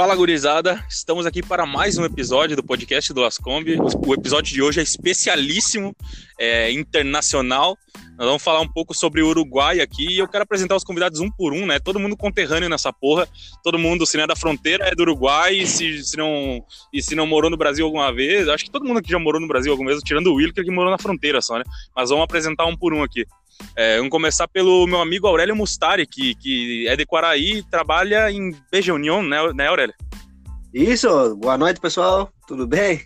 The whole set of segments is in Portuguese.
Fala gurizada, estamos aqui para mais um episódio do podcast do Ascombi. O episódio de hoje é especialíssimo, é internacional. Nós vamos falar um pouco sobre o Uruguai aqui e eu quero apresentar os convidados um por um, né? Todo mundo conterrâneo nessa porra. Todo mundo, se não é da fronteira, é do Uruguai. E se, se, não, e se não morou no Brasil alguma vez, acho que todo mundo que já morou no Brasil alguma vez, tirando o Wilker que morou na fronteira só, né? Mas vamos apresentar um por um aqui. É, vamos começar pelo meu amigo Aurélio Mustari, que, que é de Quaraí e trabalha em Beja União, né, né, Aurélio? Isso, boa noite, pessoal, tudo bem?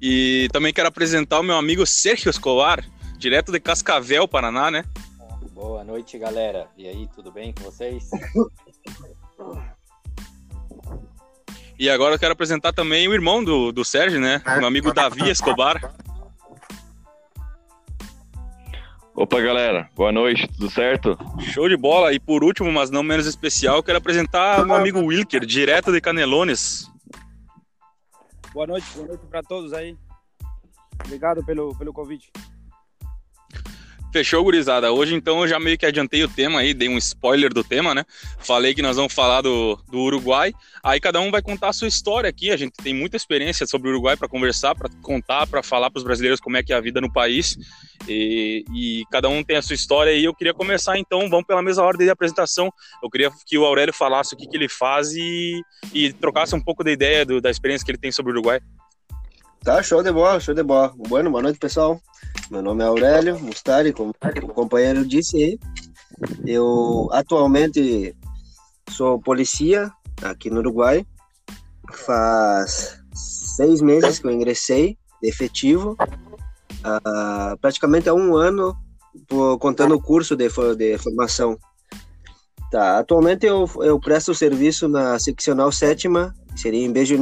E também quero apresentar o meu amigo Sérgio Escolar, direto de Cascavel, Paraná, né? Boa noite, galera. E aí, tudo bem com vocês? E agora eu quero apresentar também o irmão do, do Sérgio, né? Meu amigo Davi Escobar. Opa, galera, boa noite, tudo certo? Show de bola. E por último, mas não menos especial, eu quero apresentar meu amigo Wilker, direto de Canelones. Boa noite, boa noite para todos aí. Obrigado pelo, pelo convite. Fechou, gurizada. Hoje, então, eu já meio que adiantei o tema aí, dei um spoiler do tema, né? Falei que nós vamos falar do, do Uruguai. Aí cada um vai contar a sua história aqui. A gente tem muita experiência sobre o Uruguai para conversar, para contar, para falar para os brasileiros como é que é a vida no país. E, e, cada um tem a sua história. E eu queria começar, então, vamos pela mesma ordem de apresentação. Eu queria que o Aurélio falasse o que, que ele faz e, e trocasse um pouco da ideia do, da experiência que ele tem sobre o Uruguai. Tá, show de bola, show de bola. Bueno, boa noite, pessoal. Meu nome é Aurélio Mustari, como o companheiro disse aí. Eu atualmente sou polícia aqui no Uruguai. Faz seis meses que eu ingressei efetivo. Uh, praticamente há um ano, contando o curso de, de formação. Tá, atualmente eu, eu presto serviço na seccional sétima, seria em Beijo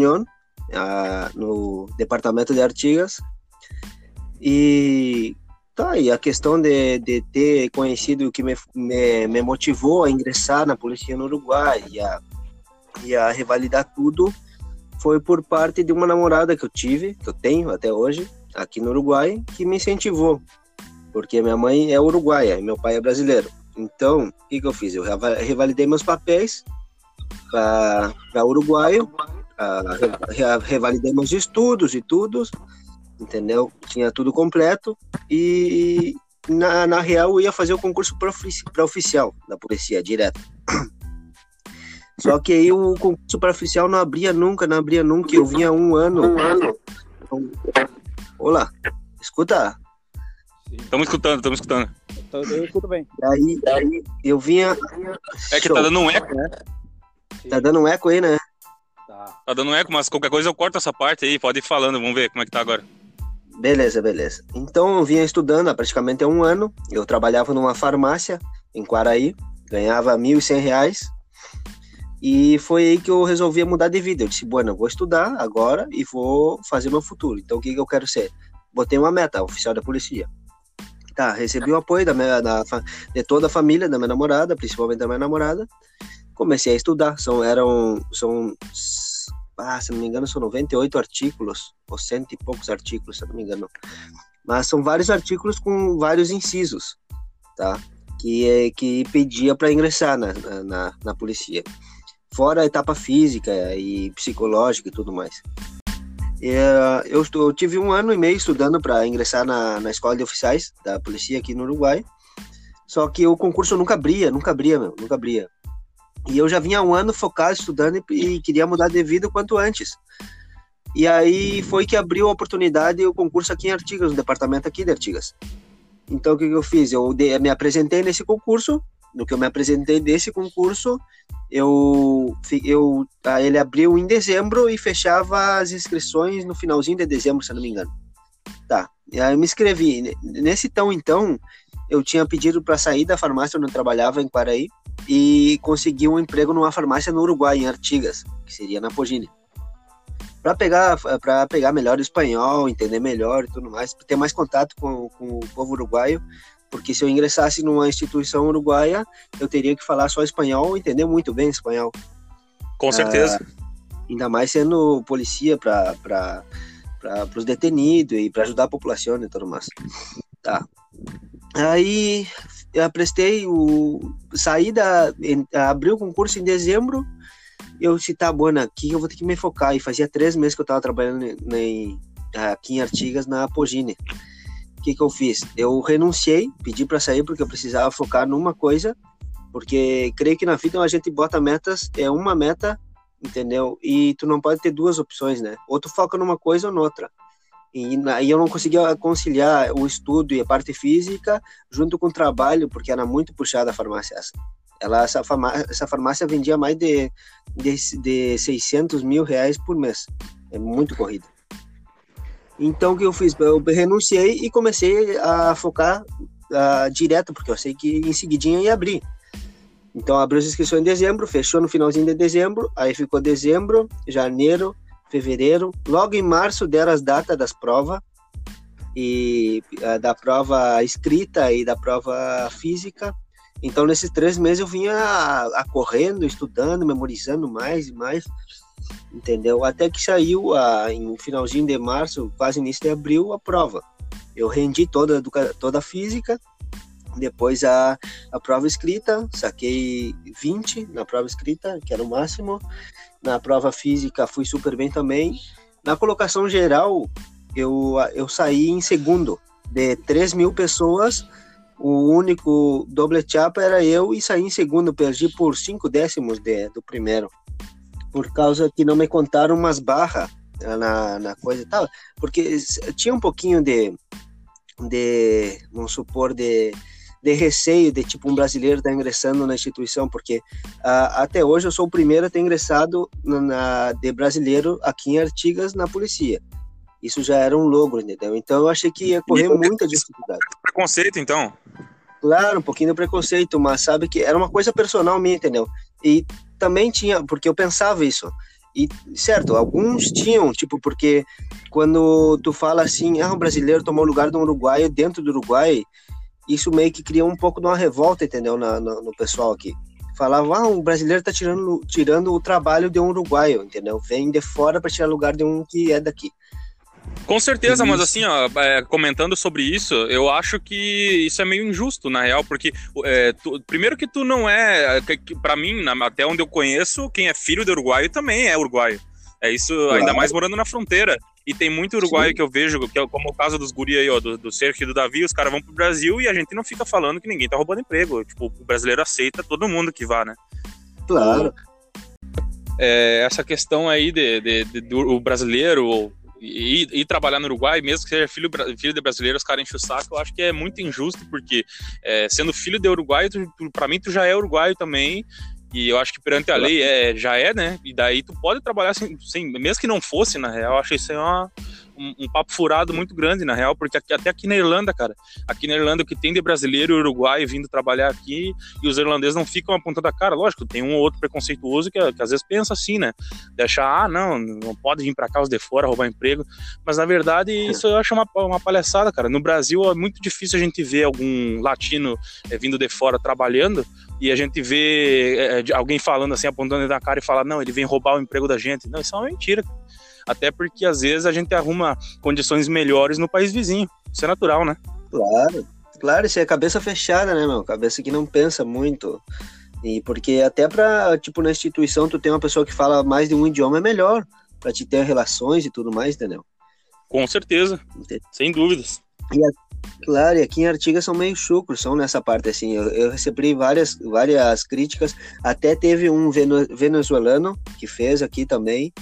União, no departamento de Artigas. E tá, e a questão de, de ter conhecido o que me, me, me, motivou a ingressar na polícia no Uruguai e a, e a revalidar tudo foi por parte de uma namorada que eu tive, que eu tenho até hoje, aqui no Uruguai, que me incentivou. Porque minha mãe é uruguaia e meu pai é brasileiro. Então, o que, que eu fiz? Eu revalidei meus papéis para uruguaio uh, revalidei meus estudos e tudo, entendeu? Tinha tudo completo e na, na real eu ia fazer o concurso para oficial da polícia direto. Só que aí o concurso para oficial não abria nunca, não abria nunca. Eu vinha um ano. Um ano. Então, olá, escuta. Estamos escutando, estamos escutando. Eu escuto bem. Aí, aí eu vinha. É que tá dando um eco. Né? Tá dando um eco aí, né? Tá dando eco, mas qualquer coisa eu corto essa parte aí, pode ir falando, vamos ver como é que tá agora. Beleza, beleza. Então eu vinha estudando há praticamente um ano. Eu trabalhava numa farmácia em Quaraí, ganhava R$ 1.100 e foi aí que eu resolvi mudar de vida. Eu disse, bueno, eu vou estudar agora e vou fazer meu futuro. Então o que, que eu quero ser? Botei uma meta, oficial da polícia. Tá, recebi o apoio da minha, da, de toda a família, da minha namorada, principalmente da minha namorada. Comecei a estudar. São, eram, são ah, se não me engano, são 98 artículos, ou cento e poucos artículos, se não me engano. Mas são vários artículos com vários incisos, tá? Que, é, que pedia para ingressar na, na, na polícia. Fora a etapa física e psicológica e tudo mais. É, eu, eu, tive um ano e meio estudando para ingressar na, na escola de oficiais da polícia aqui no Uruguai. Só que o concurso nunca abria, nunca abria, meu, nunca abria. E eu já vinha um ano focado, estudando e, e queria mudar de vida o quanto antes. E aí foi que abriu a oportunidade o concurso aqui em Artigas, no departamento aqui de Artigas. Então o que, que eu fiz? Eu de, me apresentei nesse concurso. No que eu me apresentei desse concurso, eu, eu ele abriu em dezembro e fechava as inscrições no finalzinho de dezembro, se não me engano. Tá. E aí eu me inscrevi. Nesse tão então, eu tinha pedido para sair da farmácia onde eu trabalhava em Quaraí e consegui um emprego numa farmácia no Uruguai, em Artigas, que seria na Pogine. Para pegar, para pegar melhor o espanhol, entender melhor e tudo mais, ter mais contato com, com o povo uruguaio, porque se eu ingressasse numa instituição uruguaia, eu teria que falar só espanhol, entender muito bem espanhol. Com certeza. Ah, ainda mais sendo polícia para para os detenidos e para ajudar a população e tudo mais. Tá. Aí eu prestei o. Saí da. O concurso em dezembro. Eu disse, tá, Bona, aqui eu vou ter que me focar. E fazia três meses que eu tava trabalhando em, aqui em Artigas, na Apogine. O que, que eu fiz? Eu renunciei, pedi para sair porque eu precisava focar numa coisa, porque creio que na vida a gente bota metas, é uma meta, entendeu? E tu não pode ter duas opções, né? Ou tu foca numa coisa ou noutra. E aí eu não conseguia conciliar o estudo e a parte física junto com o trabalho, porque era muito puxada a farmácia essa. Ela, essa, farmácia, essa farmácia vendia mais de, de, de 600 mil reais por mês. É muito corrida. Então, o que eu fiz? Eu renunciei e comecei a focar direto, porque eu sei que em seguidinha ia abrir. Então, abriu as inscrições em dezembro, fechou no finalzinho de dezembro, aí ficou dezembro, janeiro, fevereiro. Logo em março deram as datas das provas, e uh, da prova escrita e da prova física. Então, nesses três meses eu vinha a, a correndo, estudando, memorizando mais e mais entendeu? Até que saiu a, em finalzinho de março, quase início de abril, a prova. Eu rendi toda, toda a física, depois a, a prova escrita, saquei 20 na prova escrita, que era o máximo. Na prova física fui super bem também. Na colocação geral, eu, eu saí em segundo. De 3 mil pessoas, o único doble chapa era eu e saí em segundo. Perdi por 5 décimos de, do primeiro por causa que não me contaram umas barras na, na coisa e tal, porque tinha um pouquinho de, de vamos supor, de, de receio de tipo um brasileiro estar tá ingressando na instituição, porque uh, até hoje eu sou o primeiro a ter ingressado na, de brasileiro aqui em Artigas na polícia. Isso já era um logro, entendeu? Então eu achei que ia correr muita dificuldade. Preconceito, então? Claro, um pouquinho de preconceito, mas sabe que era uma coisa personal minha, entendeu? E também tinha, porque eu pensava isso. E, certo, alguns tinham, tipo, porque quando tu fala assim, ah, o brasileiro tomou o lugar do uruguaio dentro do Uruguai, isso meio que cria um pouco de uma revolta, entendeu, na, no, no pessoal aqui. Falava, ah, o brasileiro tá tirando, tirando o trabalho de um uruguaio, entendeu? Vem de fora para tirar lugar de um que é daqui. Com certeza, mas assim, ó, é, comentando sobre isso, eu acho que isso é meio injusto, na real, porque é, tu, primeiro que tu não é, para mim, até onde eu conheço, quem é filho de uruguaio também é uruguaio. É isso, claro. ainda mais morando na fronteira. E tem muito uruguaio Sim. que eu vejo, que é como o caso dos guri aí, ó, do, do Sergio e do Davi, os caras vão pro Brasil e a gente não fica falando que ninguém tá roubando emprego. Tipo, o brasileiro aceita todo mundo que vá, né? Claro. É, essa questão aí de, de, de, do brasileiro e, e, trabalhar no Uruguai, mesmo que seja filho, filho de brasileiro, os caras enchem o saco, eu acho que é muito injusto, porque é, sendo filho de uruguaio, tu, tu, pra mim tu já é uruguaio também, e eu acho que perante a lei é, já é, né? E daí tu pode trabalhar sem, sem mesmo que não fosse, na real, eu acho isso aí uma, um, um, papo furado muito grande, na real, porque aqui, até aqui na Irlanda, cara, aqui na Irlanda o que tem de brasileiro e uruguaio vindo trabalhar aqui, e os irlandeses não ficam apontando a cara, lógico, tem um ou outro preconceituoso que, que às vezes pensa assim, né, deixa, ah, não, não pode vir para cá os de fora roubar emprego, mas na verdade isso eu acho uma, uma palhaçada, cara, no Brasil é muito difícil a gente ver algum latino é, vindo de fora trabalhando, e a gente vê é, alguém falando assim, apontando na cara e fala, não, ele vem roubar o emprego da gente. Não, isso é uma mentira até porque às vezes a gente arruma condições melhores no país vizinho. Isso é natural, né? Claro, claro, isso é cabeça fechada, né, meu? Cabeça que não pensa muito. E porque até pra, tipo, na instituição tu tem uma pessoa que fala mais de um idioma é melhor, para te ter relações e tudo mais, entendeu? Com certeza, Entendi. sem dúvidas. E a, claro, e aqui em Artigas são meio chucros, são nessa parte, assim, eu, eu recebi várias, várias críticas, até teve um venezuelano que fez aqui também,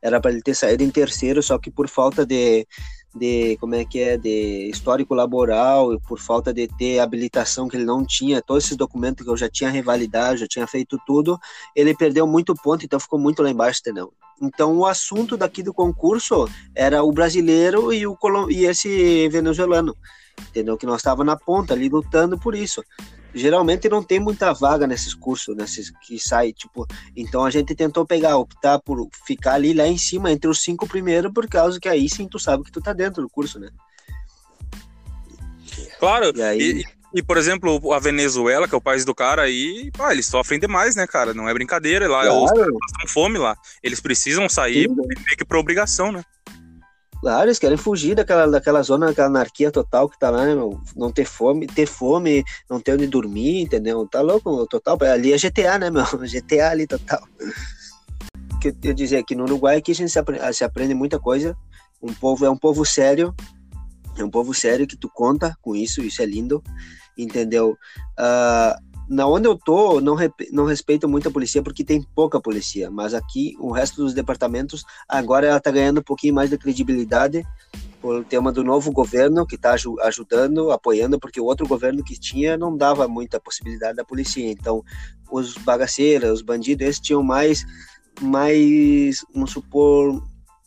era para ele ter saído em terceiro, só que por falta de, de como é que é, de histórico laboral, por falta de ter habilitação que ele não tinha, todos esses documentos que eu já tinha revalidado, já tinha feito tudo, ele perdeu muito ponto, então ficou muito lá embaixo, entendeu? Então o assunto daqui do concurso era o brasileiro e, o, e esse venezuelano, entendeu? Que nós estava na ponta ali lutando por isso geralmente não tem muita vaga nesses cursos, nesses que sai, tipo, então a gente tentou pegar, optar por ficar ali lá em cima, entre os cinco primeiros, por causa que aí sim tu sabe que tu tá dentro do curso, né? Claro, e, aí... e, e por exemplo, a Venezuela, que é o país do cara aí, pá, eles sofrem demais, né, cara? Não é brincadeira, lá claro. os caras passam fome lá. Eles precisam sair meio que por obrigação, né? Claro, eles querem fugir daquela, daquela zona, daquela anarquia total que tá lá, né, meu? Não ter fome, ter fome, não ter onde dormir, entendeu? Tá louco, total. Ali é GTA, né, meu? GTA ali total. Que eu dizer que no Uruguai aqui a gente se aprende, se aprende muita coisa. Um povo é um povo sério, é um povo sério que tu conta com isso, isso é lindo, entendeu? Uh, na onde eu tô, não, não respeito muito a polícia porque tem pouca polícia, mas aqui o resto dos departamentos agora ela tá ganhando um pouquinho mais de credibilidade por tema do novo governo que está ajudando, apoiando, porque o outro governo que tinha não dava muita possibilidade da polícia. Então, os bagaceiros, os bandidos, esses tinham mais, mais, vamos supor,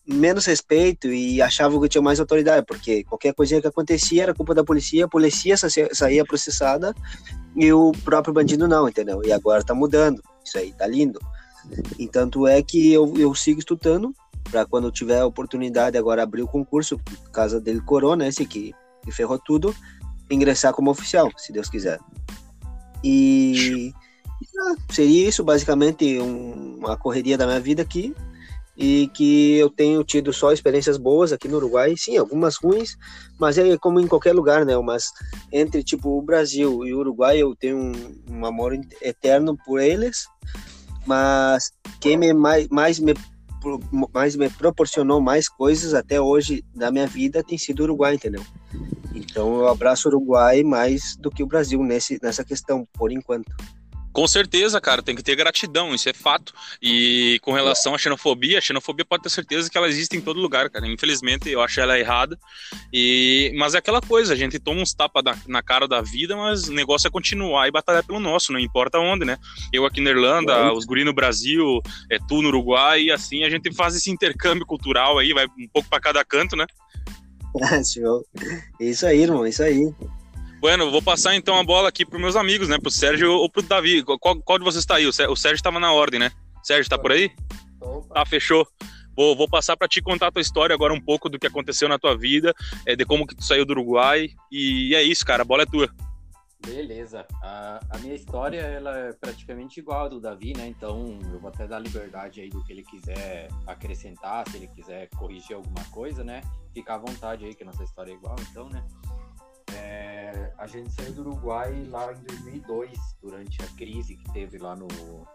menos respeito e achavam que tinha mais autoridade, porque qualquer coisa que acontecia era culpa da polícia, a polícia saía processada e o próprio bandido não, entendeu? E agora tá mudando, isso aí tá lindo. E tanto é que eu, eu sigo estudando para quando eu tiver a oportunidade agora abrir o concurso, por causa dele corona, esse que, que ferrou tudo, ingressar como oficial, se Deus quiser. E seria isso basicamente um, uma correria da minha vida aqui e que eu tenho tido só experiências boas aqui no Uruguai, sim, algumas ruins, mas é como em qualquer lugar, né? Mas entre tipo o Brasil e o Uruguai eu tenho um, um amor eterno por eles, mas quem me mais, mais me mais me proporcionou mais coisas até hoje da minha vida tem sido o Uruguai, entendeu? Então eu abraço o Uruguai mais do que o Brasil nesse, nessa questão, por enquanto. Com certeza, cara, tem que ter gratidão, isso é fato. E com relação à xenofobia, a xenofobia pode ter certeza que ela existe em todo lugar, cara. Infelizmente, eu acho ela errada. E... Mas é aquela coisa, a gente toma uns tapas na, na, cara da vida, mas o negócio é continuar e batalhar pelo nosso, não importa onde, né? Eu aqui na Irlanda, os guri no Brasil, é tu no Uruguai, e assim a gente faz esse intercâmbio cultural aí, vai um pouco para cada canto, né? isso aí, irmão, isso aí. Bueno, vou passar então a bola aqui para meus amigos, né? Pro Sérgio ou pro Davi. Qual, qual de vocês está aí? O Sérgio estava na ordem, né? Sérgio, tá por aí? Opa. Tá, fechou. Vou, vou passar para te contar a tua história agora um pouco do que aconteceu na tua vida, é, de como que tu saiu do Uruguai. E é isso, cara. A bola é tua. Beleza. A, a, minha história ela é praticamente igual a do Davi, né? Então eu vou até dar liberdade aí do que ele quiser acrescentar, se ele quiser corrigir alguma coisa, né? Fica à vontade aí, que a nossa história é igual, então, né? É, a gente saiu do Uruguai lá em 2002, durante a crise que teve lá no,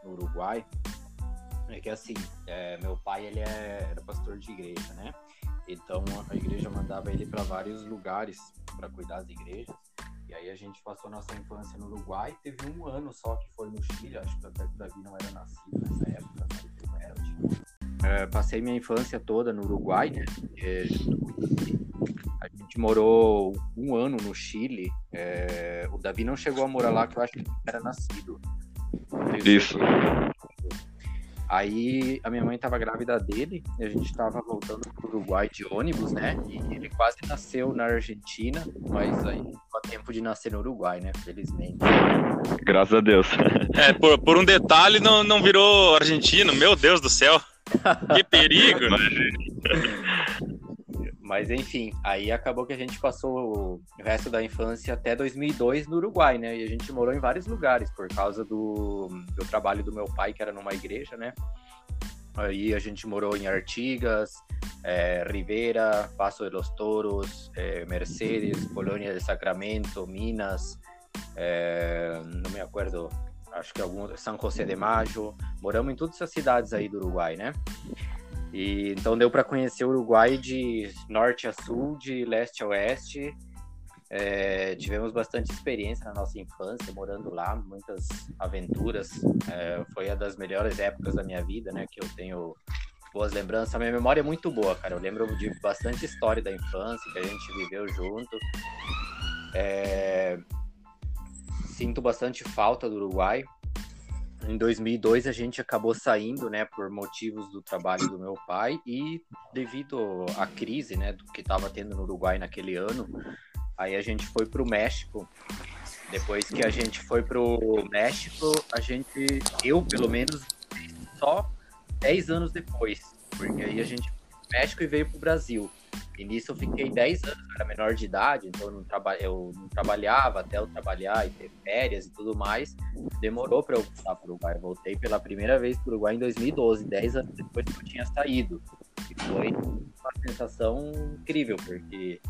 no Uruguai. É que assim, é, meu pai ele é, era pastor de igreja, né? Então a igreja mandava ele para vários lugares para cuidar das igrejas. E aí a gente passou nossa infância no Uruguai. Teve um ano só que foi no Chile, acho que até o Davi não era nascido nessa época, não era, tipo... é, passei minha infância toda no Uruguai, né? A gente morou um ano no Chile. É... O Davi não chegou a morar lá, que eu acho que ele era nascido. Isso. Aí a minha mãe estava grávida dele, e a gente estava voltando para o Uruguai de ônibus, né? E ele quase nasceu na Argentina, mas aí ficou tempo de nascer no Uruguai, né? Felizmente. Graças a Deus. É, por, por um detalhe não, não virou argentino, meu Deus do céu. Que perigo, né? Mas enfim, aí acabou que a gente passou o resto da infância até 2002 no Uruguai, né? E a gente morou em vários lugares por causa do, do trabalho do meu pai, que era numa igreja, né? Aí a gente morou em Artigas, é, Rivera, Paso de los Toros, é, Mercedes, Colônia de Sacramento, Minas, é, não me acordo, acho que algum, São José de Mayo. Moramos em todas essas cidades aí do Uruguai, né? E então deu para conhecer o Uruguai de norte a sul, de leste a oeste. É, tivemos bastante experiência na nossa infância, morando lá, muitas aventuras. É, foi uma das melhores épocas da minha vida, né? Que eu tenho boas lembranças. A minha memória é muito boa, cara. Eu lembro de bastante história da infância que a gente viveu junto. É, sinto bastante falta do Uruguai. Em 2002 a gente acabou saindo, né, por motivos do trabalho do meu pai e devido à crise, né, do que estava tendo no Uruguai naquele ano, aí a gente foi para o México. Depois que a gente foi para o México, a gente, eu pelo menos, só 10 anos depois, porque aí a gente foi pro México e veio para o Brasil. E nisso eu fiquei 10 anos, eu era menor de idade, então eu não, traba eu não trabalhava até eu trabalhar e ter férias e tudo mais. Demorou para eu voltar para o Uruguai. Eu voltei pela primeira vez para o Uruguai em 2012, 10 anos depois que eu tinha saído. E foi uma sensação incrível, porque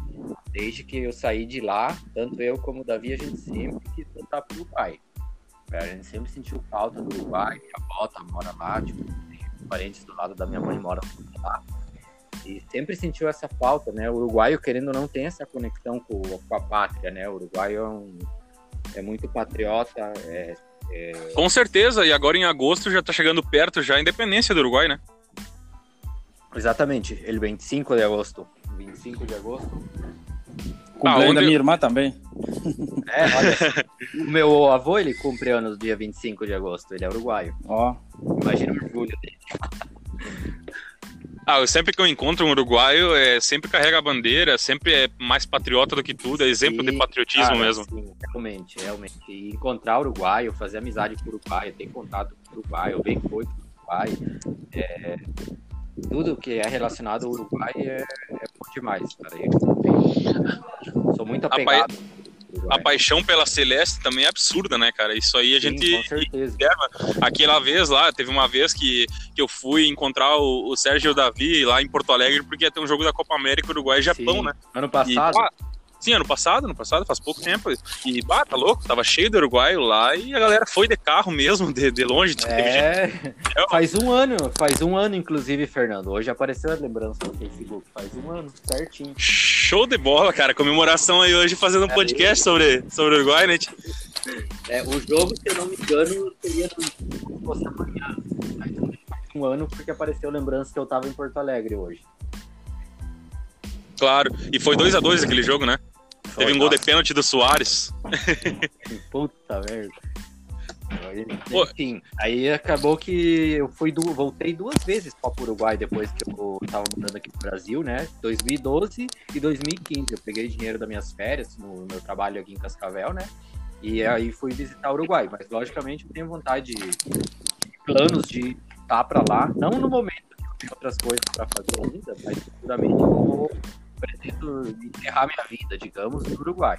desde que eu saí de lá, tanto eu como o Davi, a gente sempre quis voltar para o Uruguai. A gente sempre sentiu falta do Uruguai, minha tá, mora lá, tipo, parentes do lado da minha mãe moram lá. E sempre sentiu essa falta, né? O uruguaio, querendo ou não, tem essa conexão com, com a pátria, né? O uruguaio é, um, é muito patriota. É, é... Com certeza, e agora em agosto já tá chegando perto já a independência do Uruguai, né? Exatamente, ele 25 de agosto. 25 de agosto. Cumpleaños ah, onde... da minha irmã também. É, olha, o meu avô, ele cumpre anos dia 25 de agosto, ele é uruguaio. Ó. Oh. Imagina o orgulho dele. Ah, eu sempre que eu encontro um uruguaio, é, sempre carrega a bandeira, sempre é mais patriota do que tudo, é exemplo sim, de patriotismo cara, mesmo. Sim, realmente, realmente. E encontrar uruguaio, fazer amizade com o uruguaio, ter contato com o uruguaio, ver coisa com uruguaio, é, tudo que é relacionado ao Uruguai é, é bom demais, cara. Eu sou muito apegado. A, paixão pela Celeste também é absurda, né, cara? Isso aí a Sim, gente. Certeza. Aquela vez lá, teve uma vez que, que eu fui encontrar o, o Sérgio Davi lá em Porto Alegre, porque ia ter um jogo da Copa América Uruguai e Japão, Sim. né? Ano passado. E, Sim, ano passado, ano passado, faz pouco tempo. E, bah, tá louco, tava cheio de uruguaio lá e a galera foi de carro mesmo, de, de longe. É, faz um ano, faz um ano, inclusive, Fernando. Hoje apareceu a lembrança no Facebook, faz um ano, certinho. Show de bola, cara. Comemoração aí hoje fazendo um é podcast sobre, sobre o Uruguai, né? É, o jogo, se eu não me engano, seria amanhã. Um ano porque apareceu lembrança que eu tava em Porto Alegre hoje. Claro. E foi 2 a 2 aquele jogo, né? Teve um gol de pênalti do Soares. Puta merda. Enfim, aí acabou que eu fui du voltei duas vezes para o Uruguai depois que eu tava mudando aqui pro Brasil, né? 2012 e 2015. Eu peguei dinheiro das minhas férias no meu trabalho aqui em Cascavel, né? E aí fui visitar o Uruguai. Mas logicamente eu tenho vontade de, de planos de estar para lá, não no momento que eu tenho outras coisas para fazer ainda, mas futuramente eu vou pretendo enterrar minha vida, digamos, no Uruguai.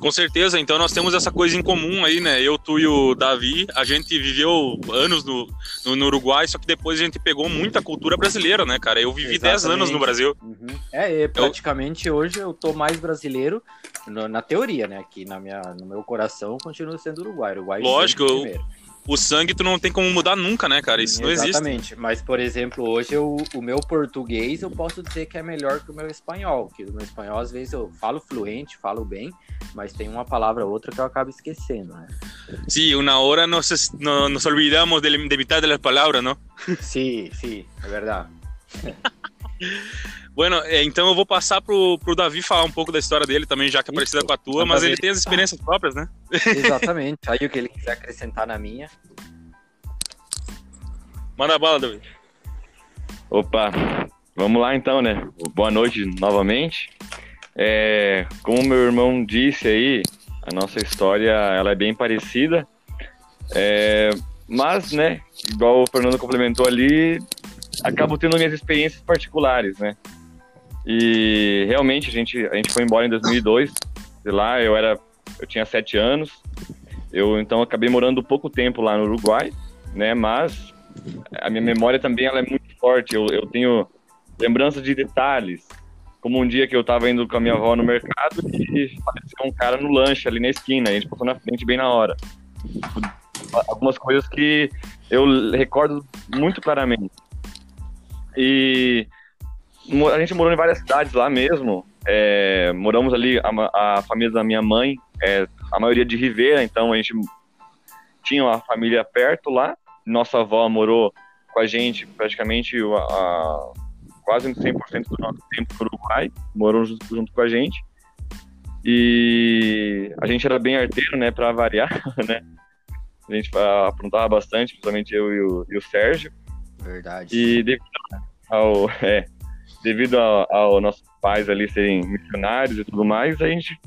Com certeza, então nós temos essa coisa em comum aí, né? Eu, tu e o Davi, a gente viveu anos no, no, no Uruguai, só que depois a gente pegou muita cultura brasileira, né, cara? Eu vivi 10 anos no Brasil. Uhum. É, praticamente eu... hoje eu tô mais brasileiro no, na teoria, né? Aqui na minha, no meu coração eu continuo sendo Uruguai. Uruguai Lógico, eu, o sangue tu não tem como mudar nunca, né, cara? Isso não existe. Exatamente. Mas, por exemplo, hoje eu, o meu português eu posso dizer que é melhor que o meu espanhol. Que o meu espanhol, às vezes, eu falo fluente, falo bem, mas tem uma palavra ou outra que eu acabo esquecendo, né? Sim, uma hora nos, no, nos olvidamos de, de mitad das palavras, não? Sim, sim, é verdade. Bueno, é, então eu vou passar pro, pro Davi falar um pouco da história dele também, já que é parecida com a tua, mas ele tem as experiências próprias, né? Exatamente. Aí o que ele quiser acrescentar na minha. Manda a bala, Davi. Opa, vamos lá então, né? Boa noite novamente. É, como meu irmão disse aí, a nossa história ela é bem parecida. É, mas, né, igual o Fernando complementou ali, acabo tendo minhas experiências particulares, né? E realmente a gente, a gente foi embora em 2002. De lá eu era, eu tinha sete anos. Eu então acabei morando pouco tempo lá no Uruguai, né? Mas a minha memória também ela é muito forte. Eu, eu tenho lembranças de detalhes, como um dia que eu estava indo com a minha avó no mercado e apareceu um cara no lanche ali na esquina. A gente passou na frente bem na hora. Algumas coisas que eu recordo muito claramente. E a gente morou em várias cidades lá mesmo. É, moramos ali, a, a, família da minha mãe, é, a maioria de Rivera, então a gente tinha uma família perto lá. Nossa avó morou com a gente praticamente a, a quase 100% do nosso tempo no Uruguai, morou junto, junto, com a gente. E a gente era bem arteiro, né, para variar, né? A gente aprontava bastante, principalmente eu e o, e o Sérgio. Verdade. E devido ao, é, devido ao, ao nossos pais ali serem missionários e tudo mais, a gente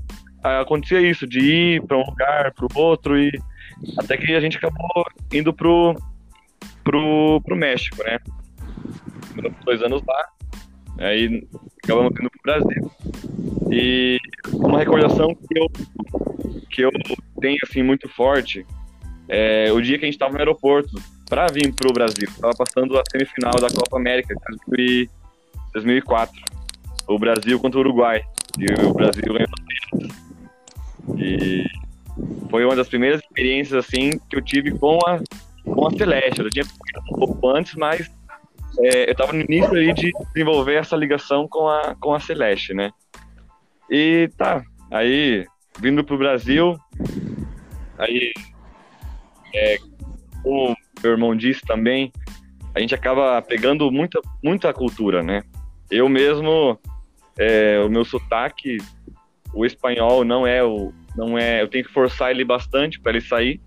acontecia isso, de ir para um lugar, para o outro, e até que a gente acabou indo pro, pro, pro México, né? Dois anos lá, aí acabamos indo pro Brasil. E uma recordação que eu, que eu tenho assim muito forte é o dia que a gente estava no aeroporto para vir pro Brasil. Tava passando a semifinal da Copa América de 2004. O Brasil contra o Uruguai. E o Brasil ganhou. E foi uma das primeiras experiências assim que eu tive com a, com a Celeste. Eu tinha um pouco antes, mas é, eu estava no início ali de desenvolver essa ligação com a, com a Celeste, né? E tá, aí vindo pro Brasil, aí é, como meu irmão disse também, a gente acaba pegando muita, muita cultura, né? Eu mesmo, é, o meu sotaque, o espanhol não é o, não é, eu tenho que forçar ele bastante para ele sair,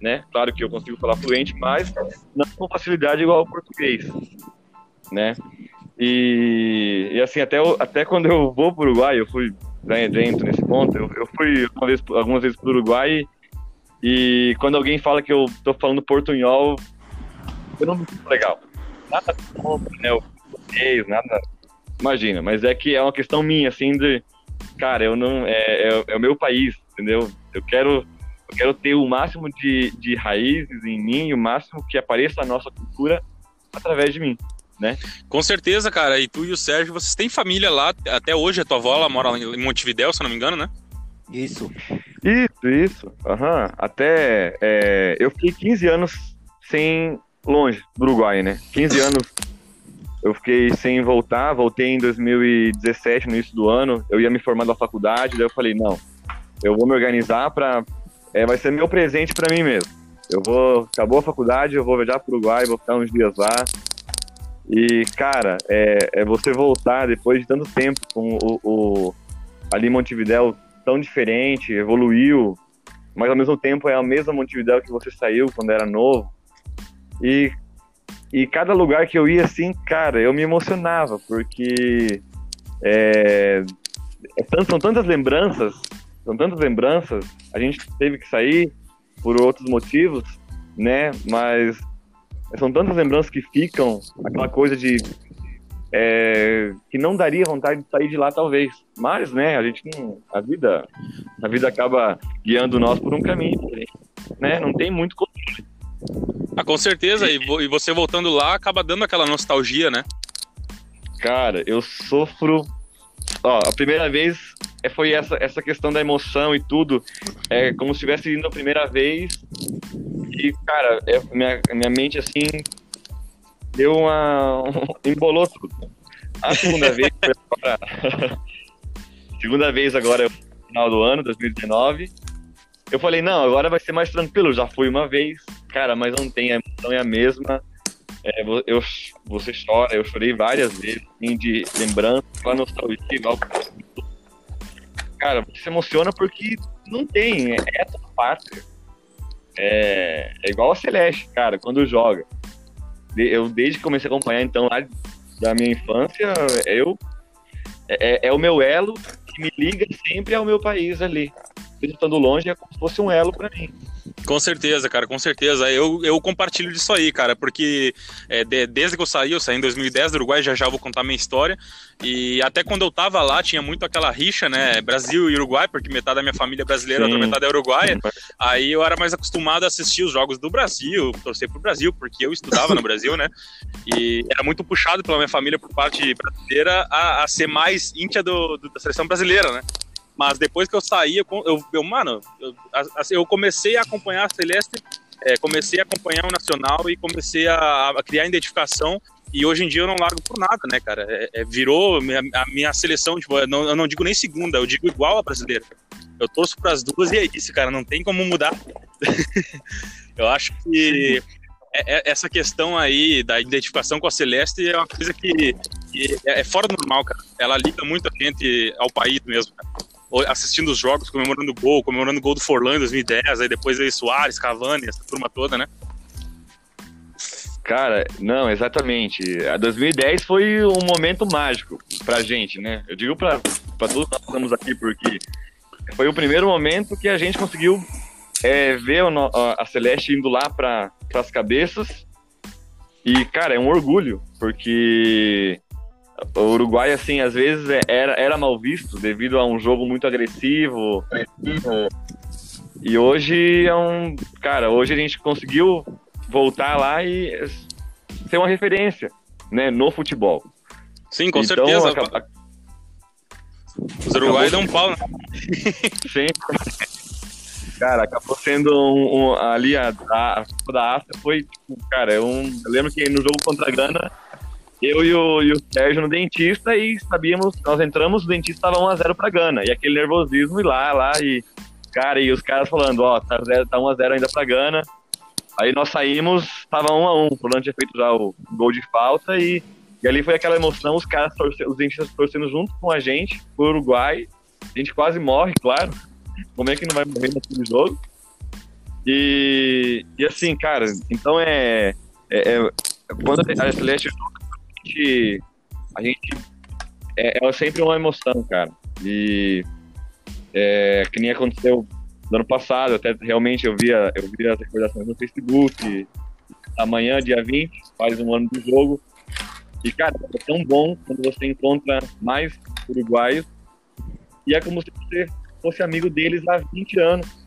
né? Claro que eu consigo falar fluente, mas não com facilidade igual ao português, né? E, e assim, até, até quando eu vou para o Uruguai, eu fui dentro nesse ponto, eu, eu fui vez, algumas vezes para o Uruguai e, e quando alguém fala que eu tô falando portunhol, eu não me sinto legal. Nada contra, né? O português, nada. Imagina, mas é que é uma questão minha, assim, de. Cara, eu não. É, é, é o meu país, entendeu? Eu quero eu quero ter o máximo de, de raízes em mim, o máximo que apareça a nossa cultura através de mim, né? Com certeza, cara. E tu e o Sérgio, vocês têm família lá até hoje. A tua avó ela mora em Montevidéu, se não me engano, né? Isso. Isso, isso. Uhum. Até é, eu fiquei 15 anos sem longe do Uruguai, né? 15 anos eu fiquei sem voltar, voltei em 2017, no início do ano. Eu ia me formar na faculdade, daí eu falei, não, eu vou me organizar para é, vai ser meu presente para mim mesmo. Eu vou, acabou a faculdade, eu vou viajar pro Uruguai, vou ficar uns dias lá. E, cara, é, é você voltar depois de tanto tempo com o, o ali tão diferente, evoluiu, mas ao mesmo tempo é a mesma Montevidéu que você saiu quando era novo. E, e cada lugar que eu ia, assim, cara, eu me emocionava, porque é, é, são tantas lembranças são tantas lembranças, a gente teve que sair por outros motivos, né? Mas são tantas lembranças que ficam, aquela coisa de é, que não daria vontade de sair de lá talvez, mas né, a gente não, a vida, a vida acaba guiando nós por um caminho, né? Não tem muito controle. Ah, com certeza, e, e você voltando lá acaba dando aquela nostalgia, né? Cara, eu sofro. Ó, a primeira vez é, foi essa, essa questão da emoção e tudo. É como se estivesse indo a primeira vez. E, cara, é, minha, minha mente, assim, deu uma. embolou tudo. A segunda vez foi agora. segunda vez agora, no final do ano, 2019. Eu falei, não, agora vai ser mais tranquilo. Já fui uma vez, cara, mas não tem, a emoção é a mesma. É, eu, você chora, eu chorei várias vezes, assim, de lembrança, a nostalgia, igual cara, você se emociona porque não tem, é, é essa parte. É, é igual a Celeste, cara, quando joga. Eu, desde que comecei a acompanhar, então, lá da minha infância, eu. É, é, é o meu elo que me liga sempre ao meu país ali. Mesmo estando longe, é como se fosse um elo para mim. Com certeza, cara, com certeza. Eu, eu compartilho disso aí, cara, porque é, de, desde que eu saí, eu saí em 2010 do Uruguai, já já vou contar minha história. E até quando eu tava lá, tinha muito aquela rixa, né? Brasil e Uruguai, porque metade da minha família é brasileira, Sim. outra metade é uruguaia. Aí eu era mais acostumado a assistir os jogos do Brasil, torcer pro Brasil, porque eu estudava no Brasil, né? E era muito puxado pela minha família por parte brasileira a, a ser mais íntia do, do, da seleção brasileira, né? Mas depois que eu saí, eu, eu, mano, eu, assim, eu, comecei a acompanhar a Celeste, é, comecei a acompanhar o Nacional e comecei a, a, criar identificação. E hoje em dia eu não largo por nada, né, cara? É, é, virou minha, a minha seleção, tipo, eu não, eu não digo nem segunda, eu digo igual a brasileira. Eu torço para as duas e é isso, cara, não tem como mudar. eu acho que é, é, essa questão aí da identificação com a Celeste é uma coisa que, que é fora do normal, cara. Ela liga muito a gente ao país mesmo, cara assistindo os jogos, comemorando o gol, comemorando o gol do Forlan em 2010, aí depois veio Soares, Cavani, essa turma toda, né? Cara, não, exatamente. A 2010 foi um momento mágico pra gente, né? Eu digo pra, pra todos que nós estamos aqui, porque foi o primeiro momento que a gente conseguiu é, ver a Celeste indo lá para as cabeças. E, cara, é um orgulho, porque o Uruguai, assim, às vezes é, era, era mal visto devido a um jogo muito agressivo. E hoje é um. Cara, hoje a gente conseguiu voltar lá e ser uma referência, né, no futebol. Sim, com então, certeza. Acaba... Os uruguaios dão um pau, né? Sim. Cara, acabou sendo um, um ali a, a, a da África foi, tipo, cara, é um, eu lembro que no jogo contra a Gana, eu e o, e o Sérgio no dentista e sabíamos, nós entramos, o dentista estava 1x0 pra Gana. E aquele nervosismo e lá, lá, e, cara, e os caras falando, ó, tá, tá 1x0 ainda pra Gana. Aí nós saímos, tava 1x1, o fulano tinha feito já o gol de falta e, e ali foi aquela emoção, os caras, torce, os dentistas torcendo junto com a gente, pro Uruguai. A gente quase morre, claro. Como é que não vai morrer naquele jogo? E, e assim, cara, então é, é, é quando a Celeste gente, a gente é, é sempre uma emoção, cara. E é, que nem aconteceu no ano passado, até realmente eu via, eu via as recordações no Facebook. Amanhã, dia 20, faz um ano do jogo. E, cara, é tão bom quando você encontra mais uruguaios. E é como se você fosse amigo deles há 20 anos.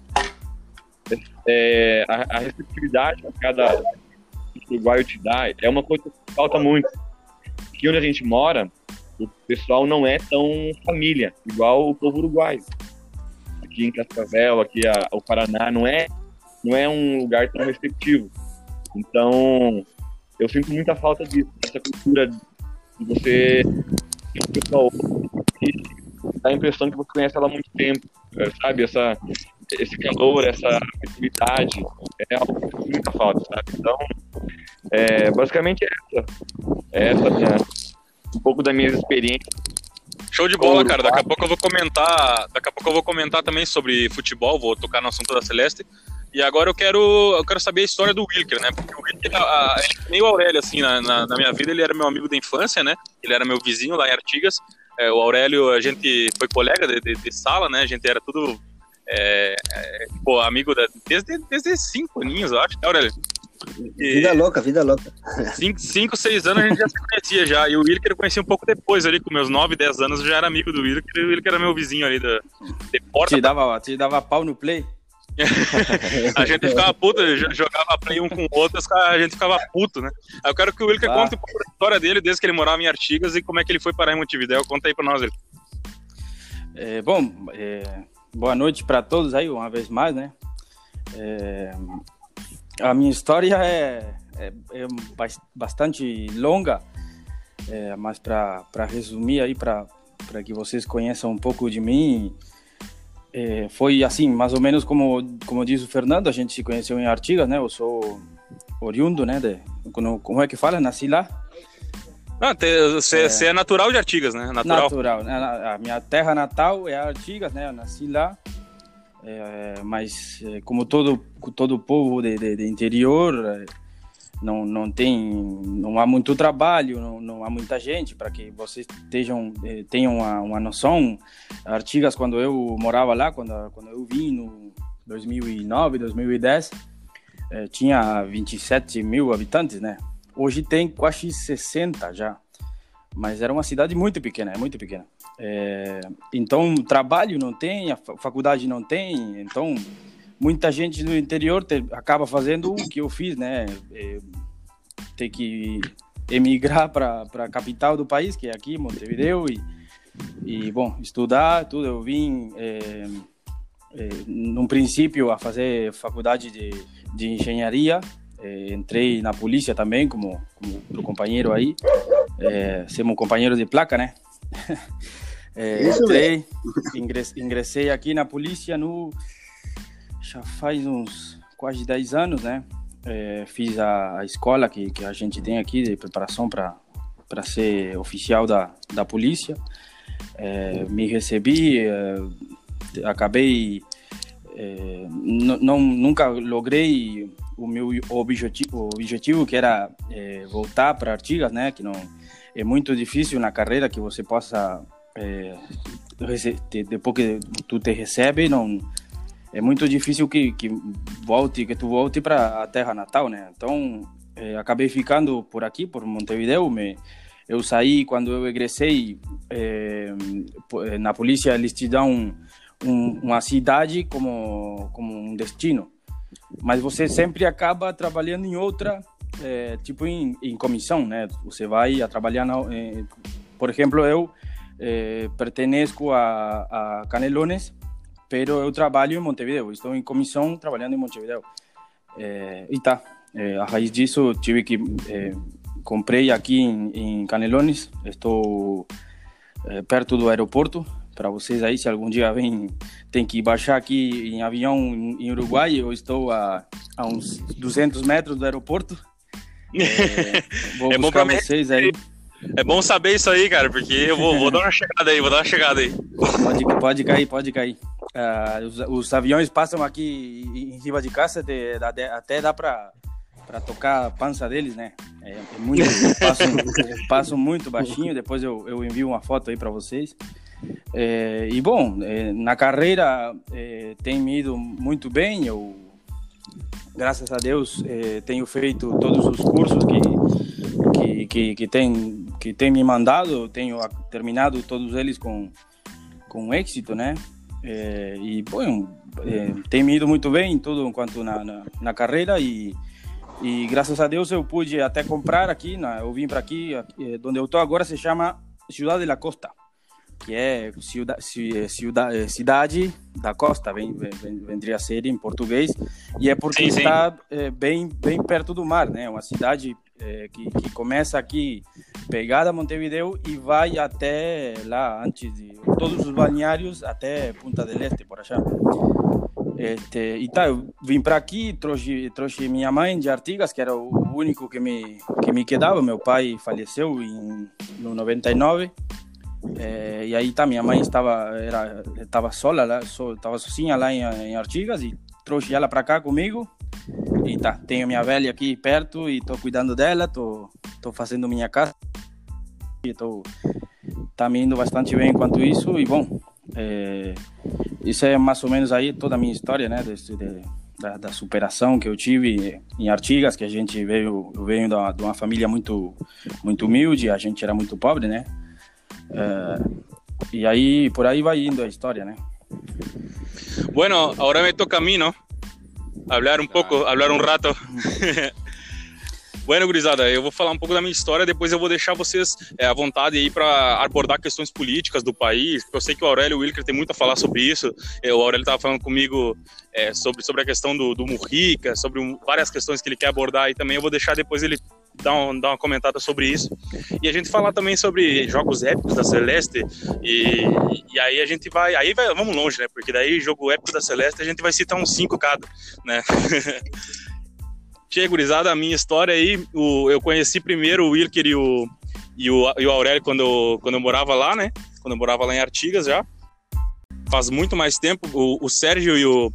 É, a, a receptividade que cada uruguaio te dá é uma coisa que falta muito aqui onde a gente mora, o pessoal não é tão família, igual o povo uruguaio. Aqui em Cascavel, aqui a, o Paraná, não é, não é um lugar tão receptivo. Então, eu sinto muita falta disso, dessa cultura de você dá a impressão que você conhece ela há muito tempo, sabe? Essa, esse calor, essa atividade, é algo que faz muita falta, sabe? Então, é, basicamente é essa. Essa minha, um pouco da minha experiência. Show de bola, cara. Daqui a pouco eu vou comentar. Daqui a pouco eu vou comentar também sobre futebol, vou tocar no assunto da Celeste. E agora eu quero, eu quero saber a história do Wilker, né? Porque o Wilker, a, ele é meio Aurélio, assim, na, na, na, minha vida, ele era meu amigo da infância, né? Ele era meu vizinho lá em Artigas. É, o Aurélio, a gente foi colega de, de, de sala, né? A gente era tudo é, é, pô, amigo da, desde, desde cinco aninhos, eu acho, né, Aurélio? E vida louca, vida louca. Cinco, cinco, seis anos a gente já se conhecia já. E o Wilker eu conheci um pouco depois ali, com meus nove, dez anos, eu já era amigo do Wilker. E o Wilker era meu vizinho ali da, de porta. Te dava, te dava pau no play? a gente ficava puto, jogava play um com o outro, a gente ficava puto, né? Eu quero que o Wilker ah. conte um pouco da história dele, desde que ele morava em Artigas e como é que ele foi parar em Montevidéu. Conta aí pra nós, ele. É, bom, é, boa noite para todos aí, uma vez mais, né? É, a minha história é, é, é bastante longa, é, mas para resumir aí, para que vocês conheçam um pouco de mim, é, foi assim, mais ou menos como, como diz o Fernando, a gente se conheceu em Artigas, né? Eu sou oriundo, né? De, como, como é que fala? Nasci lá. Ah, você é, é, natural de Artigas, né? Natural. Natural. Né? A minha terra natal é Artigas, né? Eu nasci lá. É, mas é, como todo todo povo de, de, de, interior é, não não tem não há muito trabalho não, não há muita gente para que vocês estejam é, tenham uma, uma noção. Artigas quando eu morava lá quando quando eu vim no 2009 2010 é, tinha 27 mil habitantes né? Hoje tem quase 60 já. Mas era uma cidade muito pequena é muito pequena é, então, trabalho não tem, a faculdade não tem, então muita gente no interior te, acaba fazendo o que eu fiz, né? É, ter que emigrar para a capital do país, que é aqui, Montevideo, e, e bom, estudar, tudo. Eu vim, é, é, num princípio, a fazer faculdade de, de engenharia, é, entrei na polícia também, como, como companheiro aí, é, somos companheiro de placa, né? É, entrei, ingressei, aqui na polícia no já faz uns quase 10 anos, né? É, fiz a, a, escola que, que a gente tem aqui de preparação para para ser oficial da, da polícia. É, me recebi, é, acabei é, não nunca logrei o meu objetivo, objetivo que era é, voltar para Artigas, né? Que não é muito difícil na carreira que você possa é, depois que tu te recebe, não é muito difícil que, que volte, que tu volte para a terra natal, né? Então, é, acabei ficando por aqui, por Montevideo. Me, eu saí quando eu egressei é, na polícia, eles te dão um, um, uma cidade como como um destino. mas você sempre acaba trabalhando em outra, é, tipo em, em, comissão, né? Você vai a trabalhar, na, é, por exemplo, eu é, pertenço a, a Canelones, pero eu trabalho em Montevideo, estou em comissão trabalhando em Montevideo. É, e tá, é, a raiz disso tive que comprei aqui em, em Canelones, estou perto do aeroporto, para vocês aí, se algum dia vem, tem que baixar aqui em avião em Uruguai, eu estou a, a uns 200 metros do aeroporto. É, vou é buscar vocês aí. É bom saber isso aí, cara, porque eu vou, vou dar uma chegada aí, vou dar uma chegada aí. Pode, pode cair, pode cair. Uh, os, os, aviões passam aqui em cima de casa, de, de, até dá para para tocar a pança deles, né? É, é muito, passam, passam muito baixinho. Depois eu, eu envio uma foto aí para vocês. É, e bom, é, na carreira é, tem ido muito bem. Eu, graças a Deus, é, tenho feito todos os cursos que, que, que, tem, que tem me mandado. Tenho terminado todos eles com, com êxito, né? É, e, bom, é, tem ido muito bem tudo enquanto na, na, na carreira e e graças a Deus eu pude até comprar aqui, na, eu vim para aqui, aqui, onde eu estou agora se chama Cidade de la Costa que é ciudad, eh, cidade da costa, vem, vem, vendria a ser em português, e é porque sim, está sim. É, bem, bem perto do mar, né? Uma cidade é, que, que, começa aqui pegada Montevideo e vai até lá, antes de todos os balneários, até Punta del Este, por achar. Este, e tá, eu vim para aqui, trouxe, trouxe minha mãe de Artigas, que era o único que me, que me quedava. Meu pai faleceu em no 99 é, e aí tá, minha mãe estava era estava sola lá, so, estava sozinha lá em, em Artigas e trouxe ela para cá comigo. E tá, tenho minha velha aqui perto e tô cuidando dela, tô, tô fazendo minha casa. E tô tá me indo bastante bem enquanto isso e bom, é, isso é mais ou menos aí toda a minha história, né, de, de, da, da, superação que eu tive em Artigas, que a gente veio, eu venho de uma, de uma família muito muito humilde, a gente era muito pobre, né? Eh, y por ahí va yendo la historia, ¿no? Bueno, ahora me toca a mí, ¿no? Hablar um pouco, hablar um rato. Bueno, gurizada, eu vou falar um pouco da minha história, depois eu vou deixar vocês é, à vontade aí para abordar questões políticas do país, porque eu sei que o Aurélio Wilker tem muito a falar sobre isso. O Aurélio estava falando comigo é, sobre, sobre a questão do, do Murrica, sobre um, várias questões que ele quer abordar e também eu vou deixar depois ele dar, um, dar uma comentada sobre isso. E a gente falar também sobre jogos épicos da Celeste. E, e aí a gente vai. Aí vai, vamos longe, né? Porque daí, jogo épico da Celeste, a gente vai citar uns cinco cada, né? Chega, gurizada, a minha história aí, o, eu conheci primeiro o Wilker e o, e o, e o Aurélio quando eu, quando eu morava lá, né? Quando eu morava lá em Artigas já. Faz muito mais tempo. O, o Sérgio e o,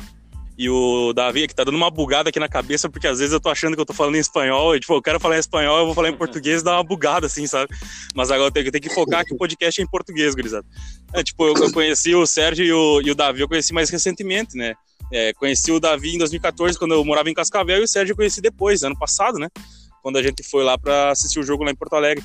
e o Davi, que tá dando uma bugada aqui na cabeça, porque às vezes eu tô achando que eu tô falando em espanhol, e tipo, eu quero falar em espanhol, eu vou falar em português, dá uma bugada, assim, sabe? Mas agora eu tenho, eu tenho que focar que o podcast é em português, gurizada. É, tipo, eu, eu, conheci o Sérgio e o, e o Davi, eu conheci mais recentemente, né? É, conheci o Davi em 2014, quando eu morava em Cascavel, e o Sérgio eu conheci depois, ano passado, né? Quando a gente foi lá para assistir o jogo lá em Porto Alegre.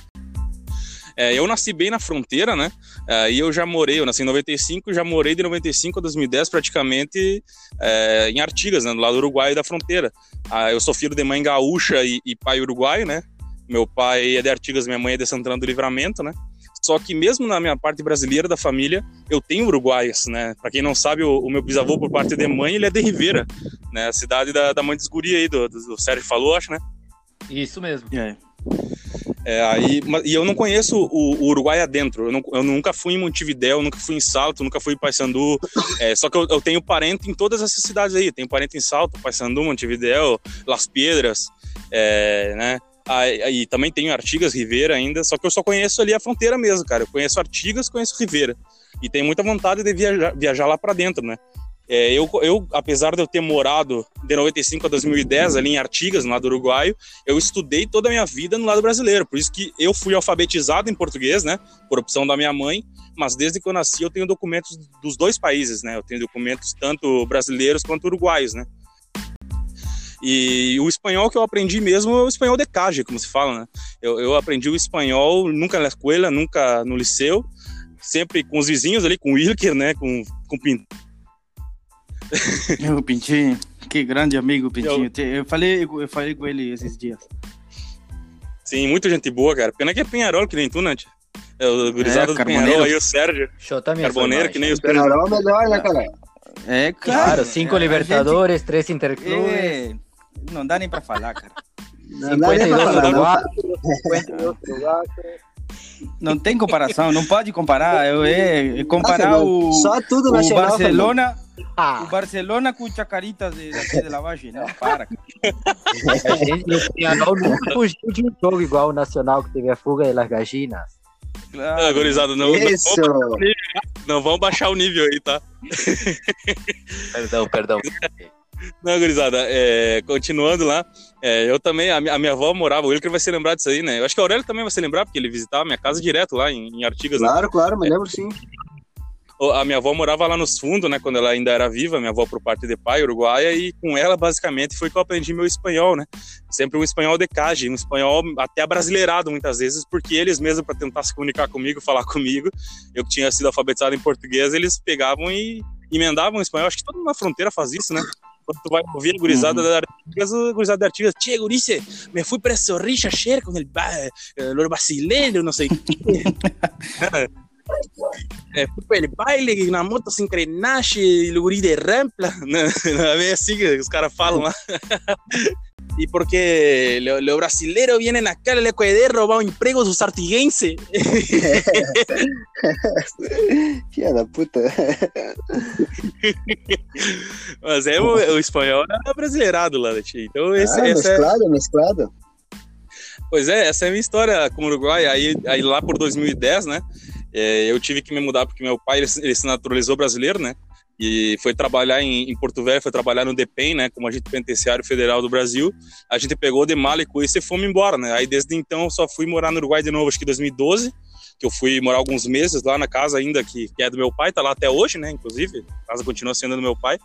É, eu nasci bem na fronteira, né? É, e eu já morei, eu nasci em 95, já morei de 95 a 2010 praticamente é, em Artigas, né, do lado uruguaio da fronteira. Ah, eu sou filho de mãe gaúcha e, e, pai uruguaio, né? Meu pai é de Artigas, minha mãe é de Santana do Livramento, né? Só que mesmo na minha parte brasileira da família, eu tenho uruguaios, né? Para quem não sabe, o, o, meu bisavô por parte de mãe, ele é de Rivera, né? A cidade da, da mãe dos guri aí, do, do, do Sérgio falou, acho, né? Isso mesmo. É. É, aí, e eu não conheço o, o Uruguai adentro. Eu, não, eu, nunca fui em Montevidéu, nunca fui em Salto, nunca fui em Paysandu. É, só que eu, eu, tenho parente em todas essas cidades aí. Tenho parente em Salto, Paysandu, Montevidéu, Las Piedras, é, né? Aí, também tenho Artigas, Rivera ainda. Só que eu só conheço ali a fronteira mesmo, cara. Eu conheço Artigas, conheço Rivera. E tenho muita vontade de viajar, viajar lá para dentro, né? É, eu, eu, apesar de eu ter morado de 95 a 2010 ali em Artigas, no lado uruguaio, eu estudei toda a minha vida no lado brasileiro. Por isso que eu fui alfabetizado em português, né? Por opção da minha mãe. Mas desde que eu nasci, eu tenho documentos dos dois países, né? Eu tenho documentos tanto brasileiros quanto uruguaios, né? E o espanhol que eu aprendi mesmo é o espanhol de calle, como se fala, né? Eu, eu aprendi o espanhol nunca na escola, nunca no liceu, sempre com os vizinhos ali, com o Wilker, né? Com, com o o Pintinho. que grande amigo, Pintinho. Eu falei, eu falei com ele esses dias. Sim, muita gente boa, cara. Pena que é Penharol, que nem tu, né? tia? É o gurizado É, do Penharol aí, o Sérgio. Show também. Carboneiro, que nem o Sérgio. Penharol é melhor, né, cara? É, Claro, cinco É, Libertadores, três gente- Interclubes. é, não dá nem pra falar, cara. Não dá nem pra 52 falar, não. Uruguai, 52 Uruguai. Não tem comparação, não pode comparar. Eu, é, é comparar Nossa, o, Só tudo o nacional. Barcelona, o Ah, Barcelona com o Chacaritas de, daqui de Lavagem. Não, para. cara. a gente e o nunca fugiu de um jogo igual o Nacional, que teve a fuga de Las Gallinas. Claro. Ah, gurizada, não, não, Isso. vamos, não vamos baixar o nível aí, tá? Perdão, perdão. Não, gurizada, é, continuando lá, é, eu também, a, minha- a minha avó morava, o Wilker vai se lembrar disso aí, né? Eu acho que o Aurélio também vai se lembrar, porque ele visitava a minha casa direto lá em, em Artigas, né? Claro, claro, me lembro sim. A minha avó morava lá nos fundos, né? Quando ela ainda era viva, minha avó por parte de pai, uruguaia, e com ela, basicamente, foi que eu aprendi meu espanhol, né? Sempre um espanhol de cage, um espanhol até abrasileirado muitas vezes, porque eles mesmos, para tentar se comunicar comigo, falar comigo, eu que tinha sido alfabetizado em português, eles pegavam e emendavam o espanhol. Acho que todo mundo na fronteira faz isso, né? Quando tu vai ouvir a gurizada Uhum. da Artigas, a gurizada da Artigas, Che, gurice, me fui para Sorricha ayer com el, ba el brasileiro, não sei o quê. É, fui para el baile na moto sem engrenaje, e o guri de rampla. Não, é assim que os caras falam lá. E porque os brasileiros vêm acá, le puede roubar um emprego dos artiguenses. Filha da puta. Mas é o, o espanhol é brasileirado lá, tia? Então, esse, ah, essa é, mesclado, mesclado. Pois é, essa é a minha história com o Uruguai. Aí, aí lá por 2010, né? É, eu tive que me mudar porque meu pai ele, ele se naturalizou brasileiro, né? E foi trabalhar em, em Porto Velho, foi trabalhar no DEPEN, né? Como agente penitenciário federal do Brasil. A gente pegou de mala e coisa e fomos embora, né? Aí desde então eu só fui morar no Uruguai de novo, acho que em 2012. Que eu fui morar alguns meses lá na casa ainda que, que é do meu pai, tá lá até hoje, né? Inclusive, a casa continua sendo do meu pai.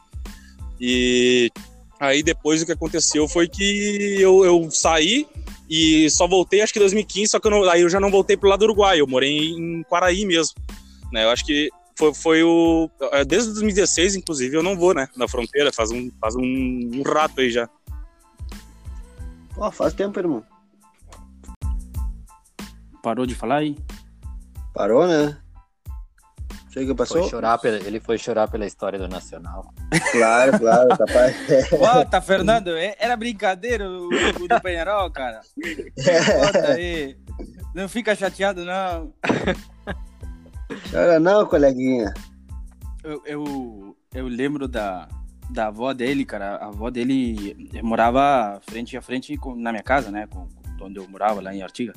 E aí depois o que aconteceu foi que eu, eu saí, e só voltei acho que em 2015, só que eu não- aí eu já não voltei pro lado do Uruguai, eu morei em Quaraí mesmo, né? Eu acho que foi, foi o é, desde 2016, inclusive, eu não vou, né, na fronteira, faz um faz um, um rato aí já. Pô, faz tempo, irmão. Parou de falar aí? Parou, né? Que passou? Foi chorar pela- ele foi chorar pela história do Nacional. Claro, claro, capaz. Bota, Fernando, é- era brincadeira o, o do Penharol, cara. Bota aí. Não fica chateado, não. Chora não, coleguinha. Eu, eu, eu lembro da, da avó dele, cara. A avó dele morava frente a frente com, na minha casa, né? Com, com onde eu morava, lá em Artiga.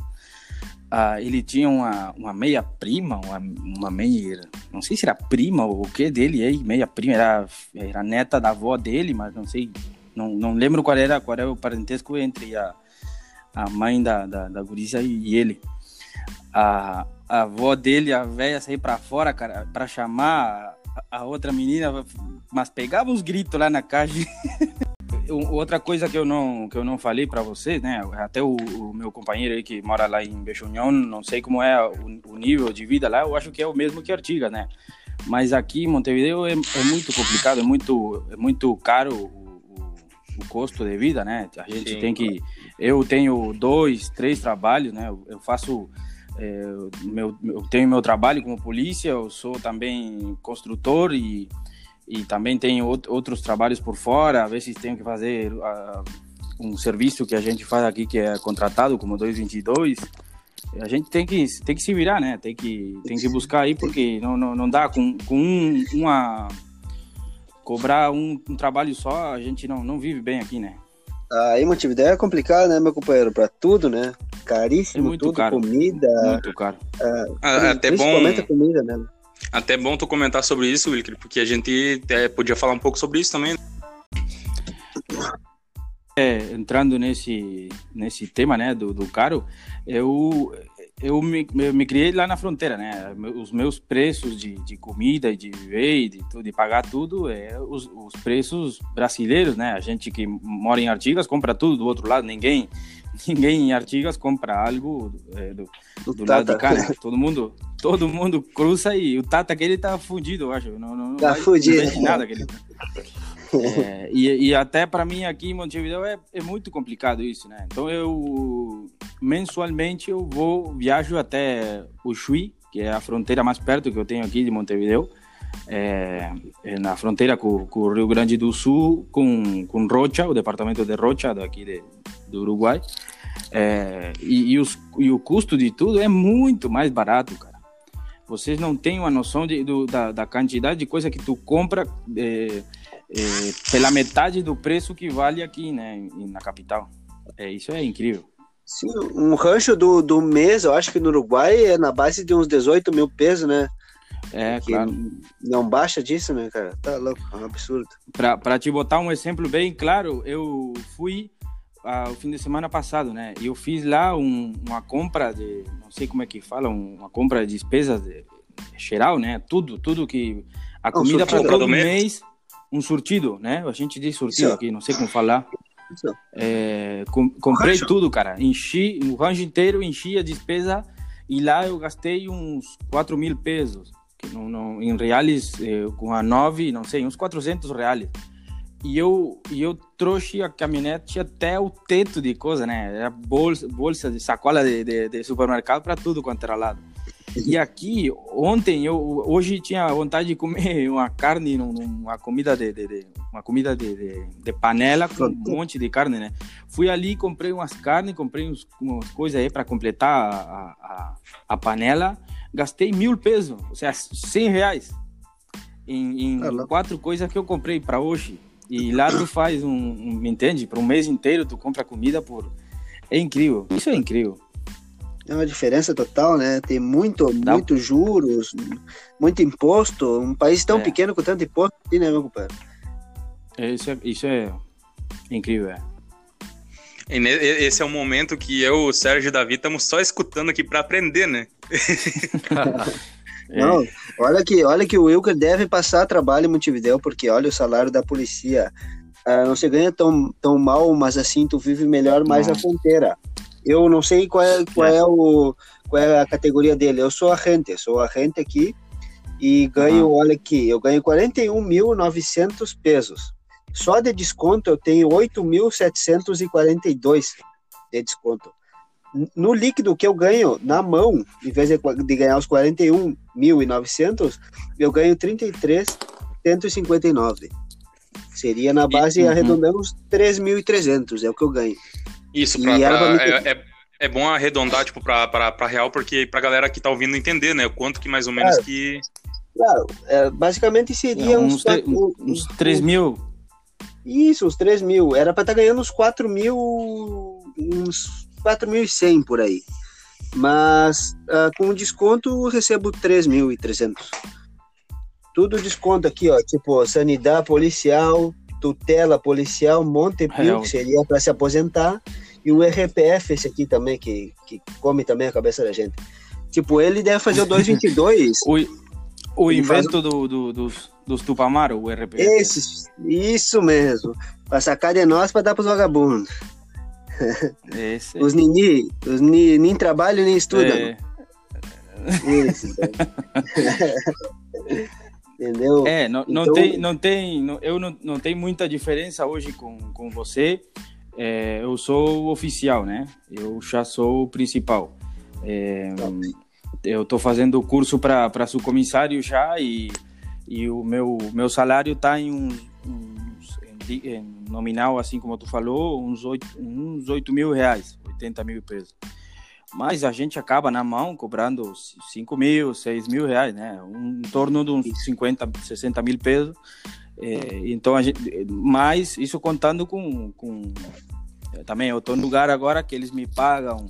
Ah, ele tinha uma, uma meia prima, uma, uma meia. Não sei se era prima ou o que dele aí, meia prima, era, era neta da avó dele, mas não sei. Não, não lembro qual era, qual era o parentesco entre a, a mãe da, da, da gurizia e, ele. A, a avó dele, a velha, sair pra fora, cara, pra chamar a, a outra menina, mas pegava os gritos lá na caixa. Outra coisa que eu não que eu não falei para vocês, né? Até o, o meu companheiro aí que mora lá em Bechunhão, não sei como é o, o nível de vida lá, eu acho que é o mesmo que Artigas, né? Mas aqui em Montevideo é, é muito complicado, é muito é muito caro o, o, custo de vida, né? A gente Sim, tem que eu tenho dois, três trabalhos, né? Eu faço é, meu, eu tenho meu trabalho como polícia, eu sou também construtor e e também out- outros trabalhos por fora, às vezes tenho que fazer ah, um serviço que a gente faz aqui que é contratado como 222. A gente tem que tem que se virar, né? Tem que tem que buscar aí porque não, não, não dá com, com um, uma cobrar um, um trabalho só, a gente não, não vive bem aqui, né? Aí, Montevideo é complicado, né, meu companheiro? Pra tudo, né? Caríssimo, É muito tudo, caro. comida. Muito caro. Ah, é até bom comida, né? Até bom tu comentar sobre isso, Wilker, porque a gente até podia falar um pouco sobre isso também. né? É, entrando nesse nesse tema, né, do, do caro, eu eu me, eu me criei lá na fronteira, né? Os meus preços de, de comida de viver de, de pagar tudo é os, os preços brasileiros, né? A gente que mora em Artigas compra tudo do outro lado, ninguém ninguém em Artigas compra algo é, do, do, do lado de cá, né? Todo mundo, todo mundo cruza e o Tata aquele tá fudido, eu acho. Não, não, tá fudido. Não nada aquele. É, e, e, até para mim aqui em Montevideo é, é, muito complicado isso, né? Então eu mensualmente eu vou viajo até o Chuí, que é a fronteira mais perto que eu tenho aqui de Montevideo, é, é na fronteira com, com, o Rio Grande do Sul, com, com Rocha, o departamento de Rocha daqui de, do Uruguai. É, e, e, os, e, o custo de tudo é muito mais barato, cara. Vocês não têm uma noção de, do, da, da, quantidade de coisa que tu compra é, é, pela metade do preço que vale aqui, né, na capital. É, isso é incrível. Sim, um rancho do, do mês, eu acho que no Uruguai é na base de uns 18 mil pesos, né? É, claro. Não baixa disso, né, cara? Tá louco, é um absurdo. Para te botar um exemplo bem claro, eu fui ah, o fim de semana passado, né? Eu fiz lá um, uma compra de, não sei como é que fala, uma compra de despesas de, geral, né? Tudo, tudo que a comida um para todo mês, um surtido, né? A gente diz surtido Sim. aqui, não sei como falar. É, com, comprei tudo, cara. Enchi o rancho inteiro, enchi a despesa e lá eu gastei uns 4 mil pesos. Que não, não, em reais, eh, com a 9, não sei, uns 400 reais. E eu, e eu trouxe a caminhonete até o teto de coisa, né? Era bolsa, bolsa de sacola de, de, de supermercado para tudo quanto era lado. E aqui, ontem, eu hoje tinha vontade de comer uma carne, uma comida de, de, de uma comida de, de, de, panela com um monte de carne, né? Fui ali, comprei umas carnes, comprei uns, umas coisas aí para completar a, a, a, panela. Gastei mil pesos, ou seja, cem reais em, em é quatro coisas que eu comprei para hoje. E lá tu faz um, um me entende? Para um mês inteiro tu compra comida por. É incrível, isso é incrível. É uma diferença total, né? Tem muito, Dá... muito juros, muito imposto. Um país tão é. pequeno com tanto imposto, né, meu compadre? É, isso é, isso é incrível, é. Esse é o momento que eu, o Sérgio e o Davi estamos só escutando aqui para aprender, né? Não, olha que, olha que o Wilker deve passar trabalho em Montevideo, porque olha o salário da polícia. Ah, não se ganha tão, tão mal, mas assim tu vive melhor mais na fronteira. Eu não sei qual é, qual é, o, qual é a categoria dele. Eu sou agente, sou agente aqui e ganho, uhum. olha aqui, eu ganho 41.900 pesos. Só de desconto eu tenho 8.742 de desconto. No líquido que eu ganho na mão, em vez de, de ganhar os 41.900, eu ganho 33.159. Seria na base, uhum. arredondando uns 3.300, é o que eu ganho. Isso, pra, pra, é, é, é, bom arredondar, tipo, pra, pra, pra real, porque pra galera que tá ouvindo entender, né? O quanto que mais ou menos é, que... Claro, é, basicamente seria uns... Uns, quatro, uns 3 mil. Isso, uns 3 mil. Era pra estar tá ganhando uns 4 mil... Uns 4.100 por aí. Mas uh, com desconto recebo 3.300. Tudo desconto aqui, ó. Tipo, sanidade policial, tutela policial, Montepio, que seria para se aposentar, e o RPF, esse aqui também, que, que come também a cabeça da gente. Tipo, ele deve fazer o 222. o, o invento faz... do, do, dos, dos Tupamaro, o RPF. Esse, isso mesmo. Para sacar de nós para dar para os vagabundos. Esse. os nini, os ni, nem trabalham nem estudam. É. Isso, entendeu? É, não, não então... tem, não tem, não, eu não, não tem muita diferença hoje com, com você. É, eu sou oficial, né? Eu já sou o principal. É, eu estou fazendo o curso para subcomissário já e, e o meu, meu salário está em um, em, nominal, assim como tu falou, uns 8, uns 8 mil reais, 80 mil pesos. Mas a gente acaba na mão cobrando 5 mil, 6 mil reais, né? Um, em torno de uns 50, 60 mil pesos. É, então, a gente, mas isso contando com. com também eu estou no lugar agora que eles me pagam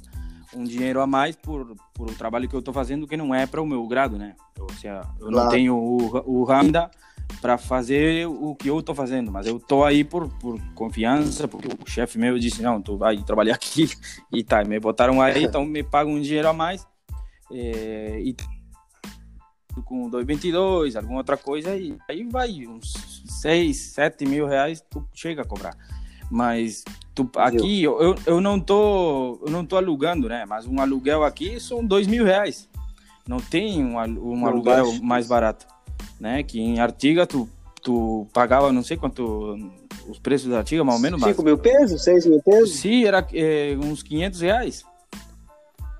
um dinheiro a mais por, por o trabalho que eu estou fazendo que não é para o meu grado, né? Ou seja, eu claro. não tenho o, o Randa para fazer o que eu estou fazendo, mas eu estou aí por, por confiança, porque o chefe meu disse, não, tu vai trabalhar aqui e tá, me botaram aí, então me pagam um dinheiro a mais é, e com 222, alguma outra coisa, e aí vai uns 6, 7 mil reais, tu chega a cobrar. Mas tu, aqui eu, eu não tô eu não tô alugando, né? Mas um aluguel aqui são dois mil reais. Não tem um, um aluguel baixo. mais barato, né? Que em Artiga tu, tu pagava não sei quanto os preços da Artiga, mais ou menos. 5 mil pesos? 6 mil pesos? Sim, era é, uns 500 reais.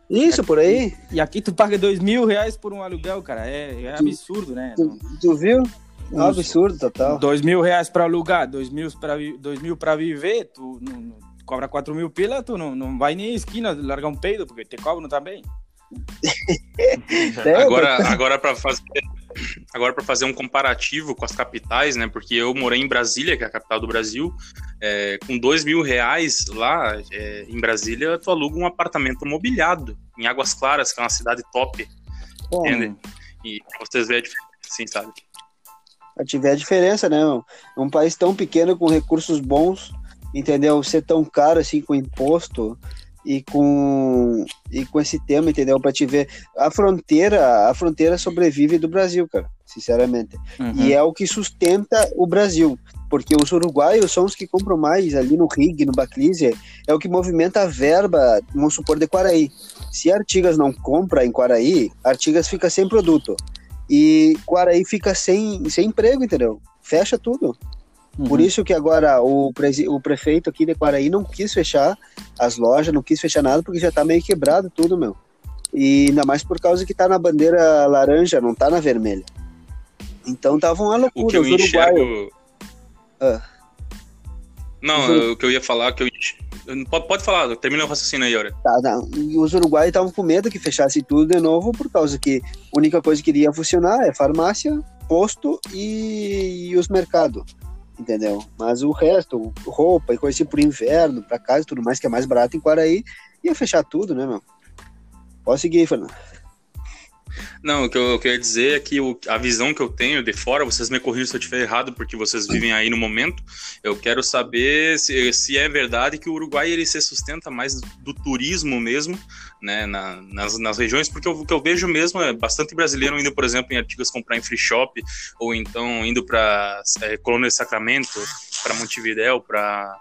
Isso, por aí. E aqui tu paga dois mil reais por um aluguel, cara. É, é absurdo, né? Tu, tu viu? É um absurdo total. Dois mil reais para alugar, dois mil para dois mil para viver, tu não, não, cobra quatro mil pila, tu não, não vai nem à esquina largar um peido, porque te cobram também. agora, agora para fazer agora para fazer um comparativo com as capitais, né? Porque eu morei em Brasília, que é a capital do Brasil, é, com dois mil reais lá é, em Brasília, tu aluga um apartamento mobiliado em Águas Claras, que é uma cidade top, Bom, entende? E vocês veem a diferença, assim, sabe? A tiver a diferença, né? Um país tão pequeno com recursos bons, entendeu? Ser tão caro assim com imposto, e com e com esse tema, entendeu? Para te ver a fronteira, a fronteira sobrevive do Brasil, cara, sinceramente. Uhum. E é o que sustenta o Brasil, porque os uruguaios são os que compram mais ali no Rig, no Baclise, é o que movimenta a verba, vamos supor, de Quaraí. Se Artigas não compra em Quaraí, Artigas fica sem produto. E Quaraí fica sem, sem emprego, entendeu? Fecha tudo. Uhum. Por isso que agora o, pre o prefeito aqui de Quaraí não quis fechar as lojas, não quis fechar nada, porque já está meio quebrado tudo, meu. E ainda mais por causa que está na bandeira laranja, não está na vermelha. Então tava uma loucura. O que eu enxergo... Ah. Não, o que eu ia falar, que eu... Pode, pode falar, termina o raciocínio aí, Ora. Tá, tá. E os uruguaios estavam com medo que fechasse tudo de novo, por causa que a única coisa que iria funcionar é farmácia, posto e, e os mercados entendeu? Mas o resto, roupa e coisa assim pro inverno, pra casa e tudo mais, que é mais barato em Quaraí, ia fechar tudo, né, meu? Pode seguir, Fernando. Não, o que eu, eu queria dizer é que o, a visão que eu tenho de fora, vocês me corrigem se eu estiver errado, porque vocês vivem aí no momento. Eu quero saber se, se é verdade que o Uruguai ele se sustenta mais do turismo mesmo, né, na, nas, nas regiões, porque o que eu vejo mesmo é bastante brasileiro indo, por exemplo, em artigos comprar em free shop, ou então indo para é, Colônia de Sacramento, para Montevidéu, para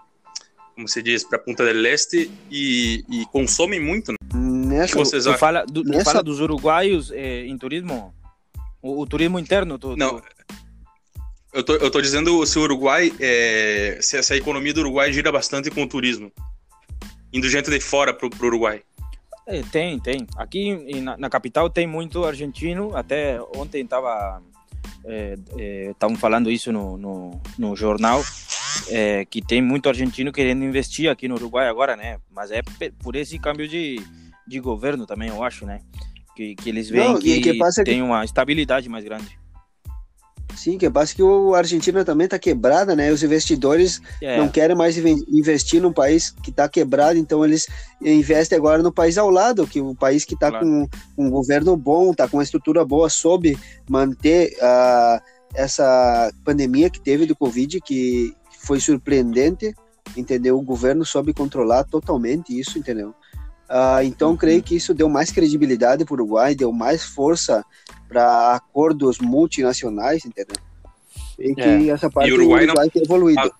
como se diz, para Punta del Este e, e consomem muito. Né? Nessa, vocês tu, fala, do, nessa... fala dos uruguaios eh, em turismo? O, o, turismo interno? Tu, Não. Tu... Eu tô, eu tô dizendo se o Uruguai, é, se essa economia do Uruguai gira bastante com o turismo. Indo gente de fora pro, pro Uruguai. É, tem, tem. Aqui na, na, capital tem muito argentino. Até ontem tava estavam é, é, falando isso no, no, no jornal é, que tem muito argentino querendo investir aqui no Uruguai agora, né? Mas é por esse câmbio de, de governo também, eu acho, né? Que, que eles veem Não, que, que tem que... uma estabilidade mais grande. Sim, que passa que o Argentina também está quebrada, né? Os investidores é. não querem mais investir num país que está quebrado, então eles investem agora no país ao lado, que o país que está claro. com um governo bom, está com uma estrutura boa, soube manter uh, essa pandemia que teve do Covid, que foi surpreendente, entendeu? O governo soube controlar totalmente isso, entendeu? Uh, então, uhum. creio que isso deu mais credibilidade para o Uruguai, deu mais força para acordos multinacionais, entendeu? E que é. essa parte e o Uruguai, Uruguai não... tem evoluído.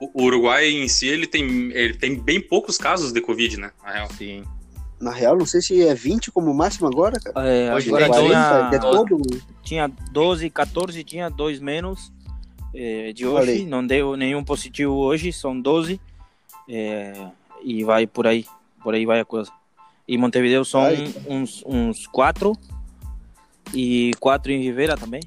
O Uruguai em si, ele tem, ele tem bem poucos casos de Covid, né? Na real. Sim. Na real, não sei se é 20 como máximo agora, cara. É, agora 40, tinha, é todo... tinha 12, 14, tinha dois menos é, de hoje. Falei. Não deu nenhum positivo hoje, são 12. É, e vai por aí. Por aí vai a coisa. E Montevideo são uns, uns quatro. E quatro em Rivera também.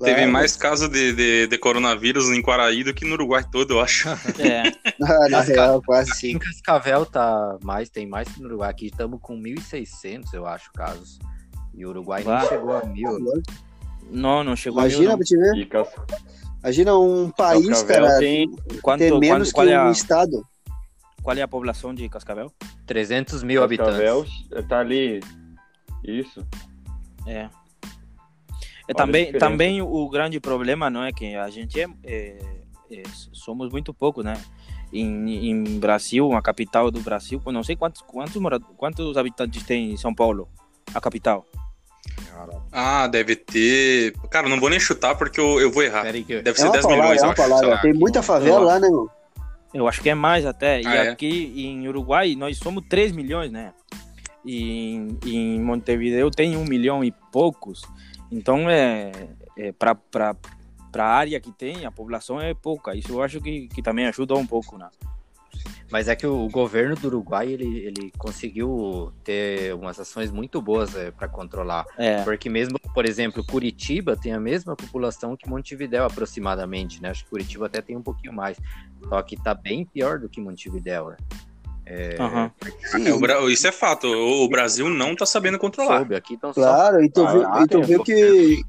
Teve mais casos de, de, de, coronavírus em Quaraí do que no Uruguai todo, eu acho. É. Ah, na real, quase sim. Em Cascavel tá mais, tem mais que no Uruguai. Aqui estamos com 1.600, eu acho, casos. E o Uruguai ah. nem chegou a mil. Não, não chegou Imagina a mil. Imagina pra te ver. Imagina um país, Cascavel cara, tem... Quanto, ter menos qual que é um estado. Qual é a população de Cascavel? 300 mil Cascavel habitantes. tá ali. Isso. É. é também, também o grande problema não é que a gente é, é, é somos muito pouco, né? Em, em, Brasil, a capital do Brasil, não sei quantos quantos quantos habitantes tem em São Paulo, a capital. Ah, deve ter. Cara, não vou nem chutar porque eu, eu vou errar. Que... Deve É ser uma 10 palavra, milhões, é eu acho. palavra. Tem muita favela lá, né, meu? Eu acho que é mais até. E Ah, é? aqui em Uruguai nós somos 3 milhões, né? E em, em Montevideo tem um milhão e poucos. Então é, é para a área que tem, a população é pouca. Isso eu acho que, que também ajuda um pouco, né? Mas é que o governo do Uruguai ele, ele conseguiu ter umas ações muito boas para controlar. É. Porque mesmo, por exemplo, Curitiba tem a mesma população que Montevidéu aproximadamente, né? Acho que Curitiba até tem um pouquinho mais. Só que tá bem pior do que Montevidéu, né? É, Aham. Sim, É, Bra- Isso é fato. O o Brasil não tá sabendo controlar. soube, aqui estão claro, e tu, viu, e tu viu que.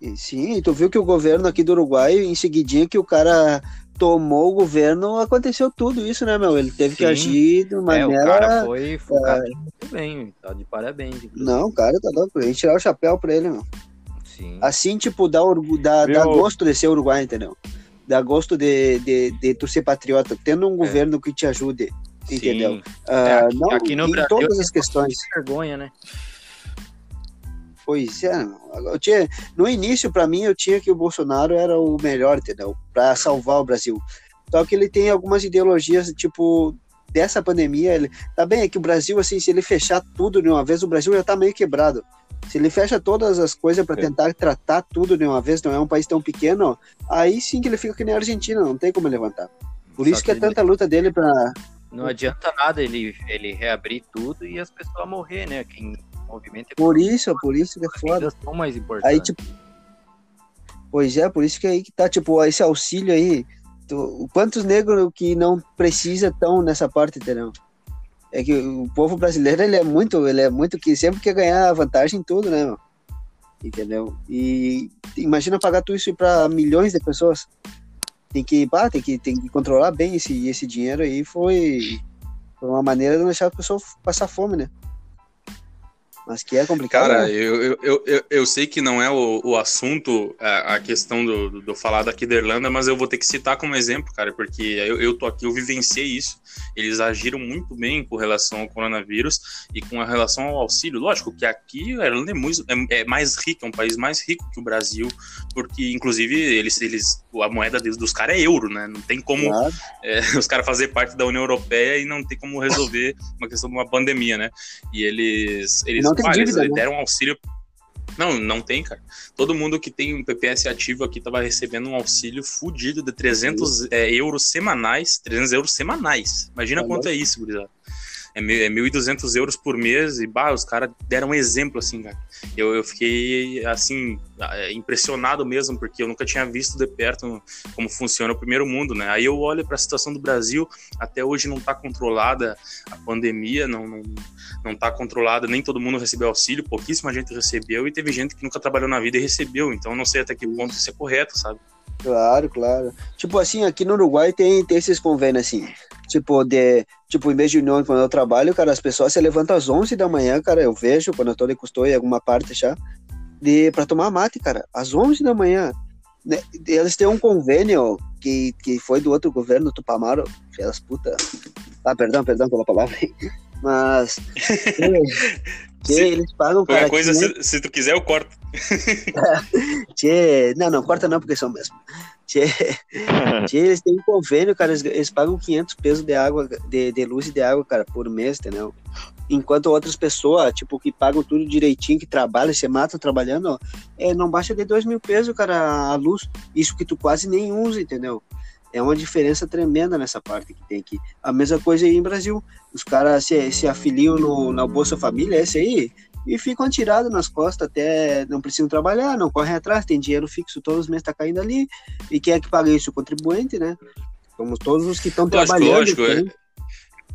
e Sim, e tu viu que o governo aqui do Uruguai, em seguidinha que o cara tomou o governo, aconteceu tudo isso, né, meu? Ele teve que Sim. agir de É, o maneira. cara foi focado muito bem, tá de parabéns. inclusive. Não, cara, tá louco. A gente tirar o chapéu pra ele, meu. Sim. Assim, tipo, dá, orgu... dá, Viu? dá gosto de ser Uruguai, entendeu? Dá gosto de, de, de tu ser patriota, tendo um governo que te ajude, entendeu? Sim. É, aqui- não, aqui no em Brasil- todas as questões. vergonha, né? Pois é, meu. eu tinha, no início, pra mim, eu tinha que o Bolsonaro era o melhor, entendeu? Pra salvar o Brasil. Só que ele tem algumas ideologias, tipo, dessa pandemia, ele, tá bem, é que o Brasil, assim, se ele fechar tudo de uma vez, o Brasil já tá meio quebrado. Se ele fecha todas as coisas para É. tentar tratar tudo de uma vez, não é um país tão pequeno, aí sim que ele fica que nem a Argentina, não tem como levantar. Por Só isso que é que tanta luta dele pra. Não adianta nada ele, ele reabrir tudo e as pessoas morrer, né? Quem movimenta Por isso, por isso que é foda. são mais importantes. Aí, tipo. Pois é, por isso que aí que tá, tipo, esse auxílio aí. tu- quantos negros que não precisa estão nessa parte, entendeu? É que o povo brasileiro, ele é muito, ele é muito que sempre quer ganhar vantagem em tudo, né, meu? Entendeu? E imagina pagar tudo isso para milhões de pessoas. Tem que, pá, tem que, tem que controlar bem esse, esse dinheiro aí. Foi, foi uma maneira de não deixar a pessoa passar fome, né? Mas que é complicado. Cara, né? eu, eu, eu, eu, sei que não é o, o assunto, a, a questão do, do, do falar daqui da Irlanda, mas eu vou ter que citar como exemplo, cara, porque eu, eu tô aqui, eu vivenciei isso. Eles agiram muito bem com relação ao coronavírus e com relação ao auxílio. Lógico que aqui a Irlanda é, muito, é, é mais rica, é um país mais rico que o Brasil, porque, inclusive, eles, eles a moeda deles, dos caras é euro, né? Não tem como Claro. é, os caras fazer parte da União Europeia e não tem como resolver uma questão de uma pandemia, né? E eles, eles, Não pá, eles dívida, né? deram auxílio. Não, não tem, cara. Todo mundo que tem um PPS ativo aqui tava recebendo um auxílio fudido de 300 é, euros semanais. 300 euros semanais. Imagina Tá quanto é isso, gurizada. É mil- é 1.200 euros por mês e, bah, os caras deram um exemplo, assim, cara. Eu, eu fiquei, assim, é, impressionado mesmo, porque eu nunca tinha visto de perto como funciona o primeiro mundo, né? Aí eu olho para a situação do Brasil, até hoje não tá controlada a pandemia, não, não, não tá controlada, nem todo mundo recebeu auxílio, pouquíssima gente recebeu e teve gente que nunca trabalhou na vida e recebeu, então não sei até que ponto isso é correto, sabe? Claro, claro. Tipo assim, aqui no Uruguai tem, tem esses convênios assim. Tipo, de. Tipo, em vez de união, quando eu trabalho, cara, as pessoas se levantam às 11 da manhã, cara. Eu vejo quando eu tô de custódia em alguma parte já. De, pra tomar mate, cara. Às 11 da manhã. Né, Eles têm um convênio que, que foi do outro governo, Tupamaro. Elas puta. Ah, perdão, perdão pela palavra. Mas. que, que eles pagam, cara. Qualquer coisa, 500 se, se tu quiser, eu corto. Tchê, não, não, corta não, porque são mesmo. Tchê, tchê, eles têm um convênio, cara, eles, eles pagam 500 pesos de água, de, de luz e de água, cara, por mês, entendeu? Enquanto outras pessoas, tipo, que pagam tudo direitinho, que trabalham, se matam trabalhando, ó, é, não baixa de 2 mil pesos, cara, a luz. Isso que tu quase nem usa, entendeu? É uma diferença tremenda nessa parte que tem aqui. A mesma coisa aí em Brasil. Os caras se, se afiliam no, na Bolsa Família, esse aí, e ficam atirados nas costas até não precisam trabalhar, não correm atrás, tem dinheiro fixo todos os meses tá caindo ali. E quem é que paga isso? O contribuinte, né? Como todos os que estão trabalhando. lógico, tem. É,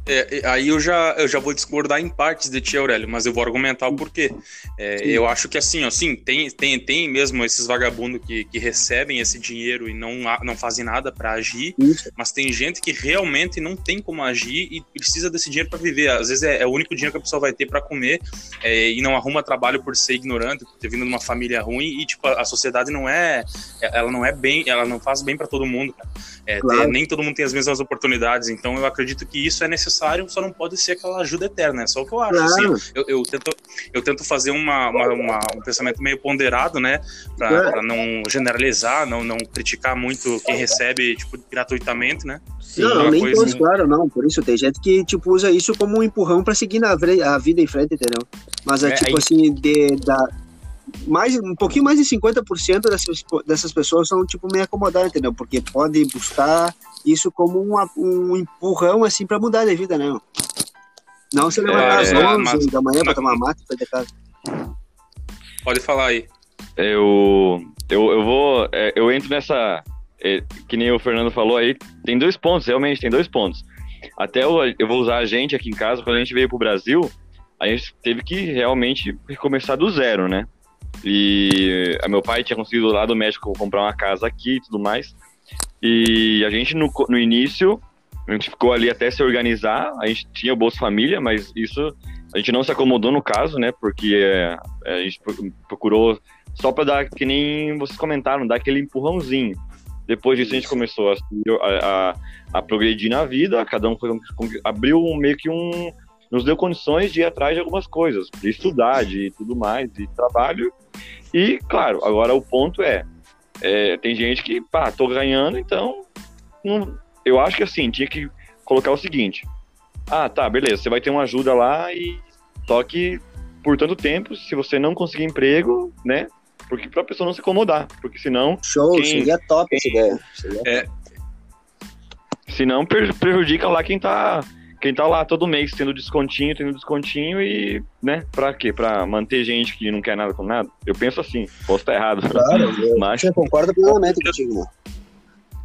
é, aí eu já, eu já vou discordar em partes de ti, Aurélio, mas eu vou argumentar o porquê. É, eu acho que assim, ó, sim, tem, tem, tem mesmo esses vagabundos que, que recebem esse dinheiro e não, não fazem nada para agir, Isso. mas tem gente que realmente não tem como agir e precisa desse dinheiro para viver. Às vezes é, é o único dinheiro que a pessoa vai ter para comer é, e não arruma trabalho por ser ignorante, por ter vindo de uma família ruim e tipo a a sociedade não é, ela não é bem, ela não faz bem para todo mundo. Cara. É, Claro. nem todo mundo tem as mesmas oportunidades, então eu acredito que isso é necessário necessário, só não pode ser aquela ajuda eterna, é só o que eu acho. Claro. Assim, eu, eu, tento, eu tento fazer uma, uma, uma, um pensamento meio ponderado, né? Para é. não generalizar, não, não criticar muito quem recebe, tipo, gratuitamente, né? Sim, não, não nem coisa... todos, claro, não. Por isso, tem gente que, tipo, usa isso como um empurrão para seguir na, a vida em frente, entendeu? Mas é, é tipo aí... assim, de, da, mais, um pouquinho mais de 50% dessas, dessas pessoas são, tipo, meio acomodadas, entendeu? Porque pode buscar isso como uma, um empurrão, assim, para mudar de vida, né? Não se levantar é, às 11 mas, da manhã para tomar mate e de casa. Pode falar aí. Eu, eu, eu vou. É, eu entro nessa. É, que nem o Fernando falou aí, tem dois pontos, realmente, tem dois pontos. Até eu, eu vou usar a gente aqui em casa, quando a gente veio pro Brasil, a gente teve que realmente começar do zero, né? E meu pai tinha conseguido lá do México comprar uma casa aqui e tudo mais. E a gente, no, no início, a gente ficou ali até se organizar. A gente tinha o Bolsa Família, mas isso a gente não se acomodou no caso, né? Porque é, a gente procurou só para dar, que nem vocês comentaram, dar aquele empurrãozinho. Depois disso, a gente começou a, a, a progredir na vida, cada um foi, abriu meio que um. nos deu condições de ir atrás de algumas coisas, de estudar, de tudo mais, de trabalho. E, claro, agora o ponto é: é, tem gente que, pá, tô ganhando, então. Não, eu acho que assim, tinha que colocar o seguinte: ah, tá, beleza, você vai ter uma ajuda lá e. Só que por tanto tempo, se você não conseguir emprego, né? Porque pra pessoa não se incomodar. Porque senão. Show, quem, seria top quem, essa ideia. Seria... É. Senão prejudica lá quem tá quem tá lá todo mês tendo descontinho, tendo descontinho e, né, pra quê? Pra manter gente que não quer nada com nada? Eu penso assim, posso estar errado. Claro, mas... você concorda plenamente contigo, né?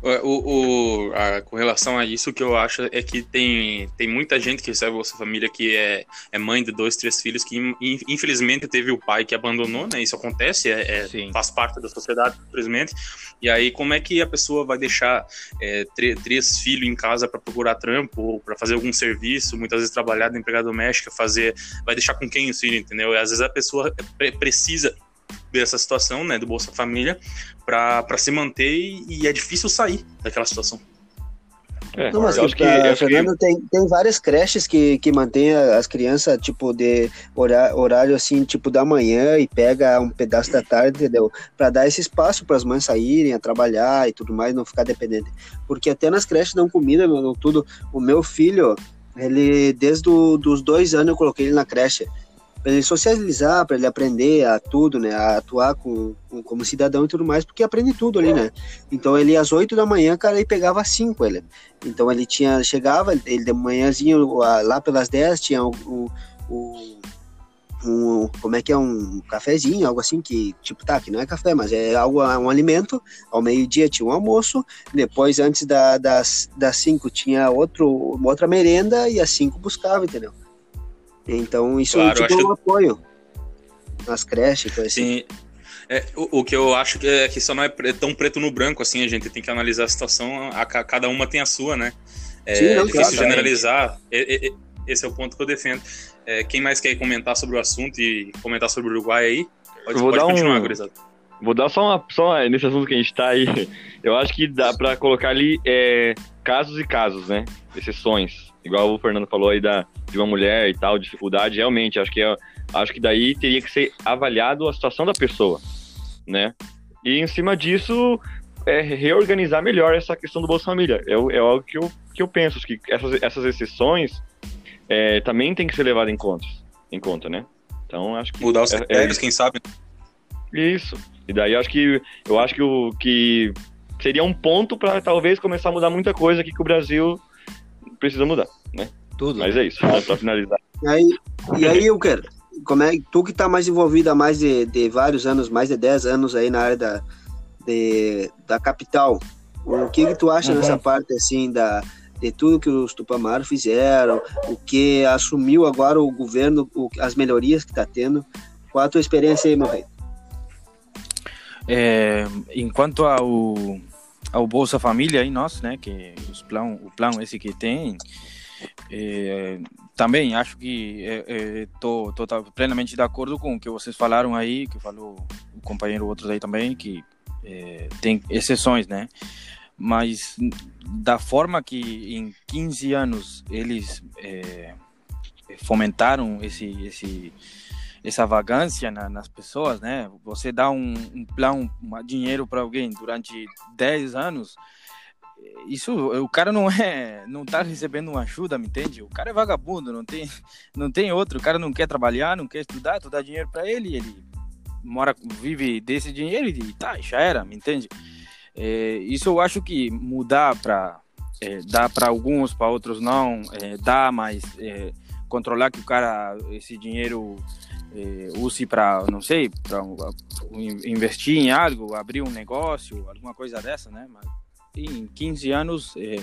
É, o, o a, com relação a isso, o que eu acho é que tem, tem muita gente que recebe Bolsa Família que é, é mãe de dois, três filhos, que infelizmente teve o pai que abandonou, né? Isso acontece, é, é faz parte da sociedade, infelizmente. E aí, como é que a pessoa vai deixar é, três filhos em casa para procurar trampo ou para fazer algum serviço, muitas vezes trabalhar de empregada doméstica, fazer. Vai deixar com quem os filhos, entendeu? E às vezes a pessoa precisa dessa situação, né, do Bolsa Família, para se manter e, e, é difícil sair daquela situação. É, não, mas acho que, a, Fernando que... tem, tem várias creches que, que mantém as crianças, tipo, de horário, horário assim, tipo, da manhã e pega um pedaço da tarde, entendeu? Para dar esse espaço para as mães saírem a trabalhar e tudo mais, não ficar dependente. Porque até nas creches dão comida, meu, tudo. O meu filho, ele, desde os dois anos eu coloquei ele na creche para ele socializar, para ele aprender a tudo, né, a atuar com, com, como cidadão e tudo mais, porque aprende tudo ali, né. Então ele às 8 da manhã, cara, ele pegava às 5 ele. Então ele tinha chegava, ele de manhãzinho lá pelas 10 tinha o, o, o um, como é que é um cafezinho, algo assim que, tipo, tá, que não é café, mas é algo, um alimento. Ao meio-dia tinha um almoço, depois, antes da, das, das cinco, tinha outro, outra merenda e às cinco buscava, entendeu? Então, isso claro, tipo, é um apoio nas creches, coisa assim. Sim. É, o, o, que eu acho que é que só não é tão preto no branco assim, a gente tem que analisar a situação, a, a cada uma tem a sua, né? É Sim, não, difícil claro, generalizar. É, esse é o ponto que eu defendo. É, quem mais quer comentar sobre o assunto e comentar sobre o Uruguai aí? Pode, vou pode dar continuar, um... Vou dar só uma. Só nesse assunto que a gente tá aí. Eu acho que dá pra colocar ali é, casos e casos, né? Exceções. Igual o Fernando falou aí da, de uma mulher e tal, dificuldade, realmente, acho que, é, acho que daí teria que ser avaliado a situação da pessoa, né? E em cima disso, é, reorganizar melhor essa questão do Bolsa Família. É, é algo que eu, que eu penso, que essas, essas exceções é, também tem que ser levadas em conta, em conta, né? Então, acho que... Mudar os é, critérios, é, quem sabe. Isso. E daí, acho que, eu acho que o que seria um ponto para talvez começar a mudar muita coisa aqui que o Brasil precisa mudar, né? Tudo. Mas é isso, né, para finalizar. E aí, e aí eu quero, como é, tu que tá mais envolvido há mais de, de vários anos, mais de 10 anos aí na área da, de, da capital, o que que tu acha uhum. nessa parte, assim, da, de tudo que os Tupamaro fizeram, o que assumiu agora o governo, o, as melhorias que está tendo. Qual a tua experiência aí, meu rei? É, enquanto ao, ao Bolsa Família aí nós, né, que os plan, o plano esse que tem, é, também acho que estou é, é, plenamente de acordo com o que vocês falaram aí, que falou o companheiro outros aí também, que é, tem exceções, né? mas da forma que em 15 anos eles é, fomentaram esse, esse, essa vagância na, nas pessoas, né? Você dá um, um plano, um dinheiro para alguém durante 10 anos, isso o cara não é não tá recebendo uma ajuda me entende o cara é vagabundo não tem não tem outro o cara não quer trabalhar não quer estudar tu dá dinheiro para ele ele mora vive desse dinheiro e tá já era me entende é, isso eu acho que mudar para é, dar para alguns para outros não é, dá mas é, controlar que o cara esse dinheiro é, use para não sei para investir em algo abrir um negócio alguma coisa dessa né mas em 15 anos, é,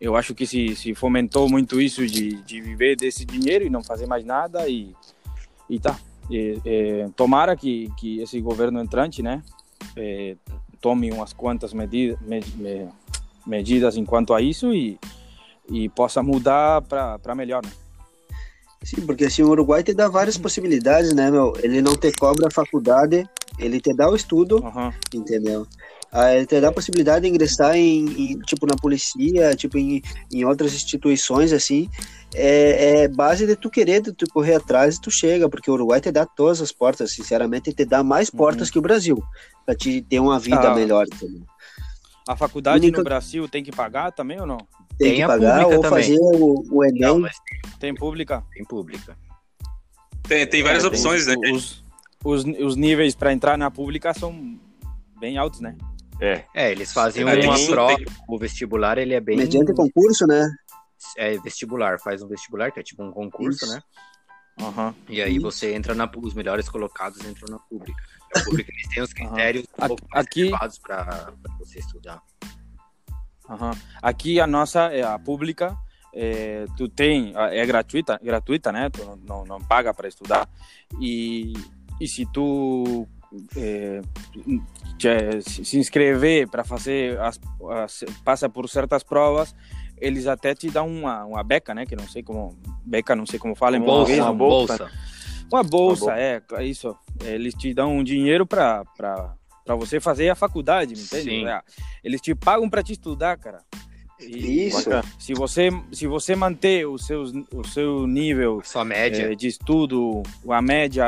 eu acho que se, se fomentou muito isso de, de viver desse dinheiro e não fazer mais nada e, e tá. É, é, tomara que, que esse governo entrante, né, é, tome umas quantas medidas, me, me, medidas enquanto a isso e, e possa mudar para melhor, né? Sim, porque assim, o Uruguai te dá várias possibilidades, né, meu? Ele não te cobra a faculdade, ele te dá o estudo, uhum. entendeu? Aí te dá a possibilidade de ingressar em, em tipo, na polícia, tipo, em, em outras instituições, assim, é, é, base de tu querer, de tu correr atrás e tu chega, porque o Uruguai te dá todas as portas, sinceramente, te dá mais portas uhum. que o Brasil, para te ter uma vida ah. melhor, entendeu? A faculdade Única... no Brasil tem que pagar também ou não? Tem, tem que pagar ou também. fazer o, o Enem. Não, tem pública? Tem pública. Tem, tem várias é, opções, tem, né? Os, os, os níveis para entrar na pública são bem altos, né? É. É, eles fazem é, uma prova, tem... o vestibular ele é bem... Mediante concurso, né? É vestibular, faz um vestibular, que é tipo um concurso, Isso. né? Uhum. E aí você entra na os melhores colocados entram na pública. A pública eles têm os critérios uhum. aqui para você estudar. Uhum. Aqui a nossa é a pública é, tu tem é gratuita gratuita né? Tu não, não paga para estudar. E e se tu é, se inscrever para fazer as, as, passa por certas provas eles até te dão uma, uma beca né? Que não sei como beca não sei como fala em bolsa, português. uma bolsa. Uma bolsa, uma bolsa é, é isso. Eles te dão um dinheiro para para você fazer a faculdade me entende Sim. É, eles te pagam para te estudar cara e Isso. Se você, se você manter o, seus, o seu nível Sua média. É, de estudo, a média,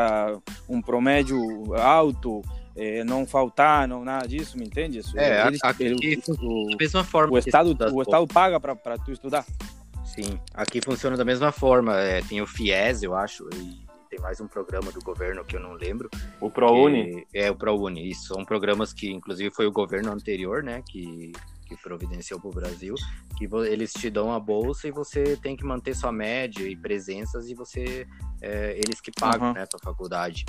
um promédio alto, é, não faltar, não nada disso, me entende? Isso, é, eles, aqui, ele, o, da mesma forma. O Estado, o estado paga para tu estudar. Sim, aqui funciona da mesma forma. É, tem o FIES, eu acho, e tem mais um programa do governo que eu não lembro. O ProUni? É, o ProUni, isso. São programas que, inclusive, foi o governo anterior, né, que que providenciou para o Brasil, que eles te dão a bolsa e você tem que manter sua média e presenças e você é, eles que pagam uhum. né, a faculdade.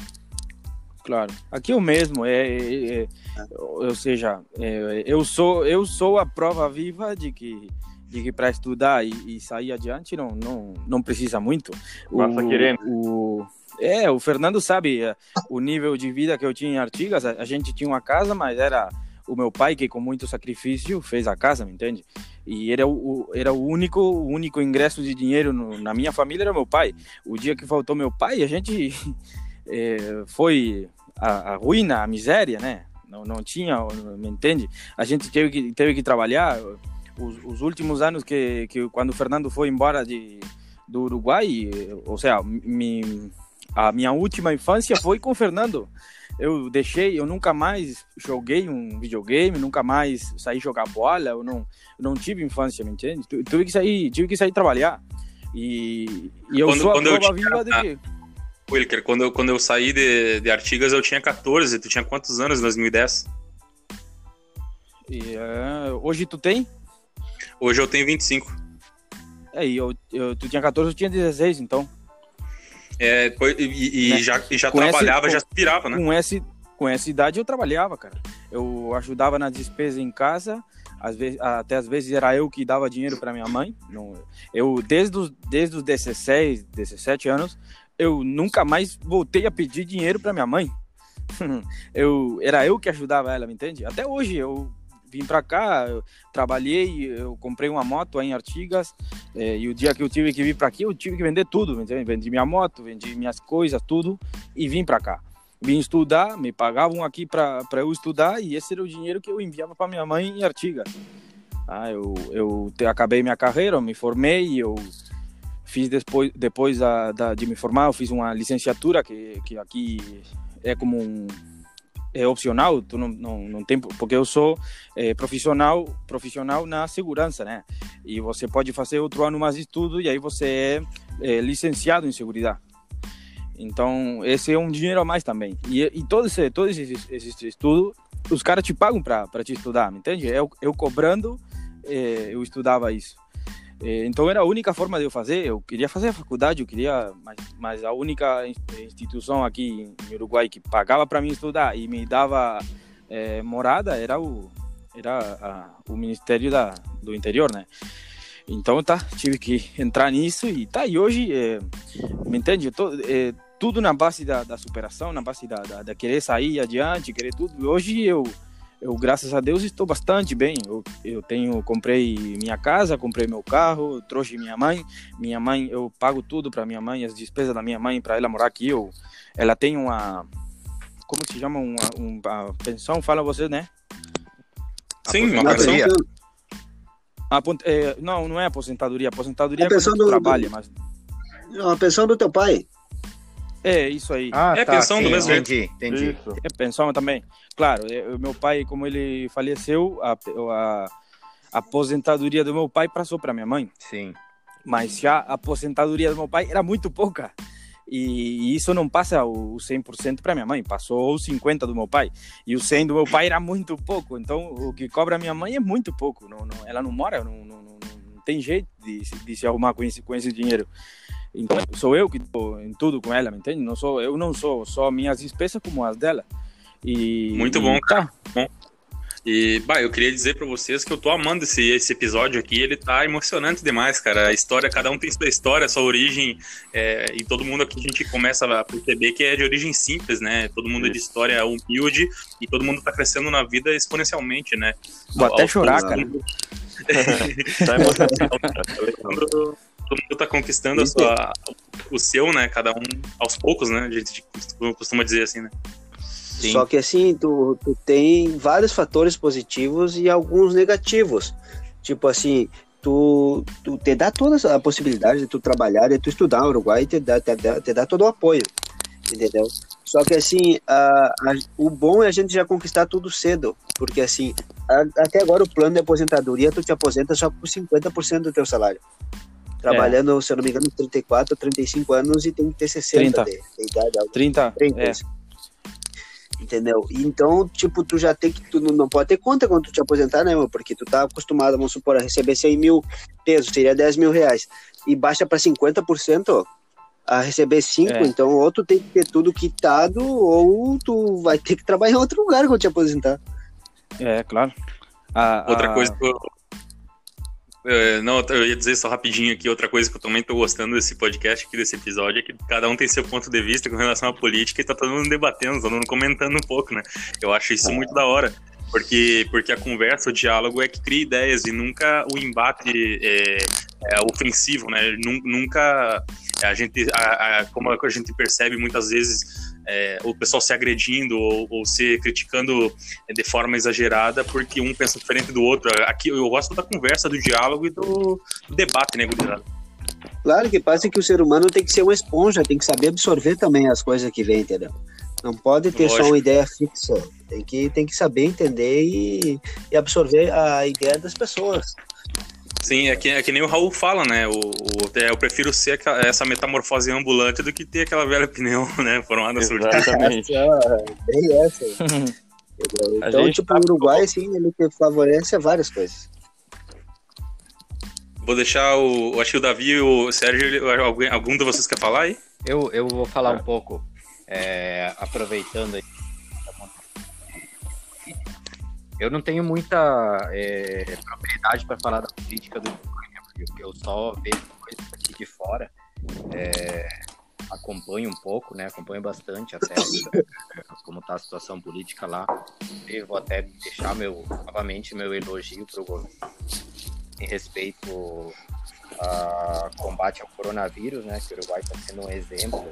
Claro, aqui é o mesmo, é, é, é ou seja, é, eu sou eu sou a prova viva de que de que para estudar e, e, sair adiante não não não precisa muito. Basta querendo. O, é, o Fernando sabe é, o nível de vida que eu tinha em Artigas. A, a gente tinha uma casa, mas era o meu pai que com muito sacrifício fez a casa, me entende? E era o, era o único o único ingresso de dinheiro no, na minha família era meu pai. O dia que faltou meu pai, a gente é, foi a, a, ruína, a miséria, né? Não, não tinha, me entende? A gente teve que teve que trabalhar os, os últimos anos que, que quando o Fernando foi embora de do Uruguai, ou seja, a minha última infância foi com o Fernando eu deixei, eu nunca mais joguei um videogame, nunca mais saí jogar bola, eu não, eu não tive infância, me entende? Tive que sair, tive que sair trabalhar. E, e eu quando, sou a prova viva de que... Wilker, quando eu, quando eu saí de, de Artigas eu tinha 14, tu tinha quantos anos em 2010? E, uh, hoje tu tem? Hoje eu tenho 25. É, e eu, eu, tu tinha 14, eu tinha 16, então. É, e, e né? já, e já trabalhava, esse, já aspirava, né? Com, esse, com essa idade eu trabalhava, cara. Eu ajudava na despesa em casa, às vezes, até às vezes era eu que dava dinheiro para minha mãe. Não, eu, desde os, desde os 16, 17 anos, eu nunca mais voltei a pedir dinheiro para minha mãe. eu, era eu que ajudava ela, me entende? Até hoje eu vim para cá, eu trabalhei, eu comprei uma moto em Artigas, é, e o dia que eu tive que vir para aqui, eu tive que vender tudo, vendi minha moto, vendi minhas coisas, tudo, e vim para cá. Vim estudar, me pagavam aqui para eu estudar, e esse era o dinheiro que eu enviava para minha mãe em Artigas. Ah, eu, eu te, acabei minha carreira, eu me formei, eu fiz depois, depois da, de me formar, eu fiz uma licenciatura que, que aqui é como um é opcional, tu não, não, não tem, porque eu sou é, profissional profissional na segurança, né? E você pode fazer outro ano mais de estudo e aí você é, é licenciado em segurança. Então, esse é um dinheiro a mais também. E, e todo esse, todo esse, esse estudo, os caras te pagam para te estudar, entende? Eu, eu cobrando, é, eu estudava isso. É, então era a única forma de eu fazer. Eu queria fazer a faculdade, eu queria, mas, mas a única instituição aqui em Uruguai que pagava para mim estudar e me dava é, morada era o era a, o Ministério da, do Interior, né? Então tá, tive que entrar nisso e tá. E hoje, é, me entende? Tô, é, tudo na base da, da superação, na base da, da, da, querer sair adiante, querer tudo. Hoje eu, eu graças a Deus, estou bastante bem. Eu, eu tenho, comprei minha casa, comprei meu carro, trouxe minha mãe. Minha mãe, eu pago tudo para minha mãe, as despesas da minha mãe para ela morar aqui. Eu, ela tem uma, como se chama, uma, uma pensão, fala você, né? Sim, uma pensão. É, não, não é aposentadoria. Aposentadoria a é quando do, trabalha, do... mas... A pensão do teu pai. É, isso aí. Ah, é tá, pensão sim, do mesmo jeito. Entendi, entendi. É pensão também. Claro, é, o meu pai, como ele faleceu, a, a, a aposentadoria do meu pai passou para minha mãe. Sim. Mas já a aposentadoria do meu pai era muito pouca. E, e isso não passa o 100% para minha mãe, passou o 50% do meu pai. E o 100% do meu pai era muito pouco. Então, o que cobra minha mãe é muito pouco. Não, não, ela não mora, não, não, não, não tem jeito de, de se arrumar com esse, com esse dinheiro. Então, sou eu que estou em tudo com ela, me entende? Não sou, eu não sou só minhas despesas como as dela. E, Muito bom, cara. Tá. Bom. E, bah, eu queria dizer para vocês que eu tô amando esse, esse episódio aqui, ele tá emocionante demais, cara. A história, cada um tem sua história, sua origem, é, e todo mundo aqui a gente começa a perceber que é de origem simples, né? Todo mundo é de história humilde e todo mundo tá crescendo na vida exponencialmente, né? Vou até chorar, cara. tá emocionante. Todo mundo tá conquistando a sua, o seu, né? Cada um aos poucos, né? A gente costuma dizer assim, né? Sim. Só que assim, tu, tu tem vários fatores positivos e alguns negativos. Tipo assim, tu, tu te dá toda a possibilidade de tu trabalhar, de tu estudar no Uruguai e te dá, te, dá, te dá todo o apoio, entendeu? Só que assim, a, a, o bom é a gente já conquistar tudo cedo, porque assim, a, até agora o plano de aposentadoria, tu te aposenta só por 50% do teu salário. Trabalhando, é. se eu não me engano, 34, 35 anos e tem que ter 60 30. De, de idade. 30, 30 é entendeu? Então, tipo, tu já tem que, tu não pode ter conta quando tu te aposentar, né, meu? Porque tu tá acostumado, vamos supor, a receber 100 mil pesos, seria 10 mil reais, e baixa para 50%, a receber 5, é. então ou tu tem que ter tudo quitado, ou tu vai ter que trabalhar em outro lugar quando te aposentar. É, claro. A, Outra a... coisa que eu é, não, eu ia dizer só rapidinho aqui, outra coisa que eu também tô gostando desse podcast aqui, desse episódio, é que cada um tem seu ponto de vista com relação à política e tá todo mundo debatendo, todo mundo comentando um pouco, né? Eu acho isso muito da hora. Porque, porque a conversa, o diálogo é que cria ideias e nunca o embate é, é ofensivo, né? Nunca a gente, a, a, como a gente percebe muitas vezes é, o pessoal se agredindo ou, ou, se criticando de forma exagerada porque um pensa diferente do outro. Aqui eu gosto da conversa, do diálogo e do, do debate, né, Guilherme? Claro que passa que o ser humano tem que ser uma esponja, tem que saber absorver também as coisas que vem, entendeu? Não pode ter Lógico. só uma ideia fixa. Tem que, tem que saber entender e, e absorver a ideia das pessoas. Sim, é que, é que nem o Raul fala, né? O, o, é, eu prefiro ser essa metamorfose ambulante do que ter aquela velha pneu, né? Formada surgida. Exatamente. bem essa. então, tipo, tá... o Uruguai, sim, ele favorece várias coisas. Vou deixar o. Acho que o Davi e o Sérgio. Alguém, algum de vocês quer falar aí? Eu, eu vou falar um pouco. É, aproveitando aí eu não tenho muita é, propriedade para falar da política do Ucrânia, porque eu só vejo coisas aqui de fora. É, acompanho um pouco, né? Acompanho bastante até como está a situação política lá. Vou até deixar meu novamente meu elogio para o governo em respeito ao combate ao coronavírus, né? Que o Uruguai está sendo um exemplo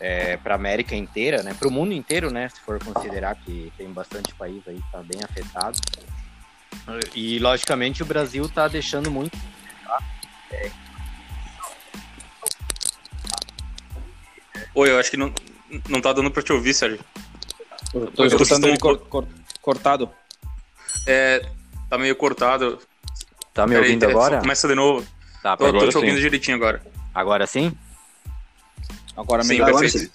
é, para a América inteira, né? Para o mundo inteiro, né? Se for considerar que tem bastante país aí que está bem afetado. E, logicamente, o Brasil está deixando muito. Tá? É... Oi, eu acho que não, não tá dando para te ouvir, Sérgio. Estou escutando ele cor, cor, cortado. É, tá meio cortado. Tá me Pera ouvindo aí, agora? Começa de novo. Tá, tô, tô te ouvindo direitinho agora. Agora sim? Agora sim, agora sim.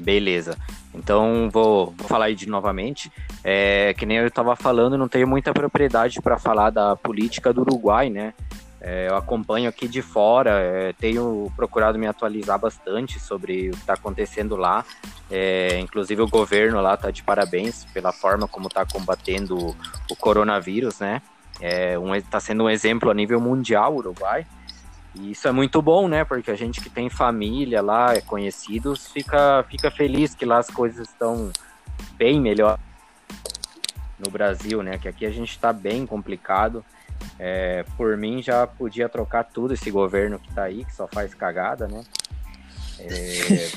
Beleza. Então vou, vou falar aí de novamente. É, que nem eu estava falando, não tenho muita propriedade para falar da política do Uruguai, né? É, eu acompanho aqui de fora, é, tenho procurado me atualizar bastante sobre o que está acontecendo lá. É, inclusive o governo lá está de parabéns pela forma como está combatendo o, coronavírus, né? Está é, um, tá sendo um exemplo a nível mundial, o Uruguai. E isso é muito bom, né? Porque a gente que tem família lá, é conhecidos, fica, fica feliz que lá as coisas estão bem melhor no Brasil, né? Que aqui a gente está bem complicado. É, por mim já podia trocar tudo esse governo que tá aí, que só faz cagada, né? É...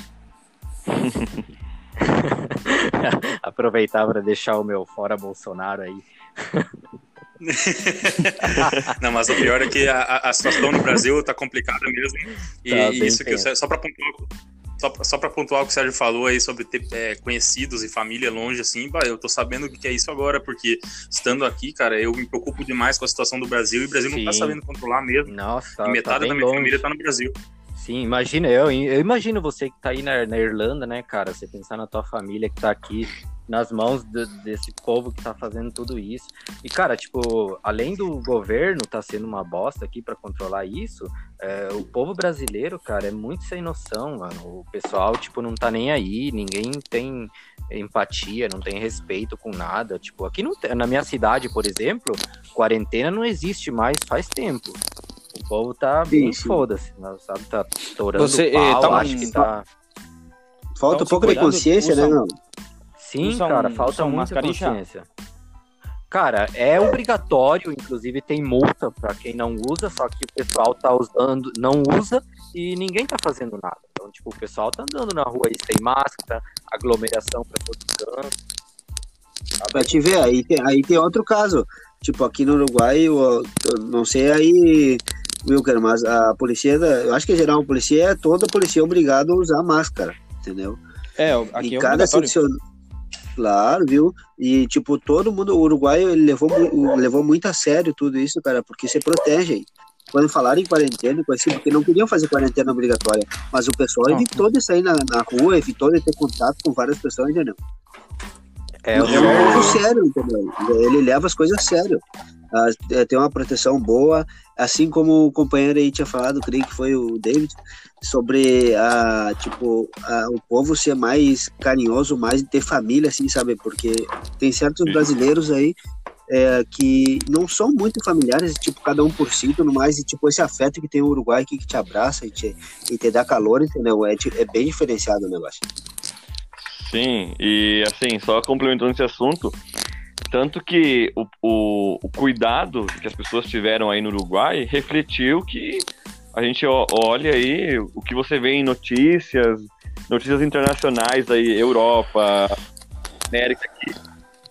Aproveitar para deixar o meu fora Bolsonaro aí. Não, mas o pior é que a, a situação no Brasil tá complicada mesmo. E, tá isso que eu, só para pontuar, só, só para pontuar o que o Sérgio falou aí sobre ter é, conhecidos e família longe, assim, bah, eu tô sabendo o que é isso agora, porque estando aqui, cara, eu me preocupo demais com a situação do Brasil e o Brasil Sim. não tá sabendo controlar mesmo. Nossa, e tá metade tá da minha longe. família tá no Brasil. Sim, imagina, eu, eu imagino você que tá aí na, na Irlanda, né, cara? Você pensar na tua família que tá aqui nas mãos de, desse povo que tá fazendo tudo isso. E, cara, tipo, além do governo tá sendo uma bosta aqui para controlar isso, é, o povo brasileiro, cara, é muito sem noção, mano. O pessoal, tipo, não tá nem aí, ninguém tem empatia, não tem respeito com nada. Tipo, aqui não tem, na minha cidade, por exemplo, quarentena não existe mais faz tempo. O povo tá bem foda-se, sabe? Tá estourando Você, pau, tá acho um... que tá... Falta um pouco de consciência, né, não? Sim, cara, falta muita consciência. Cara, é obrigatório, inclusive tem multa para quem não usa, só que o pessoal tá usando, não usa e ninguém tá fazendo nada. Então, tipo, o pessoal tá andando na rua aí sem máscara, aglomeração para todo canto. Pra te ver, aí tem, aí tem outro caso. Tipo, aqui no Uruguai, eu, eu não sei aí, Wilker, mas a polícia, eu acho que em geral a polícia é toda polícia obrigada a usar máscara, entendeu? É, aqui e é cada seccion... Claro, viu? E, tipo, todo mundo, o uruguaio, ele levou, levou muito a sério tudo isso, cara, porque se protegem. Quando falaram em quarentena, assim, porque não queriam fazer quarentena obrigatória, mas o pessoal evitou de sair na, na rua, evitou de ter contato com várias pessoas, entendeu? É, é um povo sério, entendeu? Ele leva as coisas a sério. É, tem uma proteção boa, assim como o companheiro aí tinha falado, creio que foi o David, sobre a, tipo, a, o povo ser mais carinhoso, mais ter família, assim, sabe? Porque tem certos brasileiros aí é, que não são muito familiares, tipo, cada um por si, no mais, e tipo, esse afeto que tem o Uruguai aqui que te abraça e te, e te dá calor, entendeu? É, é bem diferenciado o negócio. Sim, e assim, só complementando esse assunto, tanto que o, o, o, cuidado que as pessoas tiveram aí no Uruguai refletiu que a gente olha aí o que você vê em notícias, notícias internacionais aí, Europa, América, que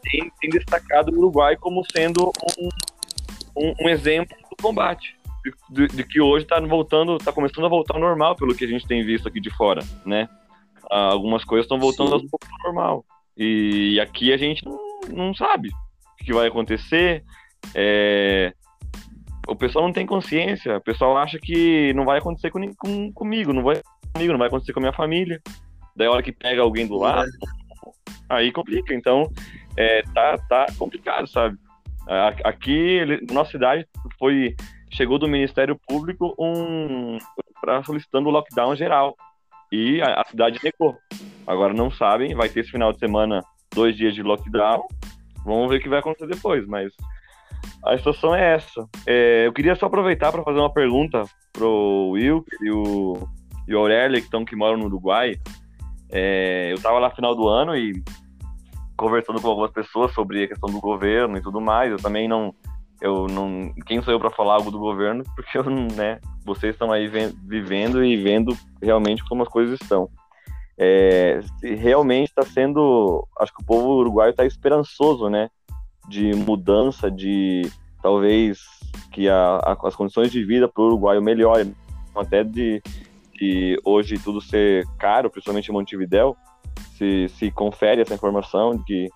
tem, tem destacado o Uruguai como sendo um, um, um exemplo do combate. De, de, que hoje está voltando, está começando a voltar ao normal pelo que a gente tem visto aqui de fora, né? Ah, algumas coisas estão voltando Sim. ao normal. E aqui a gente não, não sabe o que vai acontecer. É... O pessoal não tem consciência. O pessoal acha que não vai acontecer com, com, comigo, não vai comigo, não vai acontecer com a minha família. Daí a hora que pega alguém do lado, aí complica. Então, é, tá, tá complicado, sabe? Aqui, nossa cidade, foi chegou do Ministério Público um para solicitando o lockdown geral e a, a cidade negou. Agora não sabem, vai ter esse final de semana dois dias de lockdown. Vamos ver o que vai acontecer depois, mas a situação é essa. É, eu queria só aproveitar para fazer uma pergunta pro Will e o, e o Aurélio, que estão que moram no Uruguai. É, eu estava lá no final do ano e conversando com algumas pessoas sobre a questão do governo e tudo mais. Eu também não eu não. Quem sou eu para falar algo do governo? Porque eu, né? Vocês estão aí vivendo e vendo realmente como as coisas estão. É, realmente está sendo. Acho que o povo uruguaio está esperançoso, né? de mudança, de talvez que a, a, as condições de vida para o uruguaio melhorem, até de, de hoje tudo ser caro, principalmente em Montevidéu, se, se confere essa informação de que,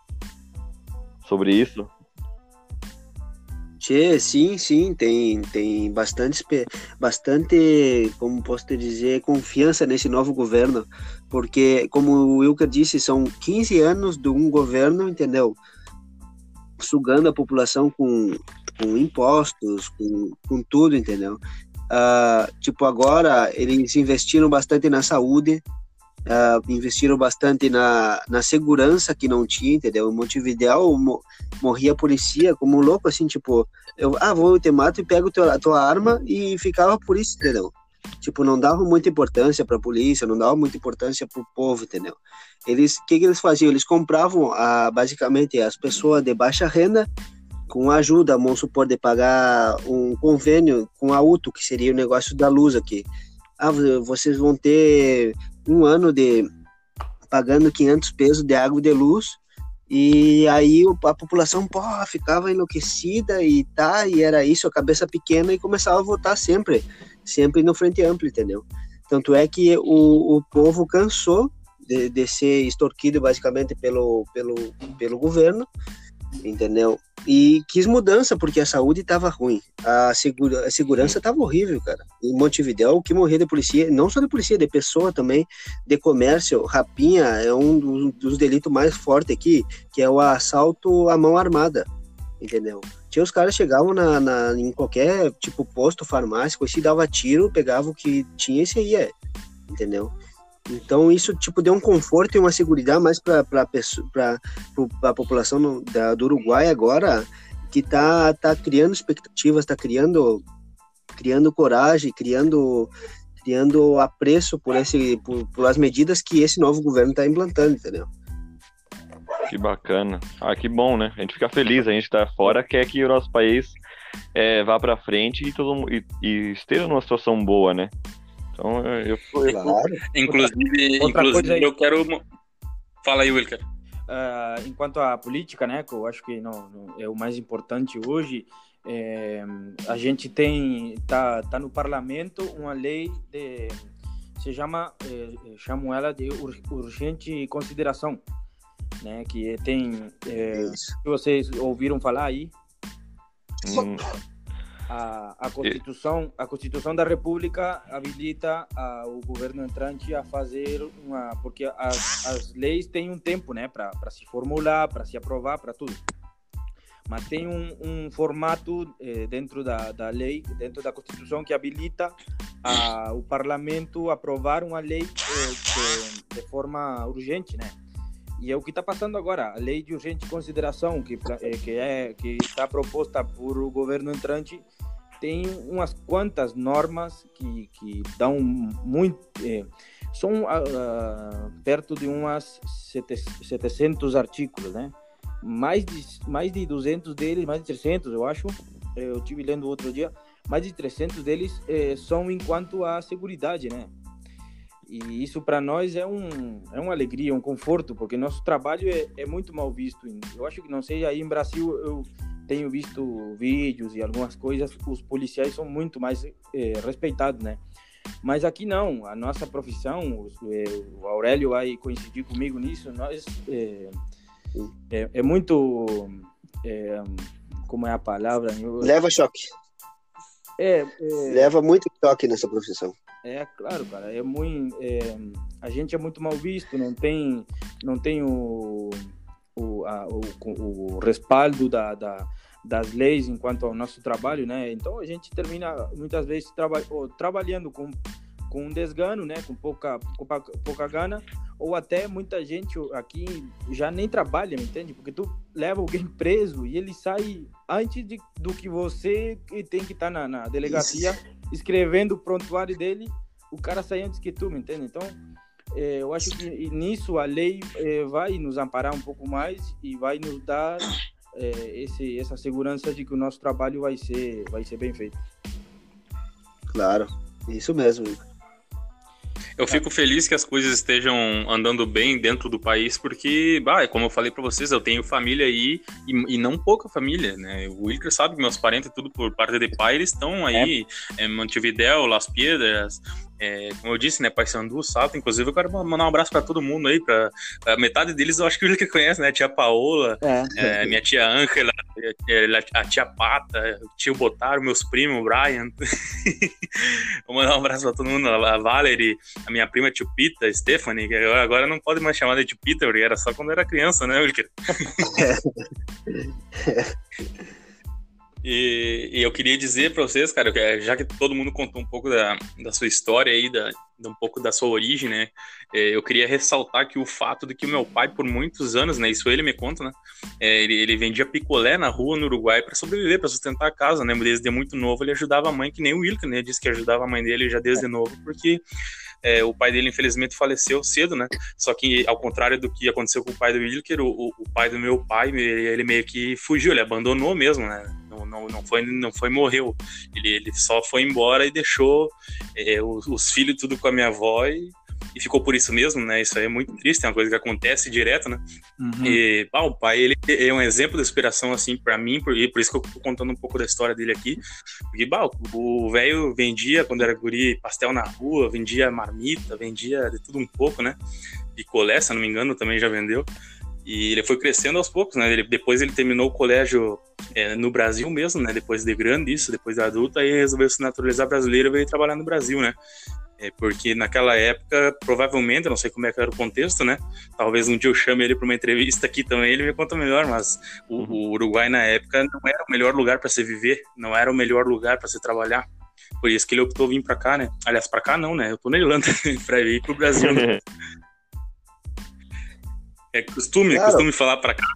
sobre isso? Tchê, sim, sim, tem, tem bastante, bastante, como posso te dizer, confiança nesse novo governo, porque, como o Wilker disse, são 15 anos de um governo, entendeu? Sugando a população com, com impostos, com, com tudo, entendeu? Uh, tipo, agora eles investiram bastante na saúde, uh, investiram bastante na, na segurança que não tinha, entendeu? Em Montevideo mo, morria a polícia como um louco, assim, tipo, eu, ah, vou te mato e pego a tua arma e ficava por isso, entendeu? Tipo, não dava muita importância para a polícia, não dava muita importância para o povo, entendeu? Eles, o que, que eles faziam? Eles compravam, a, basicamente, as pessoas de baixa renda com ajuda, vamos supor, de pagar um convênio com a UTO, que seria o negócio da luz aqui. Ah, vocês vão ter um ano de pagando 500 pesos de água e de luz e aí a população porra, ficava enlouquecida e tá, e era isso, a cabeça pequena, e começava a votar sempre, sempre no Frente Amplo, entendeu? Tanto é que o, o povo cansou de, de ser extorquido basicamente pelo, pelo, pelo governo, entendeu? E quis mudança, porque a saúde estava ruim, a, segura, a segurança estava horrível, cara. Em Montevideo, o que morria de polícia, não só de polícia, de pessoa também, de comércio, rapinha, é um dos, dos delitos mais fortes aqui, que é o assalto à mão armada, entendeu? Tinha os caras chegavam na, na, em qualquer tipo posto, farmácia, se dava tiro, pegava o que tinha e ia, entendeu? Então isso tipo deu um conforto e uma segurança mais para a população no, da, do Uruguai agora que tá tá criando expectativas, está criando criando coragem, criando criando apreço por esse por, por as medidas que esse novo governo está implantando, entendeu? Que bacana. Ah, que bom, né? A gente fica feliz, a gente está fora, quer que o nosso país é, vá para frente e, todo, e, e esteja numa situação boa, né? Então eu, eu claro. inclusive, inclusive eu quero fala aí, Wilker. Uh, enquanto à política, né, que eu acho que não, não é o mais importante hoje, é, a gente tem tá tá no parlamento uma lei de se chama é, chamam ela de urgente consideração, né, que tem é, se vocês ouviram falar aí. Hum a, a Constituição a Constituição da República habilita a, o governo entrante a fazer uma porque as, as leis têm um tempo né para se formular para se aprovar para tudo. Mas tem um, um formato eh, dentro da, da lei dentro da Constituição que habilita a, o Parlamento aprovar uma lei eh, de, de forma urgente né. E é o que está passando agora, a lei de urgente consideração que, eh, que é que está proposta por o governo entrante tem umas quantas normas que, que dão muito é, são uh, perto de umas 700 artigos, né? Mais de mais de 200 deles, mais de 300, eu acho. Eu tive lendo outro dia, mais de 300 deles é, são enquanto a segurança, né? E isso para nós é, um, é uma alegria, um conforto, porque nosso trabalho é, é muito mal visto. Eu acho que, não sei, aí em Brasil eu tenho visto vídeos e algumas coisas, os policiais são muito mais é, respeitados, né? Mas aqui não, a nossa profissão, é, o Aurélio vai coincidir comigo nisso, nós é, é, é muito, é, como é a palavra? Leva choque. É, Leva muito choque nessa profissão. É, claro, cara. É muito. É, a gente é muito mal visto, não tem, não tem o, o, a, o, o respaldo da, da, das leis enquanto ao nosso trabalho, né? Então a gente termina muitas vezes traba trabalhando com com um desgano, né, com pouca, pouca, pouca gana, ou até muita gente aqui já nem trabalha, entende? Porque tu leva alguém preso e ele sai antes de, do que você que tem que estar tá na, na, delegacia Isso. escrevendo o prontuário dele, o cara sai antes que tu, entende? Então, é, eu acho que nisso a lei é, vai nos amparar um pouco mais e vai nos dar é, esse, essa segurança de que o nosso trabalho vai ser, vai ser bem feito. Claro, isso mesmo. Eu fico feliz que as coisas estejam andando bem dentro do país, porque, bah, como eu falei para vocês, eu tenho família aí e, e, não pouca família, né? O Wilker sabe que meus parentes, tudo por parte de pai, eles estão aí é. em Montevidéu, Las Piedras, é, como eu disse, né, Paysandu, Salto, inclusive eu quero mandar um abraço para todo mundo aí, para metade deles eu acho que o que conhece, né, a tia Paola, é. É, minha tia Ângela, a tia Pata, o tio Botaro, meus primos, o Brian. Vou mandar um abraço para todo mundo, a Valerie, a minha prima tio Pita, Stephanie, que agora não pode mais chamar de tio Peter, porque era só quando era criança, né, E, e, eu queria dizer para vocês, cara, já que todo mundo contou um pouco da, da sua história aí, da, um pouco da sua origem, né? É, eu queria ressaltar que o fato de que o meu pai, por muitos anos, né? Isso ele me conta, né? É, ele, ele, vendia picolé na rua no Uruguai para sobreviver, para sustentar a casa, né? Desde muito novo ele ajudava a mãe, que nem o Wilker, né? Disse que ajudava a mãe dele já desde novo, porque é, o pai dele, infelizmente, faleceu cedo, né? Só que, ao contrário do que aconteceu com o pai do Wilker, o, o pai do meu pai, ele meio que fugiu, ele abandonou mesmo, né? Não, não, não, foi, não foi morreu. Ele, ele só foi embora e deixou é, os, os, filhos tudo com a minha avó e, e, ficou por isso mesmo, né? Isso aí é muito triste, é uma coisa que acontece direto, né? Uhum. E o pai, ele é um exemplo de inspiração, assim, para mim, por, e por isso que eu tô contando um pouco da história dele aqui. Porque, bah, o velho vendia, quando era guri, pastel na rua, vendia marmita, vendia de tudo um pouco, né? Picolé, se não me engano, também já vendeu. E ele foi crescendo aos poucos, né? Ele, depois ele terminou o colégio é, no Brasil mesmo, né? Depois de grande isso, depois de adulto, aí resolveu se naturalizar brasileiro e veio trabalhar no Brasil, né? É porque naquela época, provavelmente, não sei como é que era o contexto, né? Talvez um dia eu chame ele para uma entrevista aqui também, ele me conta melhor, mas o, uhum. o Uruguai na época não era o melhor lugar para se viver, não era o melhor lugar para se trabalhar. Por isso que ele optou vir para cá, né? Aliás, para cá não, né? Eu tô na Irlanda para ir pro Brasil. Né? É costume, claro. costume falar para cá.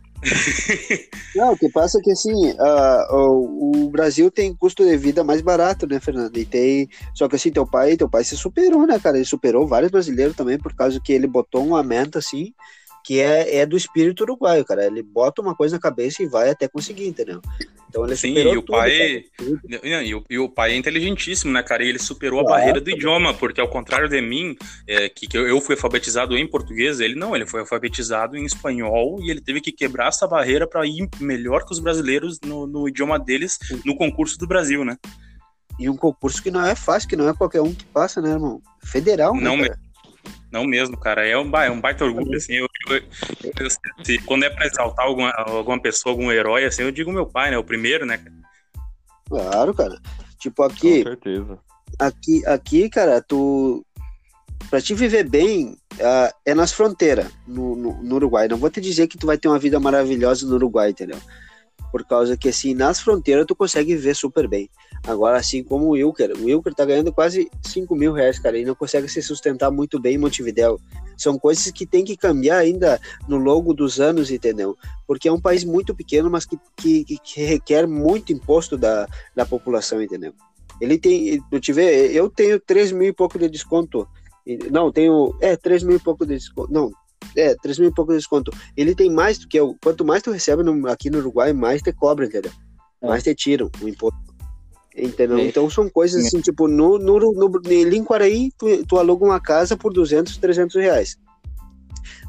Não, o que passa é que assim, uh, o, o, Brasil tem custo de vida mais barato, né, Fernando? E tem. Só que assim, teu pai, teu pai se superou, né, cara? Ele superou vários brasileiros também, por causa que ele botou uma meta assim, que é, é do espírito uruguaio, cara. Ele bota uma coisa na cabeça e vai até conseguir, entendeu? Então ele Sim, e o pai. E o, e o, pai é inteligentíssimo, né, cara? E ele superou claro. a barreira do idioma, porque ao contrário de mim, é, que, que eu fui alfabetizado em português, ele não, ele foi alfabetizado em espanhol e ele teve que quebrar essa barreira para ir melhor que os brasileiros no, no idioma deles no concurso do Brasil, né? E um concurso que não é fácil, que não é qualquer um que passa, né, irmão? Federal, não, né? Não mesmo, cara. É um, é um baita orgulho, assim. Eu, eu, eu, se, quando é pra exaltar alguma, alguma pessoa, algum herói, assim, eu digo meu pai, né? O primeiro, né? Claro, cara. Tipo, aqui. Com certeza. Aqui, aqui cara, tu. Pra te viver bem, uh, é nas fronteiras, no, no, no, Uruguai. Não vou te dizer que tu vai ter uma vida maravilhosa no Uruguai, entendeu? Por causa que, assim, nas fronteiras tu consegue viver super bem. Agora, assim como o Wilker, o Wilker tá ganhando quase 5 mil reais, cara, e não consegue se sustentar muito bem em Montevidéu. São coisas que tem que cambiar ainda no longo dos anos, entendeu? Porque é um país muito pequeno, mas que, que, que requer muito imposto da, da população, entendeu? Ele tem, eu te ver, eu tenho 3 mil e pouco de desconto. Não, tenho, é, 3 mil e pouco de desconto. Não, é, 3 mil e pouco de desconto. Ele tem mais do que eu. Quanto mais tu recebe no, aqui no Uruguai, mais te cobra, entendeu? É. Mais te tiram o imposto. Entendeu? Então são coisas assim, tipo, no, no, no, em Quaraí, tu, tu aluga uma casa por 200, 300 reais.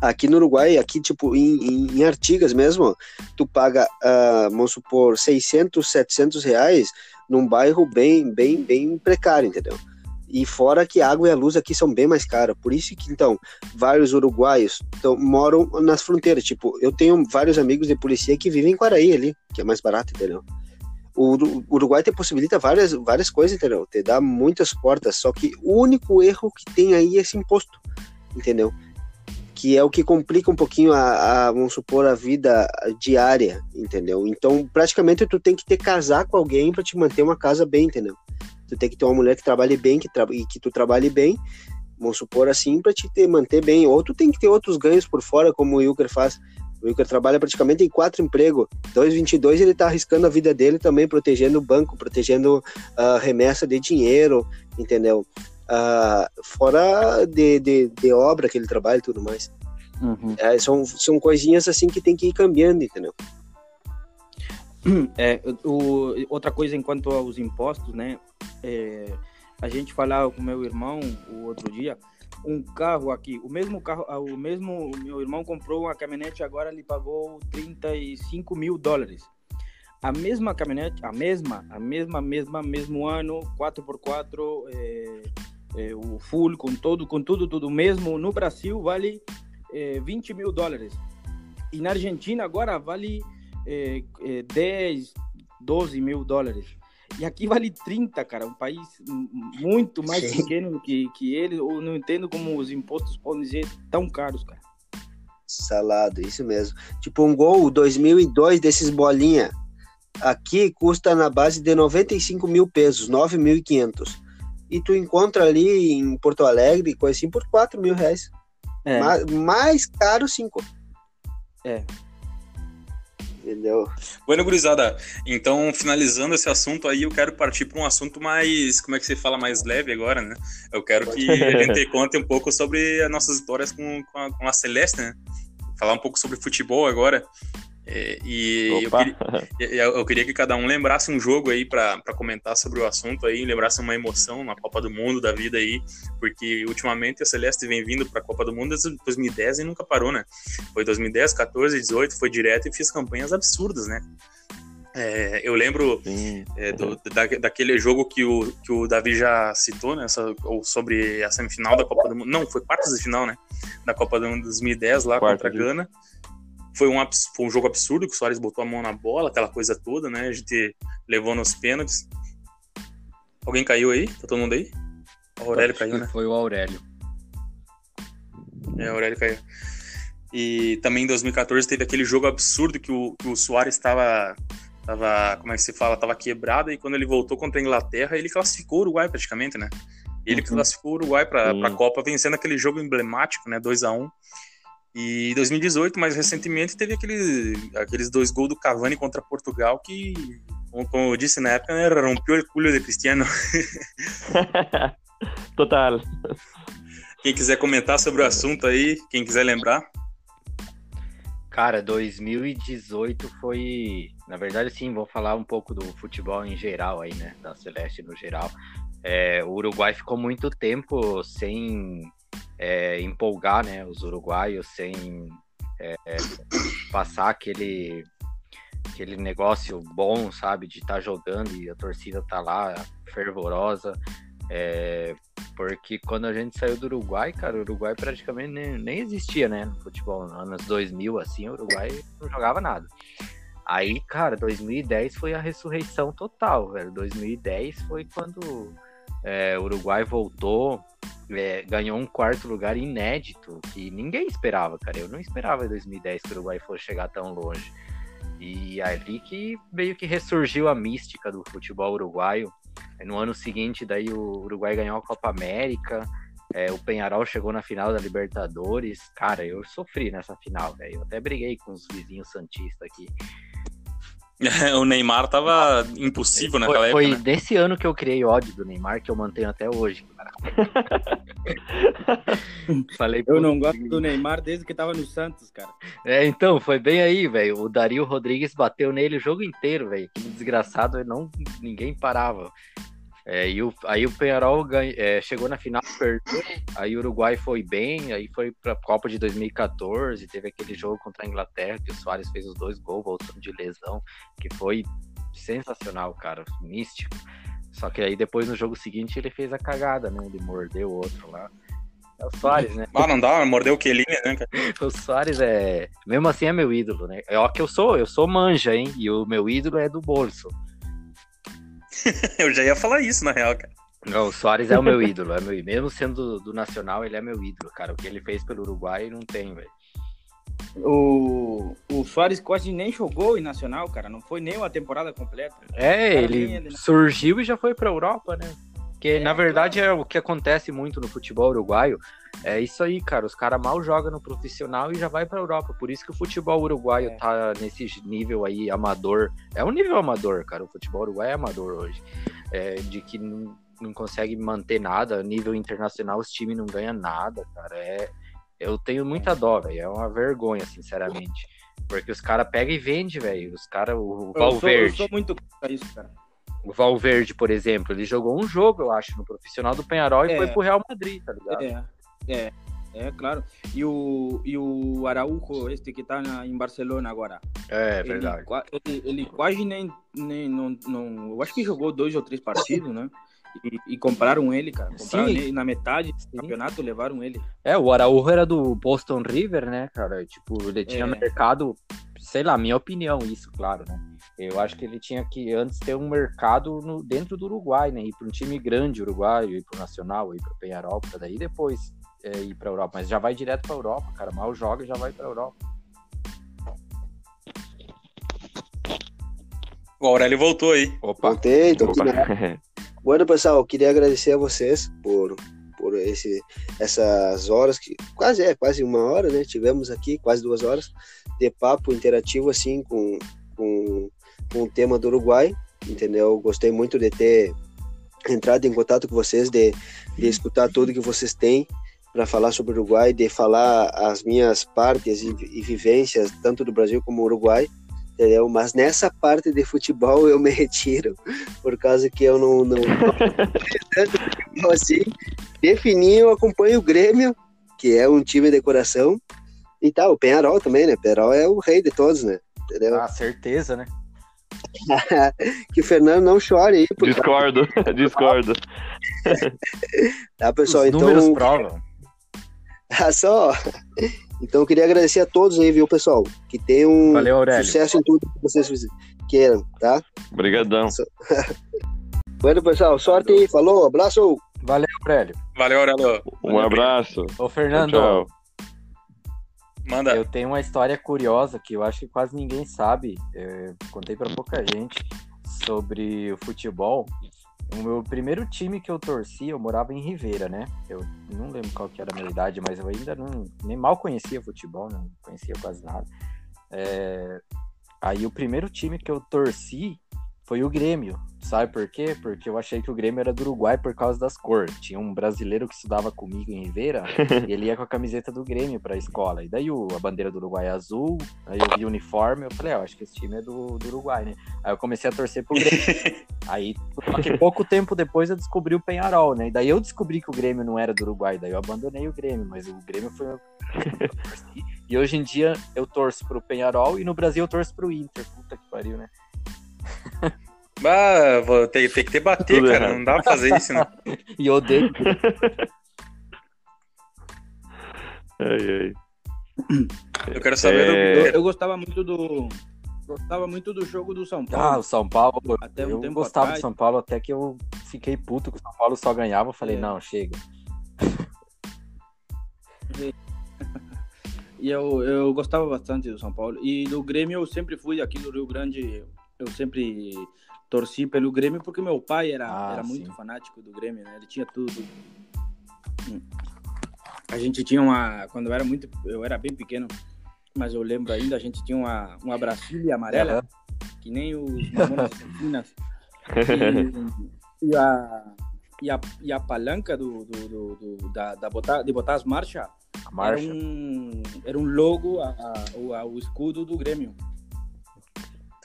Aqui no Uruguai, aqui, tipo, em, em, em Artigas mesmo, tu paga, uh, vamos supor, 600, 700 reais num bairro bem, bem, bem precário, entendeu? E fora que a água e a luz aqui são bem mais caras. Por isso que, então, vários uruguaios então, moram nas fronteiras. Tipo, eu tenho vários amigos de polícia que vivem em Quaraí ali, que é mais barato, entendeu? O Uruguai te possibilita várias, várias coisas, entendeu? Te dá muitas portas, só que o único erro que tem aí é esse imposto, entendeu? Que é o que complica um pouquinho a, a vamos supor, a vida diária, entendeu? Então, praticamente, tu tem que ter casar com alguém para te manter uma casa bem, entendeu? Tu tem que ter uma mulher que trabalhe bem, que tra e que tu trabalhe bem, vamos supor assim, para te ter, manter bem. Ou tu tem que ter outros ganhos por fora, como o Wilker faz o Wilker trabalha praticamente em quatro empregos. 222 ele está arriscando a vida dele também, protegendo o banco, protegendo a uh, remessa de dinheiro, entendeu? Uh, fora de, de, de, obra que ele trabalha e tudo mais. Uhum. É, são, são coisinhas assim que tem que ir cambiando, entendeu? É, o, outra coisa enquanto aos impostos, né? É, a gente falava com meu irmão o outro dia um carro aqui, o mesmo carro, ah, o mesmo, meu irmão comprou uma caminhonete agora, ele pagou 35 mil dólares. A mesma caminhonete, a mesma, a mesma, mesma, mesmo ano, 4x4, é, é, o full, com todo, com tudo, tudo mesmo, no Brasil vale é, 20 mil dólares. E na Argentina agora vale é, 10, 12 mil dólares. E aqui vale 30, cara. Um país muito mais Sim. pequeno que, que ele. Eu não entendo como os impostos podem ser tão caros, cara. Salado, isso mesmo. Tipo, um gol 2002 desses bolinha. Aqui custa na base de 95 mil pesos, 9.500. E tu encontra ali em Porto Alegre, coisa assim, por 4 mil reais. É. Mais, mais caro, 5. É, entendeu? Bueno, gurizada, então finalizando esse assunto aí, eu quero partir para um assunto mais, como é que se fala, mais leve agora, né? Eu quero que a gente conte um pouco sobre as nossas histórias com, com, a, com a Celeste, né? Falar um pouco sobre futebol agora. É, e eu queria, eu queria, que cada um lembrasse um jogo aí para comentar sobre o assunto aí, lembrasse uma emoção na Copa do Mundo da vida aí, porque ultimamente a Celeste vem vindo para a Copa do Mundo desde 2010 e nunca parou, né? Foi 2010, 14, 18, foi direto e fez campanhas absurdas, né? É, eu lembro é, do, da, daquele jogo que o, que o Davi já citou, né? ou sobre a semifinal da Copa do Mundo. Não, foi quartas de final, né? Da Copa do Mundo 2010 lá Quarto contra a Gana. Foi um, foi um jogo absurdo, que o Soares botou a mão na bola, aquela coisa toda, né? A gente levou nos pênaltis. Alguém caiu aí? Tá todo mundo aí? O Aurélio caiu, né? Foi o Aurélio. É, o Aurélio caiu. E também em 2014 teve aquele jogo absurdo que o, que o Soares estava tava, como é que se fala, tava quebrado e quando ele voltou contra a Inglaterra, ele classificou o Uruguai praticamente, né? Ele uhum. classificou o Uruguai para a Copa vencendo aquele jogo emblemático, né, 2 a 1 e em 2018, mais recentemente, teve aquele, aqueles dois gols do Cavani contra Portugal que, como eu disse na época, né, rompeu o culo de Cristiano. Total. Quem quiser comentar sobre o assunto aí, quem quiser lembrar. Cara, 2018 foi. Na verdade, sim, vou falar um pouco do futebol em geral aí, né? Da Celeste no geral. É, o Uruguai ficou muito tempo sem é, empolgar né, os uruguaios sem é, é, passar aquele, aquele negócio bom, sabe, de estar tá jogando e a torcida tá lá fervorosa. É, porque quando a gente saiu do Uruguai, cara, o Uruguai praticamente nem, nem existia, né, no futebol. Nos anos 2000, assim, o Uruguai não jogava nada. Aí, cara, 2010 foi a ressurreição total, velho. 2010 foi quando é, o Uruguai voltou é, ganhou um quarto lugar inédito que ninguém esperava, cara. Eu não esperava em 2010 que o Uruguai fosse chegar tão longe. E ali que meio que ressurgiu a mística do futebol uruguaio. No ano seguinte, daí o Uruguai ganhou a Copa América. É, o Penharol chegou na final da Libertadores. Cara, eu sofri nessa final, velho. Eu até briguei com os vizinhos santistas aqui. o Neymar tava impossível naquela foi, época. Foi né? desse ano que eu criei ódio do Neymar que eu mantenho até hoje. Falei, eu não gosto do Neymar desde que tava no Santos, cara. É, então, foi bem aí, velho. O Dario Rodrigues bateu nele o jogo inteiro, velho. Que desgraçado, não, ninguém parava. É, e o, aí o Penharol ganha, é, chegou na final, perdeu. Aí o Uruguai foi bem, aí foi pra Copa de 2014, teve aquele jogo contra a Inglaterra, que o Soares fez os dois gols voltando de lesão, que foi sensacional, cara, místico. Só que aí depois no jogo seguinte ele fez a cagada, né? Ele mordeu o outro lá. É o Soares, né? Ah, não dá, mordeu o Kelly, né, cara? o Soares é. Mesmo assim é meu ídolo, né? É ó que eu sou, eu sou manja, hein? E o meu ídolo é do bolso. eu já ia falar isso, na real, cara. Não, o Soares é o meu ídolo, é meu, mesmo sendo do, do, Nacional, ele é meu ídolo, cara. O que ele fez pelo Uruguai não tem, velho. O, o Soares quase nem jogou em Nacional, cara. Não foi nem uma temporada completa. É, ele, ele surgiu e já foi pra Europa, né? Que é, na verdade é o que acontece muito no futebol uruguaio. É isso aí, cara. Os caras mal jogam no profissional e já vai pra Europa. Por isso que o futebol uruguaio é. tá nesse nível aí amador. É um nível amador, cara. O futebol uruguaio é amador hoje. É, de que não, não consegue manter nada. Nível internacional, os times não ganham nada, cara. É, eu tenho muita dó, velho. É uma vergonha, sinceramente. Porque os caras pegam e vendem, velho. Os caras, o Valverde. Eu sou, eu sou muito isso, cara. O Valverde, por exemplo, ele jogou um jogo, eu acho, no profissional do Penharol e é. foi pro Real Madrid, tá ligado? É. É, é claro. E o, e o Araújo, este que tá na, em Barcelona agora. É, ele, verdade. Ele, ele quase nem, nem não, não. Eu acho que jogou dois ou três partidos, né? E, e compraram ele, cara. Compraram Sim. ele na metade do Sim. campeonato, levaram ele. É, o Araújo era do Boston River, né, cara? Tipo, ele tinha É. mercado, sei lá, minha opinião, isso, claro, né? Eu acho que ele tinha que antes ter um mercado no, dentro do Uruguai, né? Ir para um time grande uruguaio, ir para o Nacional, ir para o Penharol, para daí depois é, ir para Europa. Mas já vai direto para Europa, cara. Mal joga e já vai para Europa. O Aurélio voltou aí. Opa, Voltei, tô aqui Opa. na Bueno, pessoal, eu queria agradecer a vocês por, por esse, essas horas, que quase é, quase uma hora, né? Tivemos aqui, quase duas horas, de papo interativo, assim, com, com, com o tema do Uruguai, entendeu? Gostei muito de ter entrado em contato com vocês, de, de escutar tudo que vocês têm para falar sobre o Uruguai, de falar as minhas partes e, e vivências, tanto do Brasil como do Uruguai, entendeu? Mas nessa parte de futebol eu me retiro, por causa que eu não, não assim. Definir, eu acompanho o Grêmio, que é um time de coração, e tal, o Penharol também, né? Penharol é o rei de todos, né? Entendeu? ah, certeza, né? que o Fernando não chore aí, por Discordo, discordo. tá, pessoal? Os números Então, provam. Ah, só. Então eu queria agradecer a todos aí, viu, pessoal? Que tenham Valeu, Aurélio. sucesso em tudo que vocês queiram, tá? Obrigadão. Bueno, pessoal, sorte aí. Falou, abraço! Valeu, Aurélio. Valeu, Aurélio. Um abraço. Ô, Fernando, Tchau. Manda. Eu tenho uma história curiosa que eu acho que quase ninguém sabe. é, contei pra pouca gente sobre o futebol. O meu primeiro time que eu torci, eu morava em Ribeira, né? Eu não lembro qual que era a minha idade, mas eu ainda não nem mal conhecia futebol, não conhecia quase nada. É, aí o primeiro time que eu torci foi o Grêmio. Sabe por quê? Porque eu achei que o Grêmio era do Uruguai por causa das cores. Tinha um brasileiro que estudava comigo em Ribeira e ele ia com a camiseta do Grêmio pra escola. E daí o, a bandeira do Uruguai é azul, aí eu vi o uniforme, eu falei, ah, eu acho que esse time é do, do Uruguai, né? Aí eu comecei a torcer pro Grêmio. aí, só que pouco tempo depois eu descobri o Penharol, né? E daí eu descobri que o Grêmio não era do Uruguai, daí eu abandonei o Grêmio, mas o Grêmio foi. E hoje em dia eu torço pro Penharol e no Brasil eu torço pro Inter. Puta que pariu, né? Ah, vou ter, tem que ter bater, Tudo cara. errado. Não dá pra fazer isso, né? E eu odeio. Ai, ai. Eu quero saber É. Eu, do. eu gostava muito do. Gostava muito do jogo do São Ah, Paulo. o São Paulo. Até um eu tempo gostava atrás. do São Paulo até que eu fiquei puto que o São Paulo só ganhava. Eu falei, É. não, chega. E eu, eu gostava bastante do São Paulo. E do Grêmio eu sempre fui aqui do Rio Grande. Eu sempre torci pelo Grêmio porque meu pai era, Ah, era muito fanático do Grêmio, né? Ele tinha tudo. Hum. A gente tinha uma. Quando eu era muito. Eu era bem pequeno, mas eu lembro ainda, a gente tinha uma, uma Brasília amarela, Aham. que nem os Mamonas Assassinas. E, e a. E a, e a palanca do, do, do, do- da, da botar, de botar as marchas A era marcha. um, era um logo, a, a- o, a- o escudo do Grêmio.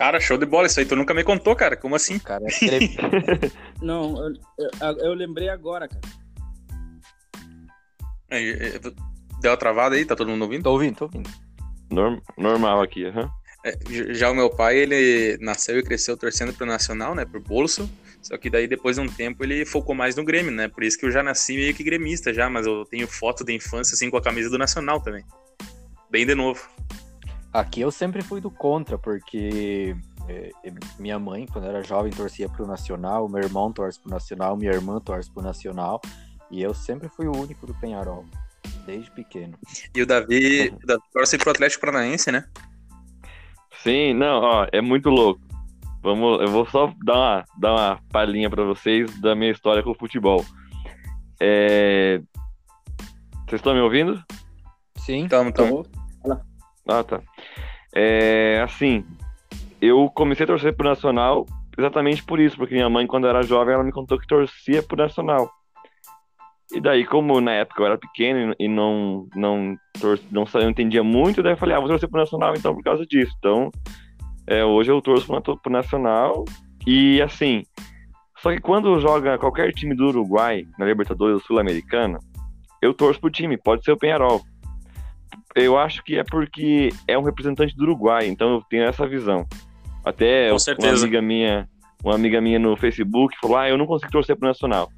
Cara, show de bola. Isso aí tu nunca me contou, cara. Como assim? Cara escreve- Não, eu, eu, eu lembrei agora, cara. Aí, é, Deu a travada aí? Tá todo mundo ouvindo? tô ouvindo, tô ouvindo. Norm- normal aqui, aham. É, j- já o meu pai, ele nasceu e cresceu torcendo pro Nacional, né? Pro bolso. Só que daí, depois de um tempo, ele focou mais no Grêmio, né? Por isso que eu já nasci meio que gremista já, mas eu tenho foto da infância, assim, com a camisa do Nacional também. Bem de novo. Aqui eu sempre fui do contra, porque é, é, minha mãe, quando era jovem, torcia pro Nacional, meu irmão torce pro Nacional, minha irmã torce pro Nacional, e eu sempre fui o único do Penharol, desde pequeno. E o Davi, o Davi torce pro Atlético Paranaense, né? Sim, não, ó, é muito louco. Vamos, eu vou só dar uma, dar uma palhinha pra vocês da minha história com o futebol. É... Vocês estão me ouvindo? Sim, Tamo, tamo. Ah, tá. É, assim, eu comecei a torcer pro Nacional exatamente por isso, porque minha mãe, quando era jovem, ela me contou que torcia pro Nacional. E daí, como na época eu era pequeno e não, não, tor não, não entendia muito, daí eu falei, ah, vou torcer pro Nacional então por causa disso. Então, é, hoje eu torço pro, pro Nacional e assim. Só que quando joga qualquer time do Uruguai na Libertadores Sul-Americana, eu torço pro time, pode ser o Penharol. Eu acho que é porque é um representante do Uruguai, então eu tenho essa visão. Até uma amiga minha, uma amiga minha no Facebook falou: "Ah, eu não consigo torcer pro Nacional".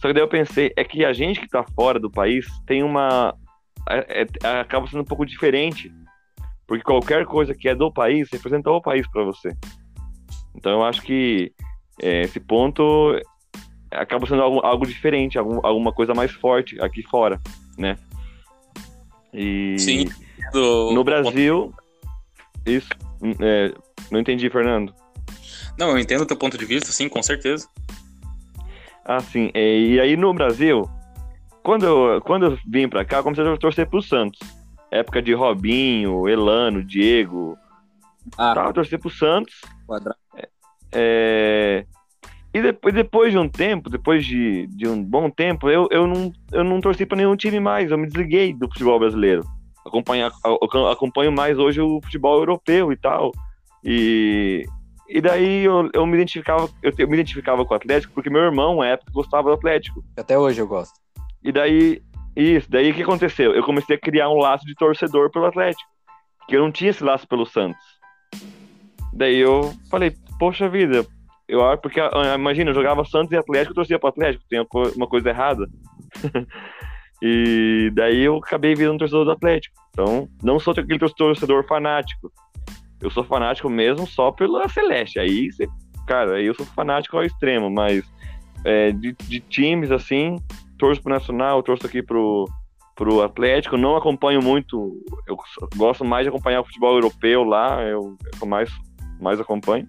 Só que daí eu pensei, é que a gente que tá fora do país tem uma é- é- acaba sendo um pouco diferente. Porque qualquer coisa que é do país representa o país para você. Então eu acho que é, esse ponto acaba sendo algo, algo diferente, algum- alguma coisa mais forte aqui fora, né? E Sim. Do- no Brasil, isso. é, não entendi, Fernando. Não, eu entendo o teu ponto de vista, sim, com certeza. Ah, sim. É, E aí no Brasil, quando eu, quando eu vim pra cá, eu comecei a torcer pro Santos. Época de Robinho, Elano, Diego. Ah, Tava torcer pro Santos. quadrado. É, E depois, depois de um tempo, depois de, de um bom tempo, eu, eu, não, eu não torci pra nenhum time mais. Eu me desliguei do futebol brasileiro. Acompanhar, eu acompanho mais hoje o futebol europeu e tal. E, e daí eu, eu me identificava, eu, eu me identificava com o Atlético porque meu irmão, na época, gostava do Atlético. Até hoje eu gosto. E daí, isso, daí o que aconteceu? Eu comecei a criar um laço de torcedor pelo Atlético. Que eu não tinha esse laço pelo Santos. Daí eu falei, poxa vida, eu acho, porque ah, imagina, eu jogava Santos e Atlético, eu torcia pro Atlético, tem uma co- uma coisa errada. e daí eu acabei virando torcedor do Atlético. Então, não sou aquele torcedor fanático. Eu sou fanático mesmo só pela Celeste. Aí, cara, aí eu sou fanático ao extremo, mas é, de, de times assim, torço pro Nacional, torço aqui pro, pro Atlético, não acompanho muito, eu gosto mais de acompanhar o futebol europeu lá, eu, é eu mais, mais acompanho.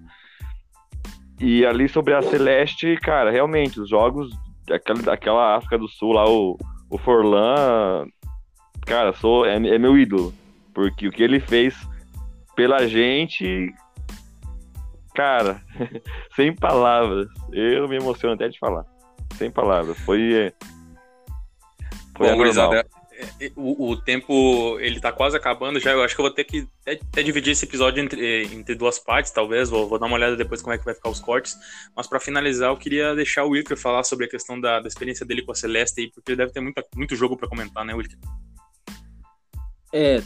E ali sobre a Celeste, cara, realmente, os jogos daquela, daquela África do Sul lá, o, o Forlan, cara, sou, é, é meu ídolo, porque o que ele fez pela gente, cara, sem palavras, eu me emociono até de falar, sem palavras, foi... é, Foi Bom, gurizada, o, o tempo ele tá quase acabando já. Eu acho que eu vou ter que até, até dividir esse episódio entre, entre duas partes, talvez. Vou, vou dar uma olhada depois como é que vai ficar os cortes. Mas para finalizar, eu queria deixar o Wilker falar sobre a questão da, da experiência dele com a Celeste aí, porque ele deve ter muita, muito jogo para comentar, né, Wilker? É,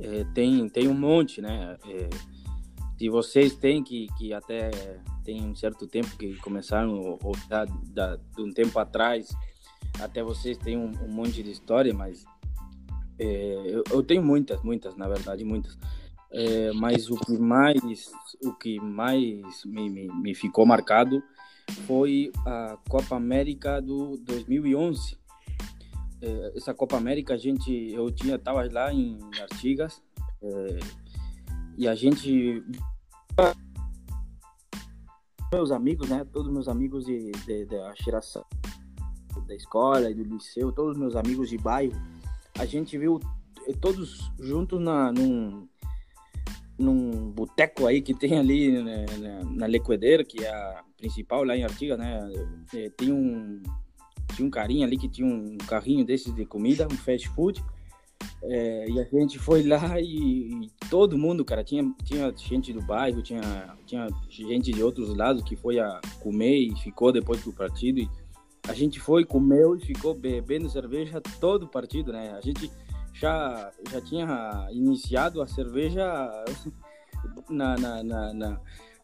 é, tem, tem um monte, né? É, e vocês têm que, que até tem um certo tempo que começaram, ou da, da, de um tempo atrás, até vocês têm um, um monte de história, mas é, eu, eu tenho muitas, muitas, na verdade, muitas. É, mas o que mais, o que mais me, me, me ficou marcado foi a Copa América do 2011 eh, essa Copa América a gente eu tinha tava lá em Artigas eh, e a gente meus amigos né todos meus amigos de, de, da geração da escola e do liceu todos meus amigos de bairro a gente viu todos juntos na num num boteco aí que tem ali né, na, na Lequedeira, que é a principal lá em Artigas, né? Eh, Tem um tinha um carinha ali que tinha um carrinho desses de comida, um fast food. É, e a gente foi lá e, e todo mundo, cara, tinha, tinha gente do bairro, tinha, tinha gente de outros lados que foi a comer e ficou depois do partido. E a gente foi, comeu e ficou bebendo cerveja todo o partido, né? A gente já, já tinha iniciado a cerveja na, na, na, na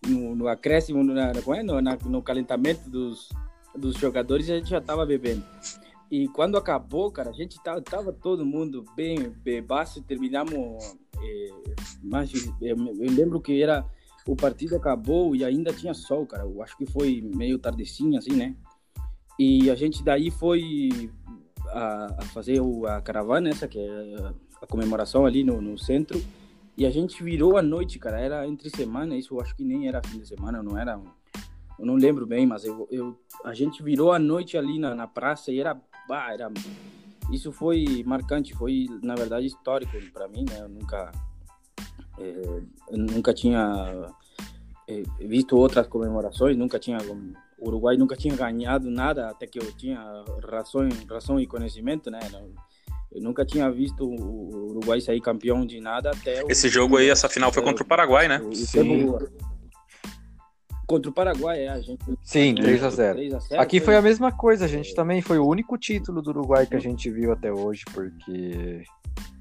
no, no acréscimo, na, na, no, na, no calentamento dos, dos jogadores, a gente já tava bebendo. E quando acabou, cara, a gente tava, tava todo mundo bem bebaço, terminamos. Eh, mas eu, eu lembro que era o partido acabou e ainda tinha sol, cara. Eu acho que foi meio tardecinha, assim, né? E a gente daí foi a, a fazer o, a caravana, essa que é a comemoração ali no, no centro. E a gente virou a noite, cara. Era entre semana, isso eu acho que nem era fim de semana, não era. Eu não lembro bem, mas eu, eu a gente virou a noite ali na, na praça e era, bah, era. Isso foi marcante, foi na verdade histórico para mim, né? Eu nunca, é, eu nunca tinha é, visto outras comemorações, nunca tinha. O Uruguai nunca tinha ganhado nada até que eu tinha razão, razão e conhecimento, né? Eu nunca tinha visto o Uruguai sair campeão de nada até. Esse jogo aí, essa final foi contra o Paraguai, né? O, o Sim. tempo, Contra o Paraguai, é, a gente. Sim, 3 a 0 3 a 0 Aqui foi a mesma coisa, a gente também foi o único título do Uruguai que a gente viu até hoje, porque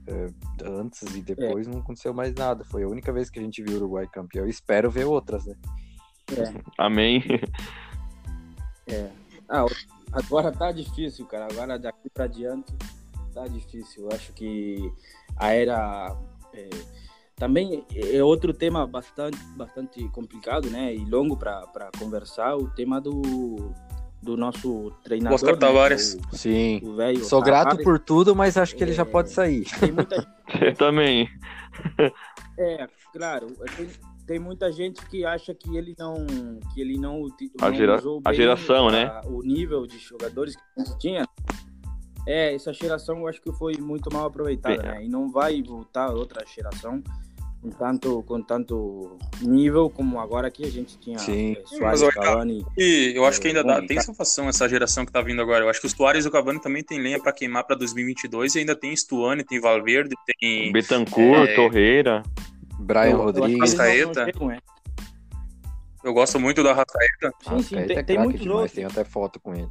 é, antes e depois não aconteceu mais nada. Foi a única vez que a gente viu o Uruguai campeão. Espero ver outras, né? Amém. É. Ah, agora tá difícil, cara. Agora daqui pra diante tá difícil. Eu acho que a era. é, também é outro tema bastante, bastante complicado, né? E longo para conversar. O tema do, do nosso treinador. Oscar né, Tavares. o- Sim. O velho Sou grato Tavares. por tudo, mas acho que ele já É. pode sair. Tem muita Eu também. É, claro. Tem, tem muita gente que acha que ele não que ele não, A não gera- usou a geração, a- né? O nível de jogadores que a gente tinha. É, essa geração eu acho que foi muito mal aproveitada, Bem, é. né? E não vai voltar outra geração com tanto com tanto nível como agora que a gente tinha Sim. eh, Mas Cavani. E eu acho que ainda dá, tem salvação essa geração que tá vindo agora. Eu acho que o Soares e o Cavani também tem lenha pra queimar pra 2022 e ainda tem Stuane, tem Valverde, tem Betancourt, É. Torreira. Brian Eu- eu Rodrigues. não- não é. Eu gosto muito do Arrascaeta. Sim, sim, Arrascaeta tem, é tem muitos demais. Tenho até foto com ele.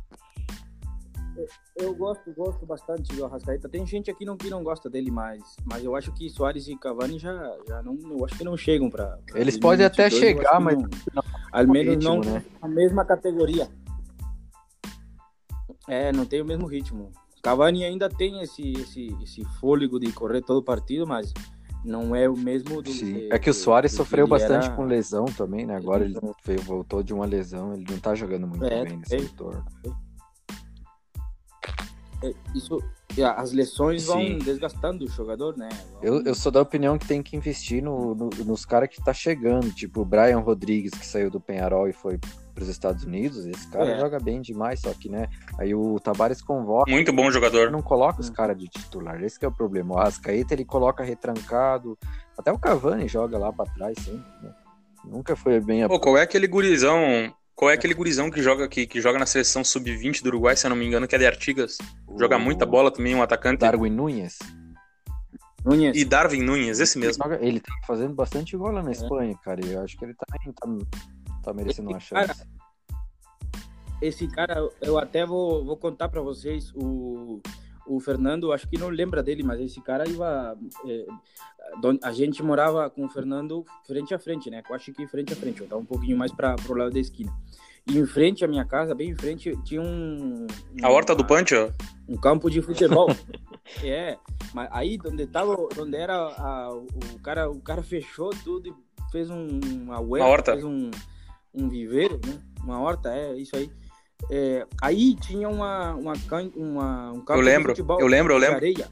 Eu gosto, gosto bastante do Arrascaeta. Tem gente aqui não, que não gosta dele mais, mas eu acho que Soares e Cavani já, já não, eu acho que não chegam para. Eles podem até chegar, mas ao menos ritmo, não né? a mesma categoria. É, não tem o mesmo ritmo. Cavani ainda tem esse, esse, esse fôlego de correr todo o partido, mas não é o mesmo do. Sim. que- É que o Soares sofreu bastante era- com lesão também, né? Agora ele Então- veio- voltou de uma lesão, ele não tá jogando muito É, bem nesse tem. retorno. é, Isso, as lesões vão Sim. desgastando o jogador, né? Eu, eu sou da opinião que tem que investir no, no- nos caras que tá chegando, tipo o Brian Rodrigues, que saiu do Penharol e foi pros Estados Unidos. Esse cara É. joga bem demais, só que, né? Aí o Tavares convoca. Muito bom jogador. não coloca os Hum. caras de titular. Esse que é o problema. O Arrascaeta ele coloca retrancado. Até o Cavani joga lá pra trás sempre. né? Nunca foi bem a... Pô, qual é aquele gurizão? Qual é aquele gurizão que joga que, que joga na seleção sub-20 do Uruguai, se eu não me engano, que é de Artigas? Joga o muita bola também, um atacante. Darwin Nunes. Nunes. E Darwin Nunes, esse mesmo. Joga- Ele tá fazendo bastante gol lá É. na Espanha, cara. e Eu acho que ele também tá, tá merecendo uma Cara, chance. Esse cara, eu até vou, vou contar para vocês. O, o Fernando, acho que não lembra dele, mas esse cara ia. é, don- a gente morava com o Fernando frente a frente, né? Eu acho que frente a frente. Eu tava um pouquinho mais para pro lado da esquina. E em frente à minha casa, bem em frente, tinha um. A horta do uma- ó. um campo de futebol. é, mas aí onde tava, onde era a- o cara, o cara fechou tudo e fez um, uma huerta, Uma horta. fez um, um viveiro, né? Uma horta, é isso aí. É, aí tinha uma, uma, uma um campo Eu lembro, de futebol eu lembro, eu lembro. areia.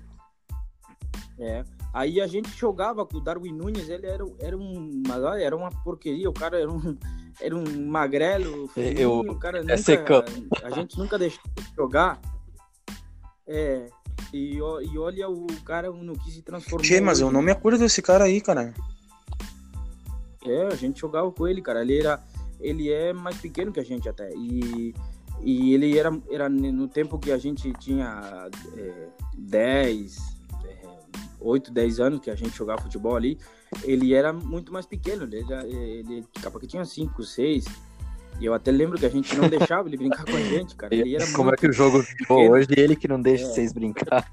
É. Aí a gente jogava com o Darwin Nunes, ele era, era um, mas olha, era uma porqueria, o cara era um, era um magrelo, fininho, Eu- o cara é nunca, secão. a gente nunca deixou de jogar. É, e, e olha, o cara no que se transformou. Tchê, mas eu não me acordo desse cara aí, cara. É, a gente jogava com ele, cara. Ele era, ele é mais pequeno que a gente até. E, e ele era, era no tempo que a gente tinha é, 10, é, 8, 10 anos que a gente jogava futebol ali. Ele era muito mais pequeno. Ele, era, ele capaz que tinha 5, 6. E eu até lembro que a gente não deixava ele brincar com a gente, cara. Ele era Como é que o jogo ficou hoje? Ele que não deixa É. vocês brincar.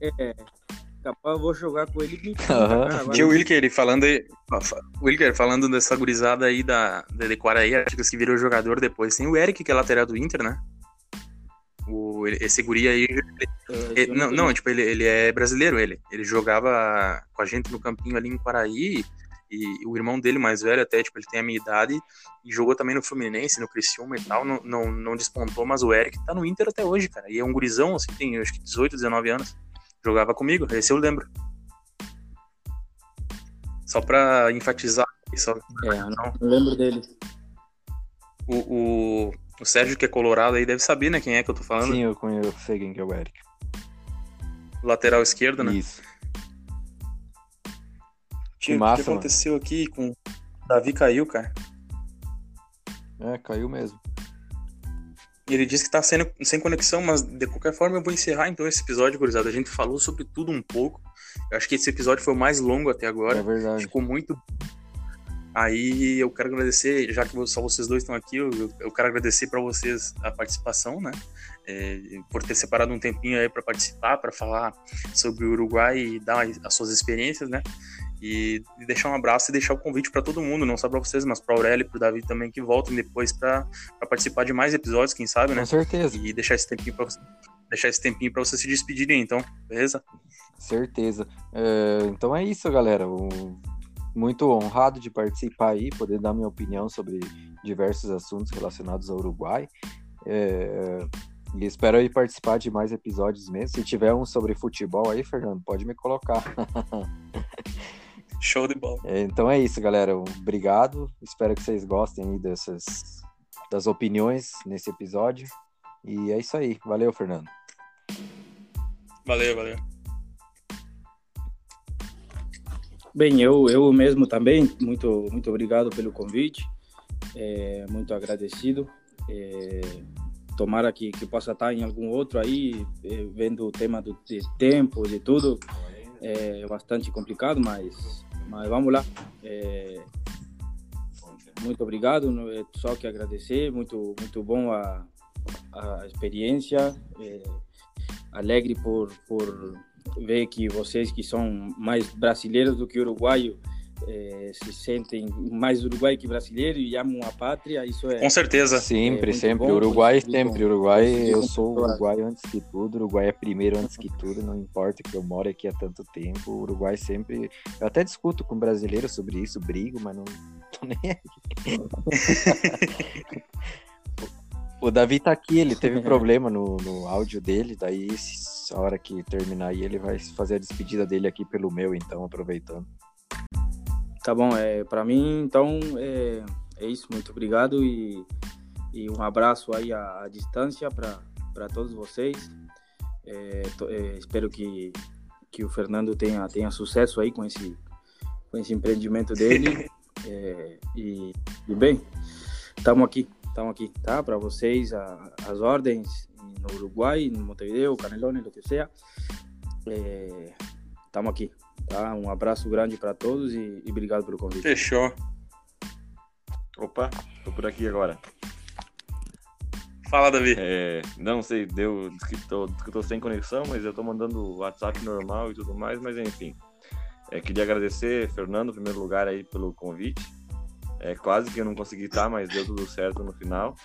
É, capaz eu vou jogar com ele e cara, Tinha o Wilker ele falando aí. O Wilker falando dessa gurizada aí da, da de Quaraí, Artigas que virou jogador depois. Tem o Eric, que é lateral do Inter, né? O, ele- esse guri aí. eu ele- não, não, tipo, ele, ele é brasileiro, ele. Ele jogava com a gente no campinho ali em Quaraí. E o irmão dele, mais velho, até, tipo, ele tem a minha idade. E jogou também no Fluminense, no Criciúma e tal. Não, não, não despontou, mas o Eric tá no Inter até hoje, cara. E é um gurizão, assim, tem acho que 18, 19 anos. Jogava comigo, esse eu lembro. Só pra enfatizar. Só, É, eu não lembro dele. o, o, o Sérgio, que é colorado aí, deve saber, né, quem é que eu tô falando. Sim, eu conheço, eu sei quem que é o Eric. Lateral esquerdo, né? Isso. Tio, o que, massa, que aconteceu aqui com o Davi caiu, cara? É, caiu mesmo. Ele disse que tá sendo, sem conexão, mas de qualquer forma eu vou encerrar então esse episódio, gurizada. A gente falou sobre tudo um pouco. Eu acho que esse episódio foi o mais longo até agora. É verdade. Ficou muito. Aí eu quero agradecer, já que só vocês dois estão aqui, eu, eu quero agradecer para vocês a participação, né? É, por ter separado um tempinho aí para participar, para falar sobre o Uruguai e dar as suas experiências, né? E deixar um abraço e deixar o convite para todo mundo, não só para vocês, mas para Aurélio e para Davi também, que voltem depois para participar de mais episódios, quem sabe, né? Com certeza. E deixar esse tempinho para deixar esse tempinho para vocês se despedirem, então, beleza? Certeza. É, então é isso, galera. muito honrado de participar aí, poder dar minha opinião sobre diversos assuntos relacionados ao Uruguai. É, e espero aí participar de mais episódios mesmo. Se tiver um sobre futebol aí, Fernando, pode me colocar. Show de bola. É, então é isso, galera. Obrigado. Espero que vocês gostem aí dessas das opiniões nesse episódio. E é isso aí. Valeu, Fernando. Valeu, valeu. Bem, eu, eu mesmo também, muito, muito obrigado pelo convite, é, muito agradecido. É, tomara que, que possa estar em algum outro aí, eh, vendo o tema do, de tempo, de tudo. É bastante complicado, mas, mas vamos lá. É, muito obrigado, é só que agradecer, muito, muito bom a, a experiência, é, alegre por, por ver que vocês que são mais brasileiros do que uruguaios é, se sentem mais uruguai que brasileiro e amam a pátria, isso é. Com certeza. Sempre, é sempre. Bom, Uruguai sempre. Uruguai, eu sou Uruguai antes que tudo. Uruguai é primeiro antes que tudo. Não importa que eu moro aqui há tanto tempo. Uruguai sempre. Eu até discuto com brasileiros sobre isso, brigo, mas não tô nem aí. o Davi tá aqui, ele teve problema no, no áudio dele, daí a hora que terminar aí ele vai fazer a despedida dele aqui pelo meu, então, aproveitando. Tá bom, é, para mim, então, é, é isso. Muito obrigado e, e um abraço aí à, à distância para todos vocês. É, to, é, espero que, que o Fernando tenha, tenha sucesso aí com esse, com esse empreendimento dele. É, e, e, bem, estamos aqui, estamos aqui, tá? Para vocês, a, as ordens no Uruguai, no Montevideo, Canelones, o que seja. Estamos aqui. Tá? Um abraço grande para todos e, e, obrigado pelo convite. Fechou. Opa, tô por aqui agora. Fala, Davi. É, não sei, deu que tô, que tô sem conexão, mas eu tô mandando WhatsApp normal e tudo mais, mas enfim. É, queria agradecer, Fernando, em primeiro lugar, aí pelo convite. É, quase que eu não consegui estar, mas deu tudo certo no final.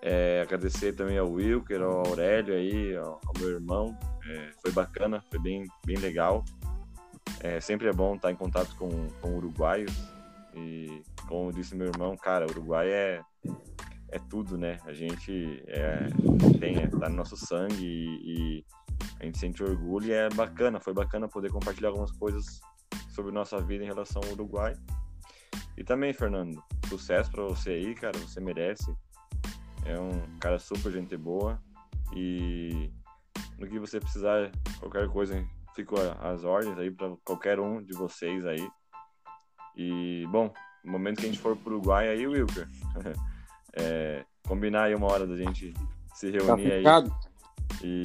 É, agradecer também ao Wilker, ao Aurélio aí, ao, ao meu irmão. É, foi bacana, foi bem, bem legal. É, sempre é bom estar em contato com, com uruguaios. E, como disse meu irmão, cara, Uruguai é, é tudo, né? A gente é, tem, é, tá no nosso sangue e, e, a gente sente orgulho e é bacana, foi bacana poder compartilhar algumas coisas sobre nossa vida em relação ao Uruguai. E também, Fernando, sucesso para você aí, cara, você merece. É um cara super gente boa e no que você precisar, qualquer coisa, fico as ordens aí para qualquer um de vocês aí. E, bom, no momento que a gente for pro Uruguai aí, Wilker, é, combinar aí uma hora da gente se tá reunir tá aí. E.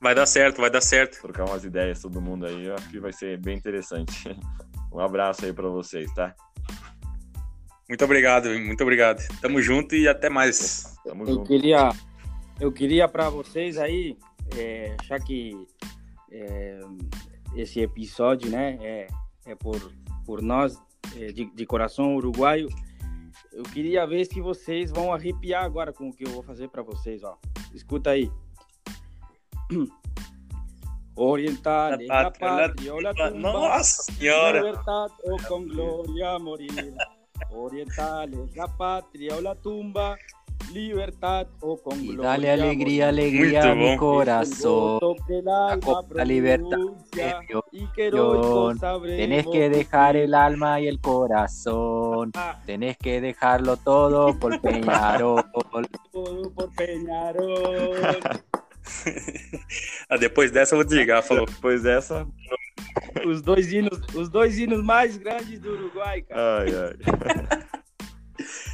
Vai dar certo, vai dar certo. Trocar umas ideias, todo mundo aí, eu acho que vai ser bem interessante. Um abraço aí para vocês, tá? Muito obrigado, muito obrigado. Tamo junto e até mais. Tamo eu junto. Queria, eu queria para vocês aí, é, já que é, esse episódio, né, é, é por, por nós, é, de, de coração uruguaio. Eu queria ver se vocês vão arrepiar agora com o que eu vou fazer para vocês, ó. Escuta aí. Oriental, la patria, la tumba, Nossa senhora! Libertad o con gloria morir. Oriental, la patria o la tumba, libertad o con y dale alegría, alegría a mi corazón. La libertad y Tenés que dejar el alma y el corazón. Tenés que dejarlo todo por Peñarol. Todo por Peñarol. ah, depois dessa eu vou desligar, falou. Depois dessa. Os dois hinos, os dois hinos mais grandes do Uruguai, cara. Ai, ai.